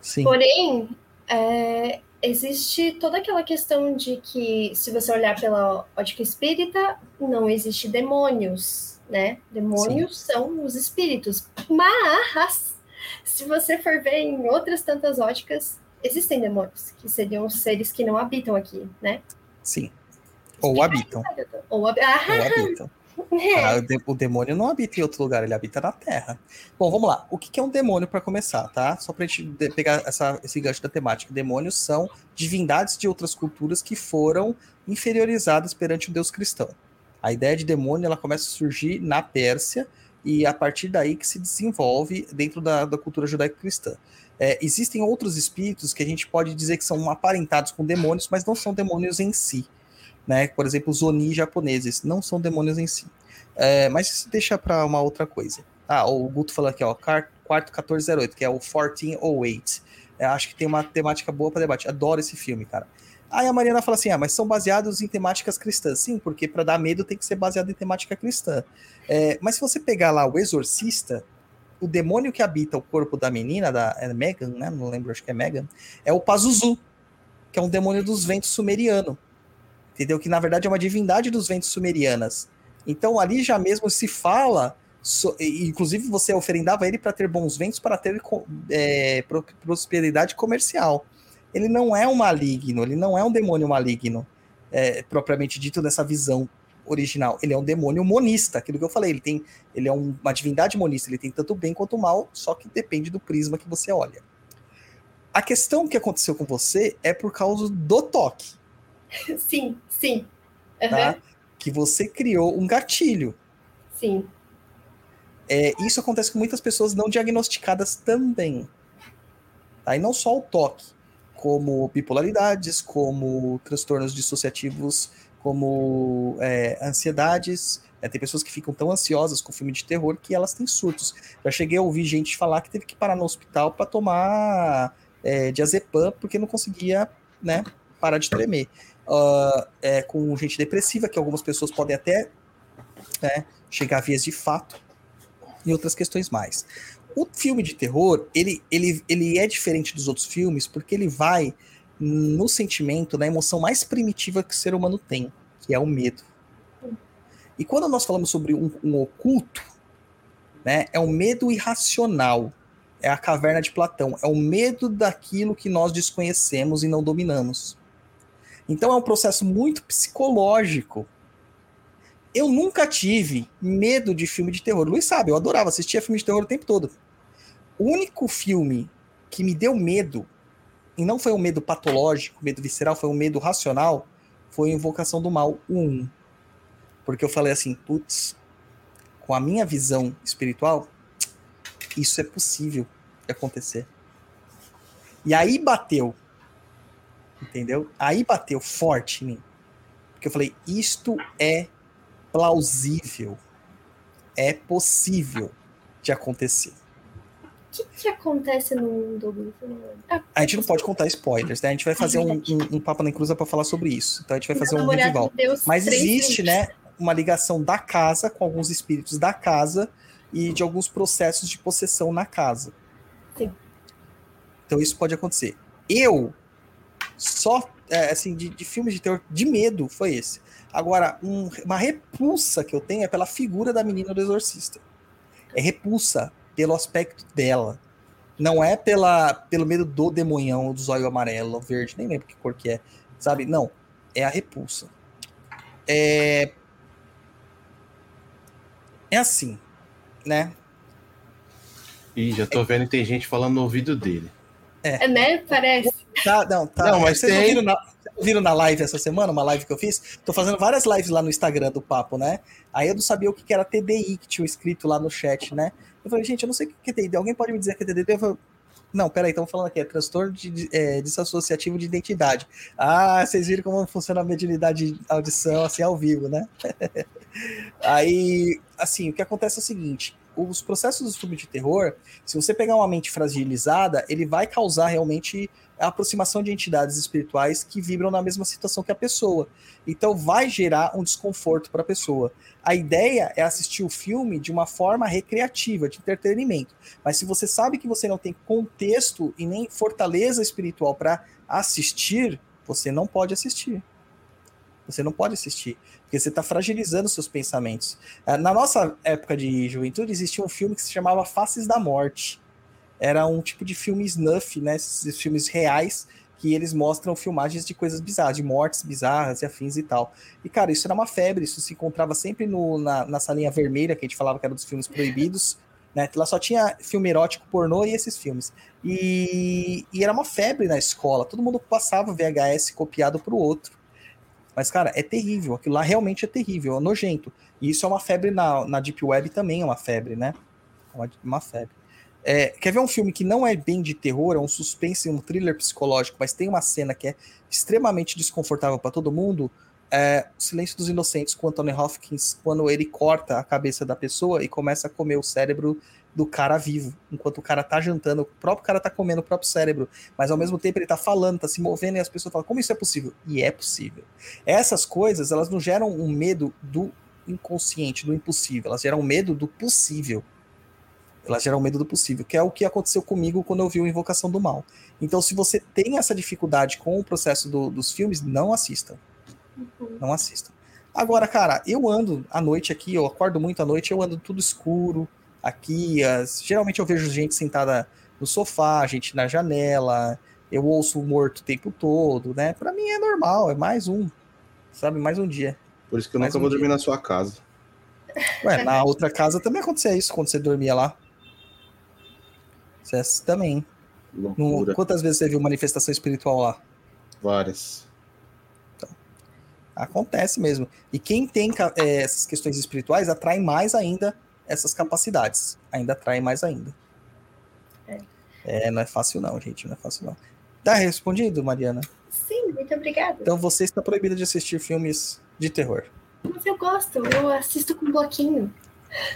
Sim. Porém, é, existe toda aquela questão de que, se você olhar pela ótica espírita, não existe demônios, né? Demônios são os espíritos. Mas, se você for ver em outras tantas óticas, existem demônios, que seriam os seres que não habitam aqui, né? Sim. Ou habitam. Ou hab- ah, Ou habitam. É, o, de- o demônio não habita em outro lugar, ele habita na Terra. Bom, vamos lá. O que é um demônio para começar, tá? Só pra gente de- pegar essa- esse gancho da temática. Demônios são divindades de outras culturas que foram inferiorizadas perante o Deus cristão. A ideia de demônio ela começa a surgir na Pérsia e a partir daí que se desenvolve dentro da, da cultura judaico-cristã. É, existem outros espíritos que a gente pode dizer que são aparentados com demônios, mas não são demônios em si. Né? Por exemplo, os Oni japoneses não são demônios em si. É, mas deixa para uma outra coisa. Ah, o Guto falou aqui, ó, quarto 1408, que é o 1408. É, acho que tem uma temática boa para debate. Adoro esse filme, cara. Aí a Mariana fala assim: ah, mas são baseados em temáticas cristãs. Sim, porque para dar medo tem que ser baseado em temática cristã. É, mas se você pegar lá o Exorcista, o demônio que habita o corpo da menina, da é Megan, né? Não lembro, acho que é Megan, é o Pazuzu, que é um demônio dos ventos sumeriano. Entendeu? Que na verdade é uma divindade dos ventos sumerianas. Então ali já mesmo se fala, so- inclusive você oferendava ele para ter bons ventos, para ter é, pro- prosperidade comercial. Ele não é um maligno, ele não é um demônio maligno, é, propriamente dito nessa visão original. Ele é um demônio monista, aquilo que eu falei. Ele tem, ele é um- uma divindade monista. Ele tem tanto bem quanto mal, só que depende do prisma que você olha. A questão que aconteceu com você é por causa do toque sim, sim. Aham, tá? Que você criou um gatilho. Sim. É, isso acontece com muitas pessoas não diagnosticadas também. Tá? E não só o toque, como bipolaridades, como transtornos dissociativos, como é, ansiedades. né? Tem pessoas que ficam tão ansiosas com filme de terror que elas têm surtos. Já cheguei a ouvir gente falar que teve que parar no hospital para tomar é, diazepam porque não conseguia né, parar de tremer. Ah, é, com gente depressiva, que algumas pessoas podem até né, chegar a vias de fato, e outras questões mais. O filme de terror, ele, ele, ele é diferente dos outros filmes porque ele vai no sentimento, na emoção mais primitiva que o ser humano tem, que é o medo. E quando nós falamos sobre um, um oculto, né, é um medo irracional, é a caverna de Platão, é o medo daquilo que nós desconhecemos e não dominamos. Então é um processo muito psicológico. Eu nunca tive medo de filme de terror. Luiz sabe, eu adorava, assistia filme de terror o tempo todo. O único filme que me deu medo, e não foi um medo patológico, medo visceral, foi um medo racional, foi Invocação do Mal 1. Porque eu falei assim, putz, com a minha visão espiritual, isso é possível de acontecer. E aí bateu. Entendeu? Aí bateu forte em mim. Porque eu falei, isto é plausível. É possível de acontecer. O que, que acontece no mundo? Ah, A gente não pode contar spoilers, né? A gente vai fazer um, um, um papo na encruza para falar sobre isso. Então a gente vai meu fazer um namorado revival. me deu os Mas existe, né, uma ligação da casa com alguns espíritos da casa e de alguns processos de possessão na casa. Sim. Então isso pode acontecer. Eu só é, assim de, de filmes de terror de medo foi esse. Agora um- uma repulsa que eu tenho é pela figura da menina do exorcista. É repulsa pelo aspecto dela. Não é pela, pelo medo do demonhão, do zóio amarelo, verde, nem lembro que cor que é. Sabe? Não. É a repulsa. É, é assim, né? Ih, já tô vendo que tem gente falando no ouvido dele. É, né? Parece. Tá, não, tá. Não, mas Vocês não tem- viram na, vocês não viram na live essa semana, uma live que eu fiz? Tô fazendo várias lives lá no Instagram do Papo, né? Aí eu não sabia o que era TDI que tinha escrito lá no chat, né? Eu falei, gente, eu não sei o que é TDI. Alguém pode me dizer que é TDI? Eu falei, não, peraí, estamos falando aqui, é transtorno de, de, é, desassociativo de identidade. Ah, vocês viram como funciona a mediunidade de audição, assim, ao vivo, né? Aí, assim, o que acontece é o seguinte: os processos do filme de terror, se você pegar uma mente fragilizada, ele vai causar realmente a aproximação de entidades espirituais que vibram na mesma situação que a pessoa. Então, vai gerar um desconforto para a pessoa. A ideia é assistir o filme de uma forma recreativa, de entretenimento. Mas se você sabe que você não tem contexto e nem fortaleza espiritual para assistir, você não pode assistir. Você não pode assistir, porque você está fragilizando seus pensamentos. Ah, Na nossa época de juventude, existia um filme que se chamava Faces da Morte. Era um tipo de filme snuff, né? Esses filmes reais que eles mostram filmagens de coisas bizarras, de mortes bizarras e afins e tal. E, cara, isso era uma febre, isso se encontrava sempre no, na, na salinha vermelha, que a gente falava que era dos filmes proibidos, né? Lá só tinha filme erótico, pornô e esses filmes. E, e era uma febre na escola, todo mundo passava VHS copiado pro outro. Mas, cara, é terrível, aquilo lá realmente é terrível, é nojento. E isso é uma febre na, na Deep Web também, é uma febre, né? É uma, uma febre. É, quer ver um filme que não é bem de terror, é um suspense, um thriller psicológico, mas tem uma cena que é extremamente desconfortável para todo mundo? É o Silêncio dos Inocentes com Anthony Hopkins, quando ele corta a cabeça da pessoa e começa a comer o cérebro do cara vivo, enquanto o cara tá jantando, o próprio cara tá comendo o próprio cérebro, mas ao mesmo tempo ele tá falando, tá se movendo e as pessoas falam, como isso é possível? E é possível. Essas coisas, elas não geram um medo do inconsciente, do impossível, elas geram medo do possível. Elas geram medo do possível, que é o que aconteceu comigo quando eu vi o Invocação do Mal. Então, se você tem essa dificuldade com o processo do- dos filmes, não assistam. Não assistam. Agora, cara, eu ando à noite aqui, eu acordo muito à noite, eu ando tudo escuro aqui. as- geralmente eu vejo gente sentada no sofá, gente na janela, eu ouço o morto o tempo todo, né? Pra mim é normal, é mais um, sabe? Mais um dia. Por isso que eu Mais nunca um vou dia. dormir na sua casa. Ué, na outra casa também acontecia isso quando você dormia lá. Você também. Loucura. quantas vezes você viu manifestação espiritual lá? Várias. Acontece mesmo. E quem tem é, essas questões espirituais atrai mais ainda essas capacidades. Ainda atrai mais ainda. É. É, não é fácil não, gente. Não é fácil não. Tá respondido, Mariana? Sim, muito obrigada. Então você está proibida de assistir filmes de terror. Mas eu gosto, eu assisto com bloquinho.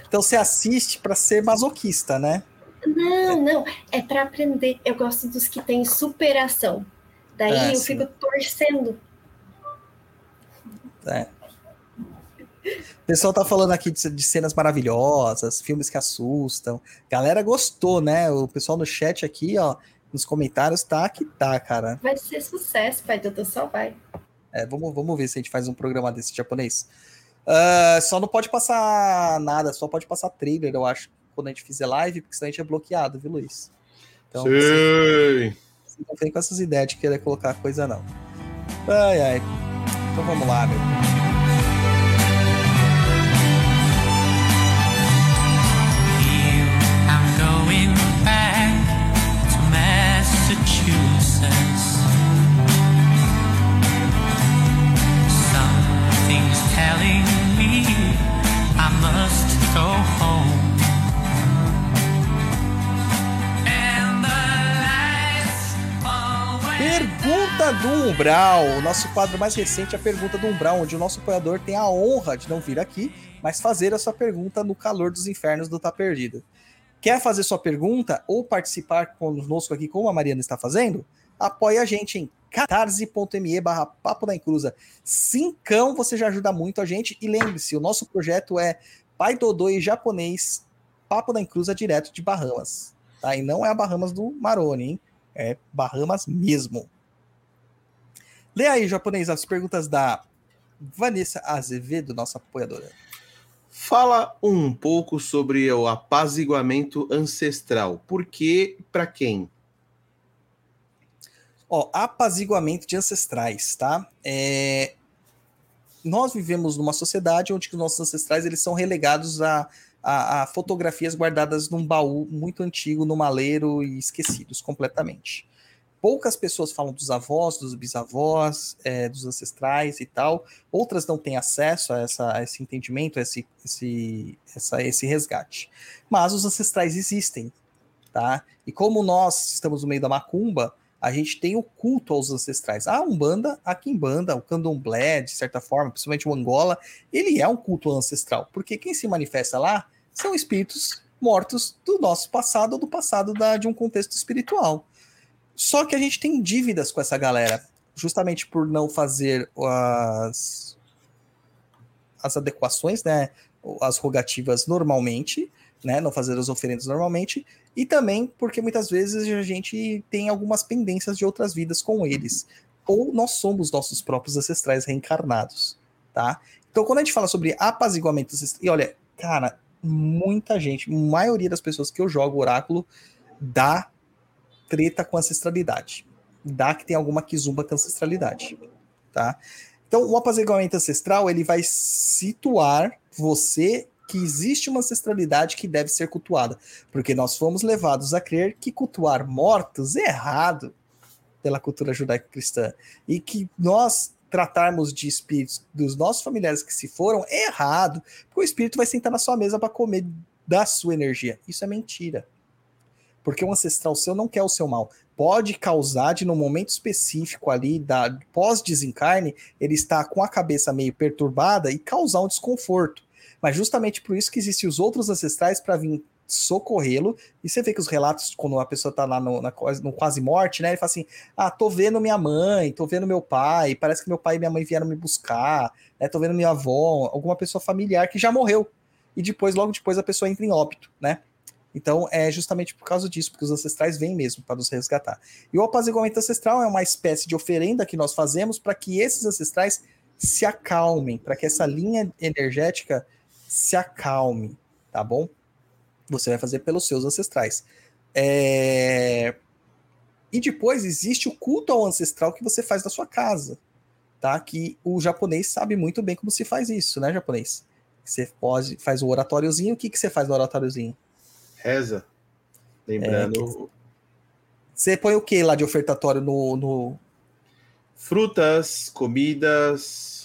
Então você assiste pra ser masoquista, né? Não, não, é pra aprender. Eu gosto dos que tem superação. Daí Ah, eu sim. fico torcendo. É. O pessoal tá falando aqui de, de cenas maravilhosas, filmes que assustam. Galera gostou, né? O pessoal no chat aqui, ó, nos comentários, tá que tá, cara. Vai ser sucesso, pai Dudu, só vai. É, vamos, vamos ver se a gente faz um programa desse japonês. Ah, só não pode passar nada, só pode passar trailer, eu acho, quando a gente fizer live, porque senão a gente é bloqueado, viu, Luiz? Então, você, Sim. você não vem com essas ideias de querer colocar coisa, não. Ai, ai. Então vamos lá, meu. Pergunta do Umbral, o nosso quadro mais recente, a pergunta do Umbral, onde o nosso apoiador tem a honra de não vir aqui, mas fazer a sua pergunta no calor dos infernos do Tá Perdido. Quer fazer sua pergunta ou participar conosco aqui, como a Mariana está fazendo? Apoie a gente em catarse.me barra papo da encruza. Cincão, você já ajuda muito a gente. E lembre-se, o nosso projeto é Pai Dodô e Japonês, Papo da Encruza direto de Bahamas. Tá? E não é a Bahamas do Maroni, hein? É Bahamas mesmo. Lê aí, japonês, as perguntas da Vanessa Azevedo, nossa apoiadora. Fala um pouco sobre o apaziguamento ancestral. Por que para quem? Ó, apaziguamento de ancestrais, tá? É, Nós vivemos numa sociedade onde os nossos ancestrais eles são relegados a, a, a fotografias guardadas num baú muito antigo, no maleiro e esquecidos completamente. Poucas pessoas falam dos avós, dos bisavós, é, dos ancestrais e tal. Outras não têm acesso a, essa, a esse entendimento, a esse, esse, essa, esse resgate. Mas os ancestrais existem, tá? E como nós estamos no meio da macumba, a gente tem o culto aos ancestrais. A Umbanda, a Quimbanda, o Candomblé, de certa forma, principalmente o Angola, ele é um culto ancestral, porque quem se manifesta lá são espíritos mortos do nosso passado ou do passado da, de um contexto espiritual. Só que a gente tem dívidas com essa galera, justamente por não fazer as, as adequações, né, as rogativas normalmente, né, não fazer as oferendas normalmente, e também porque muitas vezes a gente tem algumas pendências de outras vidas com eles, ou nós somos nossos próprios ancestrais reencarnados, tá? Então, quando a gente fala sobre apaziguamento e olha, cara, muita gente, maioria das pessoas que eu jogo oráculo dá treta com ancestralidade. dá que tem alguma kizumba com ancestralidade, tá? Então, o apaziguamento ancestral, ele vai situar você que existe uma ancestralidade que deve ser cultuada, porque nós fomos levados a crer que cultuar mortos é errado pela cultura judaico-cristã e que nós tratarmos de espíritos dos nossos familiares que se foram é errado, porque o espírito vai sentar na sua mesa para comer da sua energia. Isso é mentira. Porque o ancestral seu não quer o seu mal. Pode causar de, no momento específico ali, da pós-desencarne, ele está com a cabeça meio perturbada e causar um desconforto. Mas justamente por isso que existem os outros ancestrais para vir socorrê-lo. E você vê que os relatos, quando a pessoa tá lá no, na, no quase morte, né? Ele fala assim: Ah, tô vendo minha mãe, tô vendo meu pai, parece que meu pai e minha mãe vieram me buscar, né? Tô vendo minha avó, alguma pessoa familiar que já morreu. E depois, logo depois, a pessoa entra em óbito, né? Então, é justamente por causa disso, porque os ancestrais vêm mesmo para nos resgatar. E o apaziguamento ancestral é uma espécie de oferenda que nós fazemos para que esses ancestrais se acalmem, para que essa linha energética se acalme, tá bom? Você vai fazer pelos seus ancestrais. É, E depois existe o culto ao ancestral que você faz da sua casa, tá? Que o japonês sabe muito bem como se faz isso, né, japonês? Você pode faz o oratóriozinho. O que, que você faz no oratóriozinho? Reza. Lembrando, Você põe o que lá de ofertatório no, no- frutas, comidas.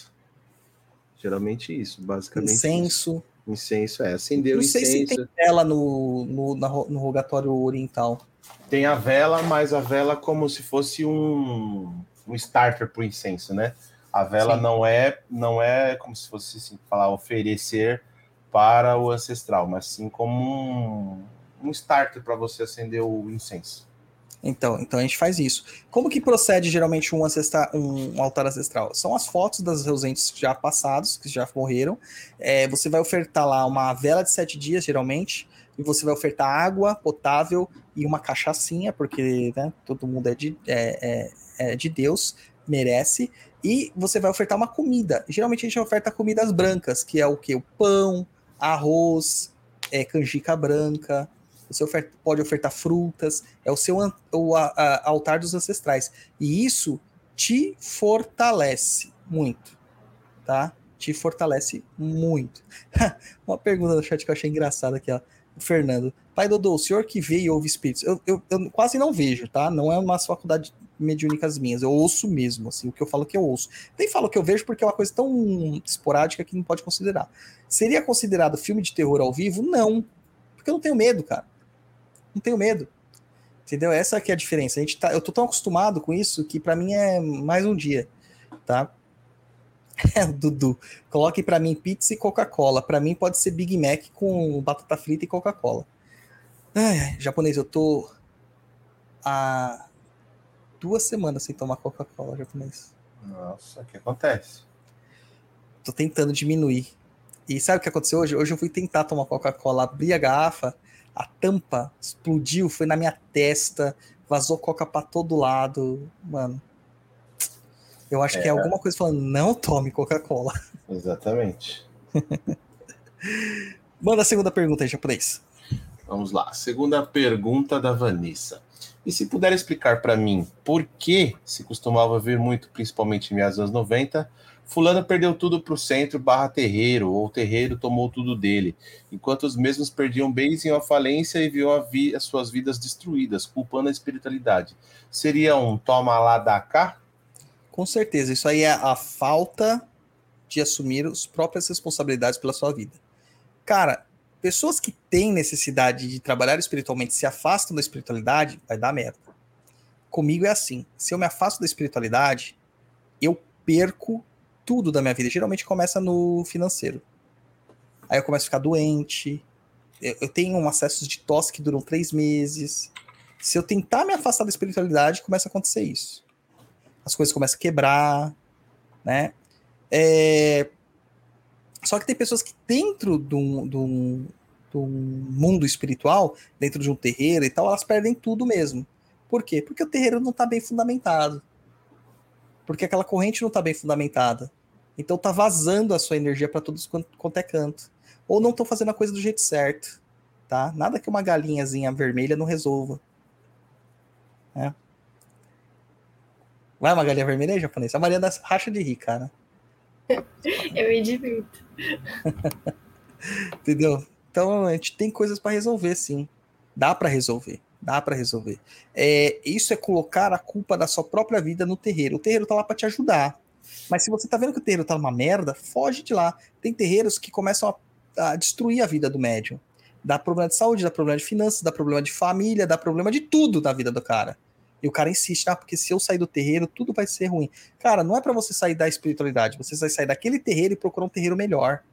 Geralmente isso, basicamente. isso. incenso? Incenso, é. Acender o Não sei se incenso. tem vela no, no, na no rogatório oriental. Tem a vela, mas a vela como se fosse um, um starter pro incenso, né? A vela Sim. não é não é como se fosse assim, falar oferecer para o ancestral, mas sim como um, um starter para você acender o incenso. Então, então a gente faz isso. Como que procede geralmente um, ancestra, um altar ancestral? São as fotos dos seus entes já passados, que já morreram. É, você vai ofertar lá uma vela de sete dias, geralmente, e você vai ofertar água potável e uma cachaçinha, porque né, todo mundo é de, é, é- é de Deus, merece. E você vai ofertar uma comida. Geralmente a gente oferta comidas brancas, que é o que? O pão, arroz, é, canjica branca. Você oferta- pode ofertar frutas, é o seu o a- a- altar dos ancestrais. E isso te fortalece muito, tá? Te fortalece muito. Uma pergunta do chat que eu achei engraçada aqui, ó. Fernando. Pai Dodô, o senhor que vê e ouve espíritos. Eu, eu, eu quase não vejo, tá? Não é uma faculdade mediúnicas minhas. Eu ouço mesmo, assim, o que eu falo que eu ouço. Nem falo que eu vejo porque é uma coisa tão esporádica que não pode considerar. Seria considerado filme de terror ao vivo? Não. Porque eu não tenho medo, cara. Não tenho medo. Entendeu? Essa que é a diferença. A gente tá, eu tô tão acostumado com isso que pra mim é mais um dia, tá? Dudu, coloque pra mim pizza e Coca-Cola. Pra mim pode ser Big Mac com batata frita e Coca-Cola. Japonês, eu tô há duas semanas sem tomar Coca-Cola, japonês. Nossa, o que acontece? Tô tentando diminuir. E sabe o que aconteceu hoje? Hoje eu fui tentar tomar Coca-Cola, abri a garrafa, a tampa explodiu, foi na minha testa, vazou Coca pra todo lado. Mano, eu acho que é alguma coisa falando, não tome Coca-Cola. Exatamente. Manda a segunda pergunta aí, japonês. Vamos lá. Segunda pergunta da Vanessa. E se puder explicar para mim por que se costumava ver muito, principalmente em meados dos anos 90, fulano perdeu tudo para o centro barra terreiro, ou o terreiro tomou tudo dele, enquanto os mesmos perdiam bens em uma falência e viam vi- as suas vidas destruídas, culpando a espiritualidade. Seria um toma lá da cá? Com certeza, isso aí é a falta de assumir as próprias responsabilidades pela sua vida. Cara, pessoas que têm necessidade de trabalhar espiritualmente se afastam da espiritualidade, vai dar merda. Comigo é assim. Se eu me afasto da espiritualidade, eu perco tudo da minha vida. Geralmente começa no financeiro. Aí eu começo a ficar doente. Eu, eu tenho um acessos de tosse que duram três meses. Se eu tentar me afastar da espiritualidade, começa a acontecer isso as coisas começam a quebrar, né? É, Só que tem pessoas que dentro de um, de um- de um mundo espiritual, dentro de um terreiro e tal, elas perdem tudo mesmo. Por quê? Porque o terreiro não está bem fundamentado. Porque aquela corrente não está bem fundamentada. Então tá vazando a sua energia para todos quanto, quanto é canto. Ou não estão fazendo a coisa do jeito certo, tá? Nada que uma galinhazinha vermelha não resolva. Vai uma galinha vermelha aí, japonês? A Mariana racha de rir, cara. Eu me divirto. Entendeu? Então a gente tem coisas para resolver, sim. Dá para resolver. Dá para resolver. É, isso é colocar a culpa da sua própria vida no terreiro. O terreiro tá lá para te ajudar. Mas se você tá vendo que o terreiro tá numa merda, foge de lá. Tem terreiros que começam a, a destruir a vida do médium. Dá problema de saúde, dá problema de finanças, dá problema de família, dá problema de tudo na vida do cara. E o cara insiste, ah, porque se eu sair do terreiro, tudo vai ser ruim. Cara, não é para você sair da espiritualidade, você vai sair daquele terreiro e procurar um terreiro melhor.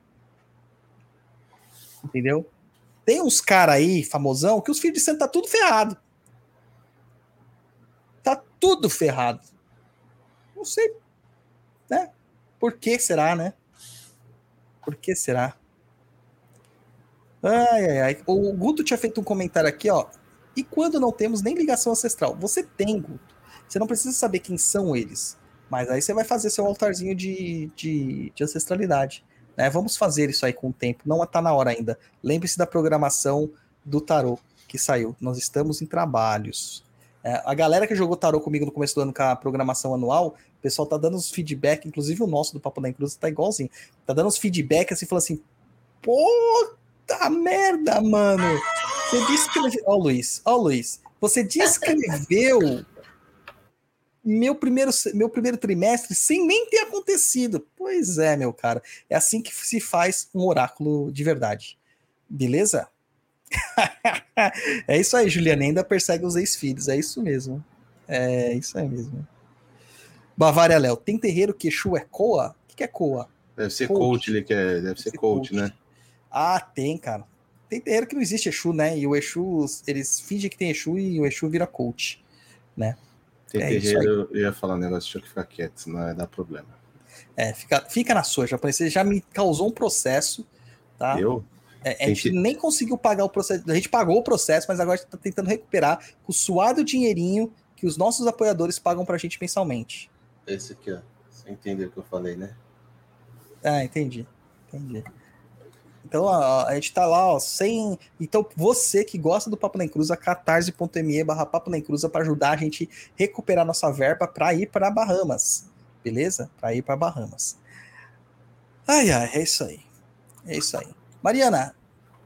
Entendeu? Tem uns cara aí, famosão, que os filhos de santo tá tudo ferrado. Tá tudo ferrado. Não sei, né? Por que será, né? Por que será? Ai, ai, ai. O Guto tinha feito um comentário aqui, ó. E quando não temos nem ligação ancestral? Você tem, Guto. Você não precisa saber quem são eles. Mas aí você vai fazer seu altarzinho de, de, de ancestralidade. Né? Vamos fazer isso aí com o tempo. Não está na hora ainda. Lembre-se da programação do tarô que saiu. Nós estamos em trabalhos. É, a galera que jogou tarô comigo no começo do ano com a programação anual, o pessoal tá dando uns feedback, inclusive o nosso do Papo da Cruz tá igualzinho. Tá dando uns feedback assim, falando assim: puta merda, mano. Você descreveu. Ó, Luiz, ó, Luiz. Você descreveu meu primeiro, meu primeiro trimestre sem nem ter acontecido. Pois é, meu cara. É assim que se faz um oráculo de verdade. Beleza? é isso aí, Juliana. Ainda persegue os ex-filhos. É isso mesmo. É isso aí mesmo. Bavária Léo, tem terreiro que Exu é coa? O que que é coa? Deve ser Coach. coach, ele quer, deve ser coach, né? Ah, tem, cara. Tem terreiro que não existe Exu, né? E o Exu, eles fingem que tem Exu e o Exu vira coach, né? Tem É terreiro, eu ia falar um negócio, deixa eu ficar quieto, senão vai dar problema. É, fica, fica na sua, japonês. Você já me causou um processo, tá? Eu? É, a gente que- nem conseguiu pagar o processo. A gente pagou o processo, mas agora a gente tá tentando recuperar com o suado dinheirinho que os nossos apoiadores pagam pra gente mensalmente. Esse aqui, ó. Você entendeu o que eu falei, né? Ah, entendi. Entendi. Então, ó, a gente tá lá, ó, sem. Então, você que gosta do Papo Nem Cruza, catarse.me barra Papo Nem Cruza para ajudar a gente recuperar nossa verba para ir para Bahamas. Beleza? Para ir para Bahamas. Ai, ai, é isso aí. É isso aí. Mariana,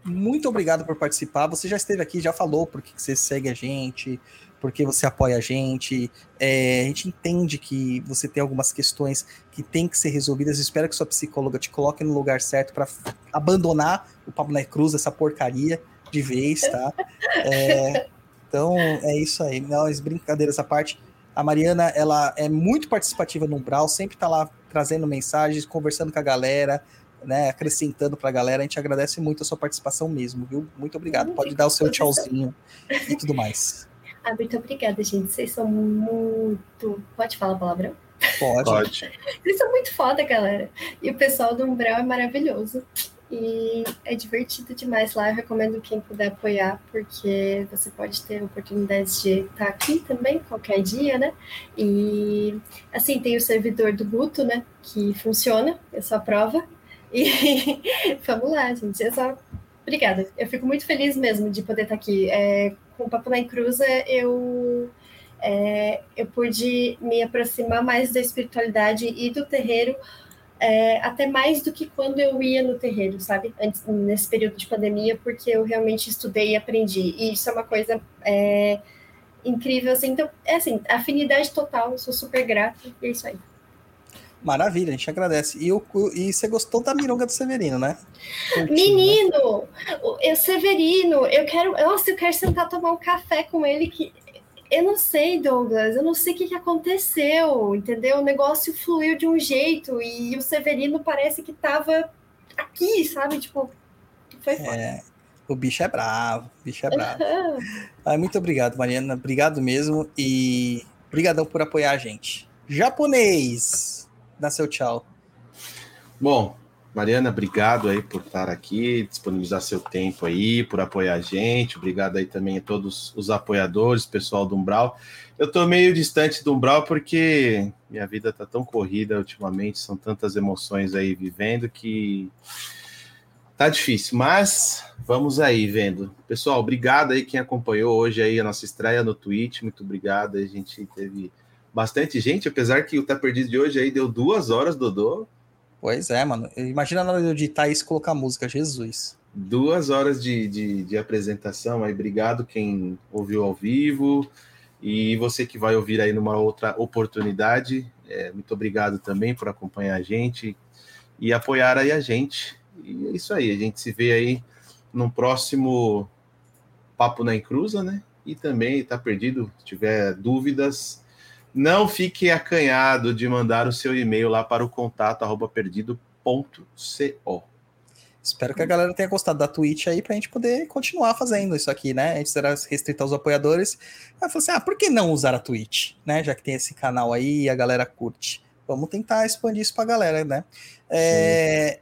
muito obrigado por participar. Você já esteve aqui, já falou porque que você segue a gente, porque você apoia a gente. É, a gente entende que você tem algumas questões que têm que ser resolvidas. Espero que sua psicóloga te coloque no lugar certo para abandonar o Pablo na Cruz, essa porcaria de vez, tá? É, então, é isso aí. Não, as brincadeiras à parte. A Mariana, ela é muito participativa no Umbral, sempre tá lá trazendo mensagens, conversando com a galera, né, acrescentando pra galera. A gente agradece muito a sua participação mesmo, viu? Muito obrigado. Pode dar o seu tchauzinho e tudo mais. Ah, muito obrigada, gente. Vocês são muito. Pode falar palavrão? Pode. Pode. Vocês são muito foda, galera. E o pessoal do Umbral é maravilhoso. E é divertido demais lá. Eu recomendo quem puder apoiar, porque você pode ter oportunidades de estar aqui também, qualquer dia, né? E assim, tem o servidor do Guto, né? Que funciona, é só prova. E vamos lá, gente. É só. Obrigada. Eu fico muito feliz mesmo de poder estar aqui. É, com o Papo na Cruza, eu é, eu pude me aproximar mais da espiritualidade e do terreiro, é, até mais do que quando eu ia no terreiro, sabe? Antes, nesse período de pandemia, porque eu realmente estudei e aprendi. E isso é uma coisa é, incrível, assim. Então, é assim, afinidade total, eu sou super grata, e é isso aí. Maravilha, a gente agradece. E, o- e você gostou da mironga do Severino, né? Né? Menino, o Severino, eu quero, nossa, eu quero sentar tomar um café com ele que eu não sei, Douglas, eu não sei o que, que aconteceu, entendeu? O negócio fluiu de um jeito e o Severino parece que tava aqui, sabe? Tipo, foi foda. É, o bicho é bravo, o bicho é bravo. Ah, muito obrigado, Mariana. Obrigado mesmo. E brigadão por apoiar a gente. Japonês, dá seu tchau. Bom, Mariana, obrigado aí por estar aqui, disponibilizar seu tempo aí, por apoiar a gente. Obrigado aí também a todos os apoiadores, pessoal do Umbral. Eu tô meio distante do Umbral porque minha vida tá tão corrida ultimamente, são tantas emoções aí vivendo que tá difícil, mas vamos aí vendo. Pessoal, obrigado aí quem acompanhou hoje aí a nossa estreia no Twitch, muito obrigado. A gente teve bastante gente, apesar que o Tá Perdido de hoje aí deu duas horas, Dodô. Pois é, mano. Imagina na hora de editar isso e colocar música, Jesus. Duas horas de, de, de apresentação aí. Obrigado quem ouviu ao vivo. E você que vai ouvir aí numa outra oportunidade, é, muito obrigado também por acompanhar a gente e apoiar aí a gente. E é isso aí, a gente se vê aí no próximo Papo na Encruza, né? E também tá perdido, se tiver dúvidas, não fique acanhado de mandar o seu e-mail lá para o contato arroba perdido.co. Espero que a galera tenha gostado da Twitch aí pra gente poder continuar fazendo isso aqui, né? Antes era restrito aos apoiadores. Aí falei assim: ah, por que não usar a Twitch, né? Já que tem esse canal aí e a galera curte. Vamos tentar expandir isso pra galera, né? É...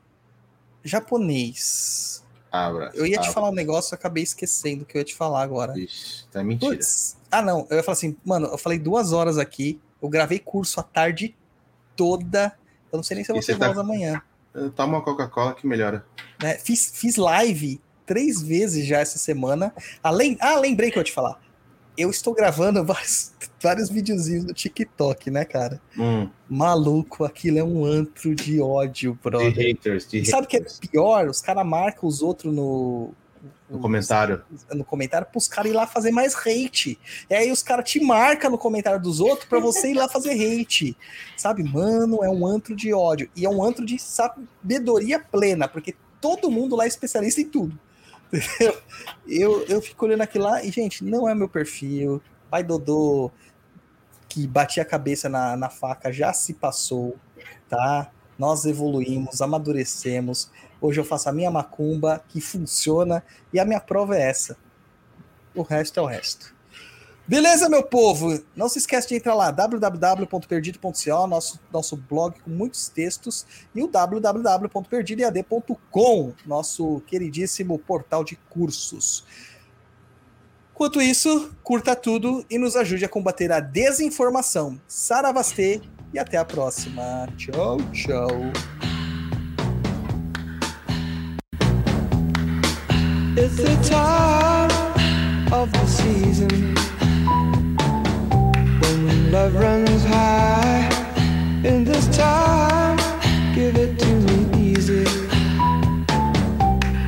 Japonês. Abra. Eu ia te abra. falar um negócio, eu acabei esquecendo o que eu ia te falar agora. Ixi, tá mentira. Putz. Ah, não. Eu ia falar assim, mano, eu falei duas horas aqui. Eu gravei curso a tarde toda. Eu não sei nem se eu vou ter tá- voz amanhã. Toma uma Coca-Cola que melhora. né? Fiz, fiz live três vezes já essa semana. Além, ah, lembrei que eu ia te falar. Eu estou gravando vários, vários videozinhos no TikTok, né, cara? Hum, Maluco, aquilo é um antro de ódio, de brother. haters, de E sabe o que é haters. pior? Os caras marcam os outros no, No comentário. no comentário pros caras ir lá fazer mais hate. E aí os caras te marcam no comentário dos outros pra você ir lá fazer hate. Sabe, mano, é um antro de ódio. E é um antro de sabedoria plena, porque todo mundo lá é especialista em tudo. Entendeu? Eu, eu fico olhando aquilo lá e, gente, não é meu perfil. Pai Dodô, que batia a cabeça na, na faca, já se passou, tá? Nós evoluímos, amadurecemos. Hoje eu faço a minha macumba, que funciona, e a minha prova é essa. O resto é o resto. Beleza, meu povo? Não se esquece de entrar lá, www.perdido.co, nosso, nosso blog com muitos textos, e o www.perdidoead.com, nosso queridíssimo portal de cursos. Enquanto isso, curta tudo e nos ajude a combater a desinformação. Saravastê e até a próxima. Tchau, tchau. Love runs high. In this time, give it to me easy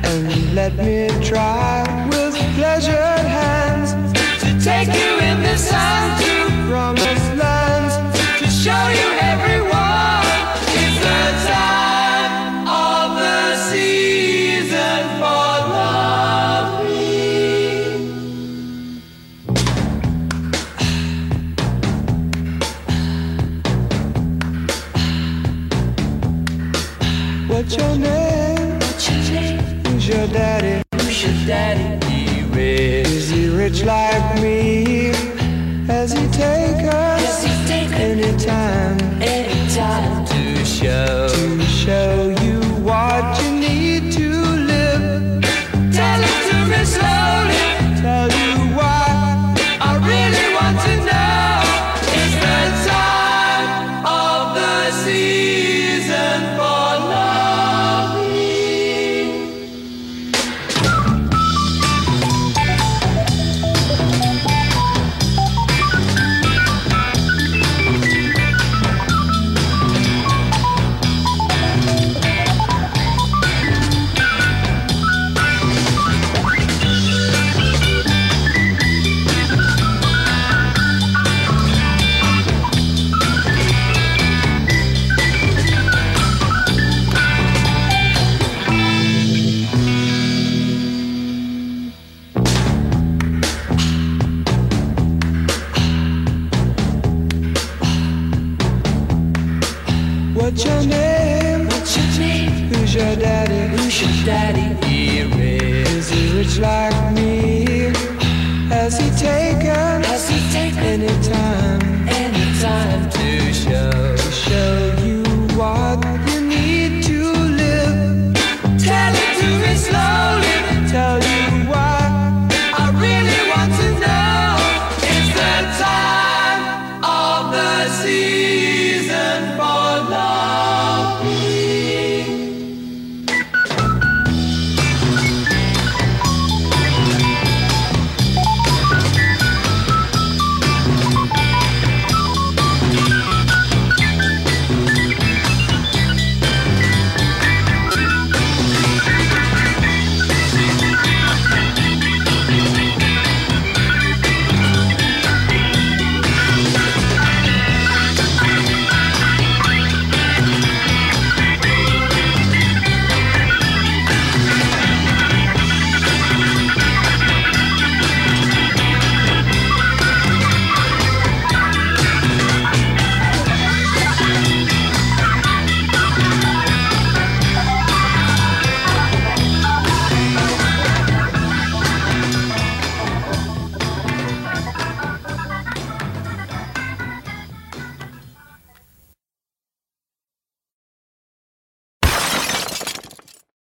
and let me try with pleasured hands to take you in the sun time to show, show.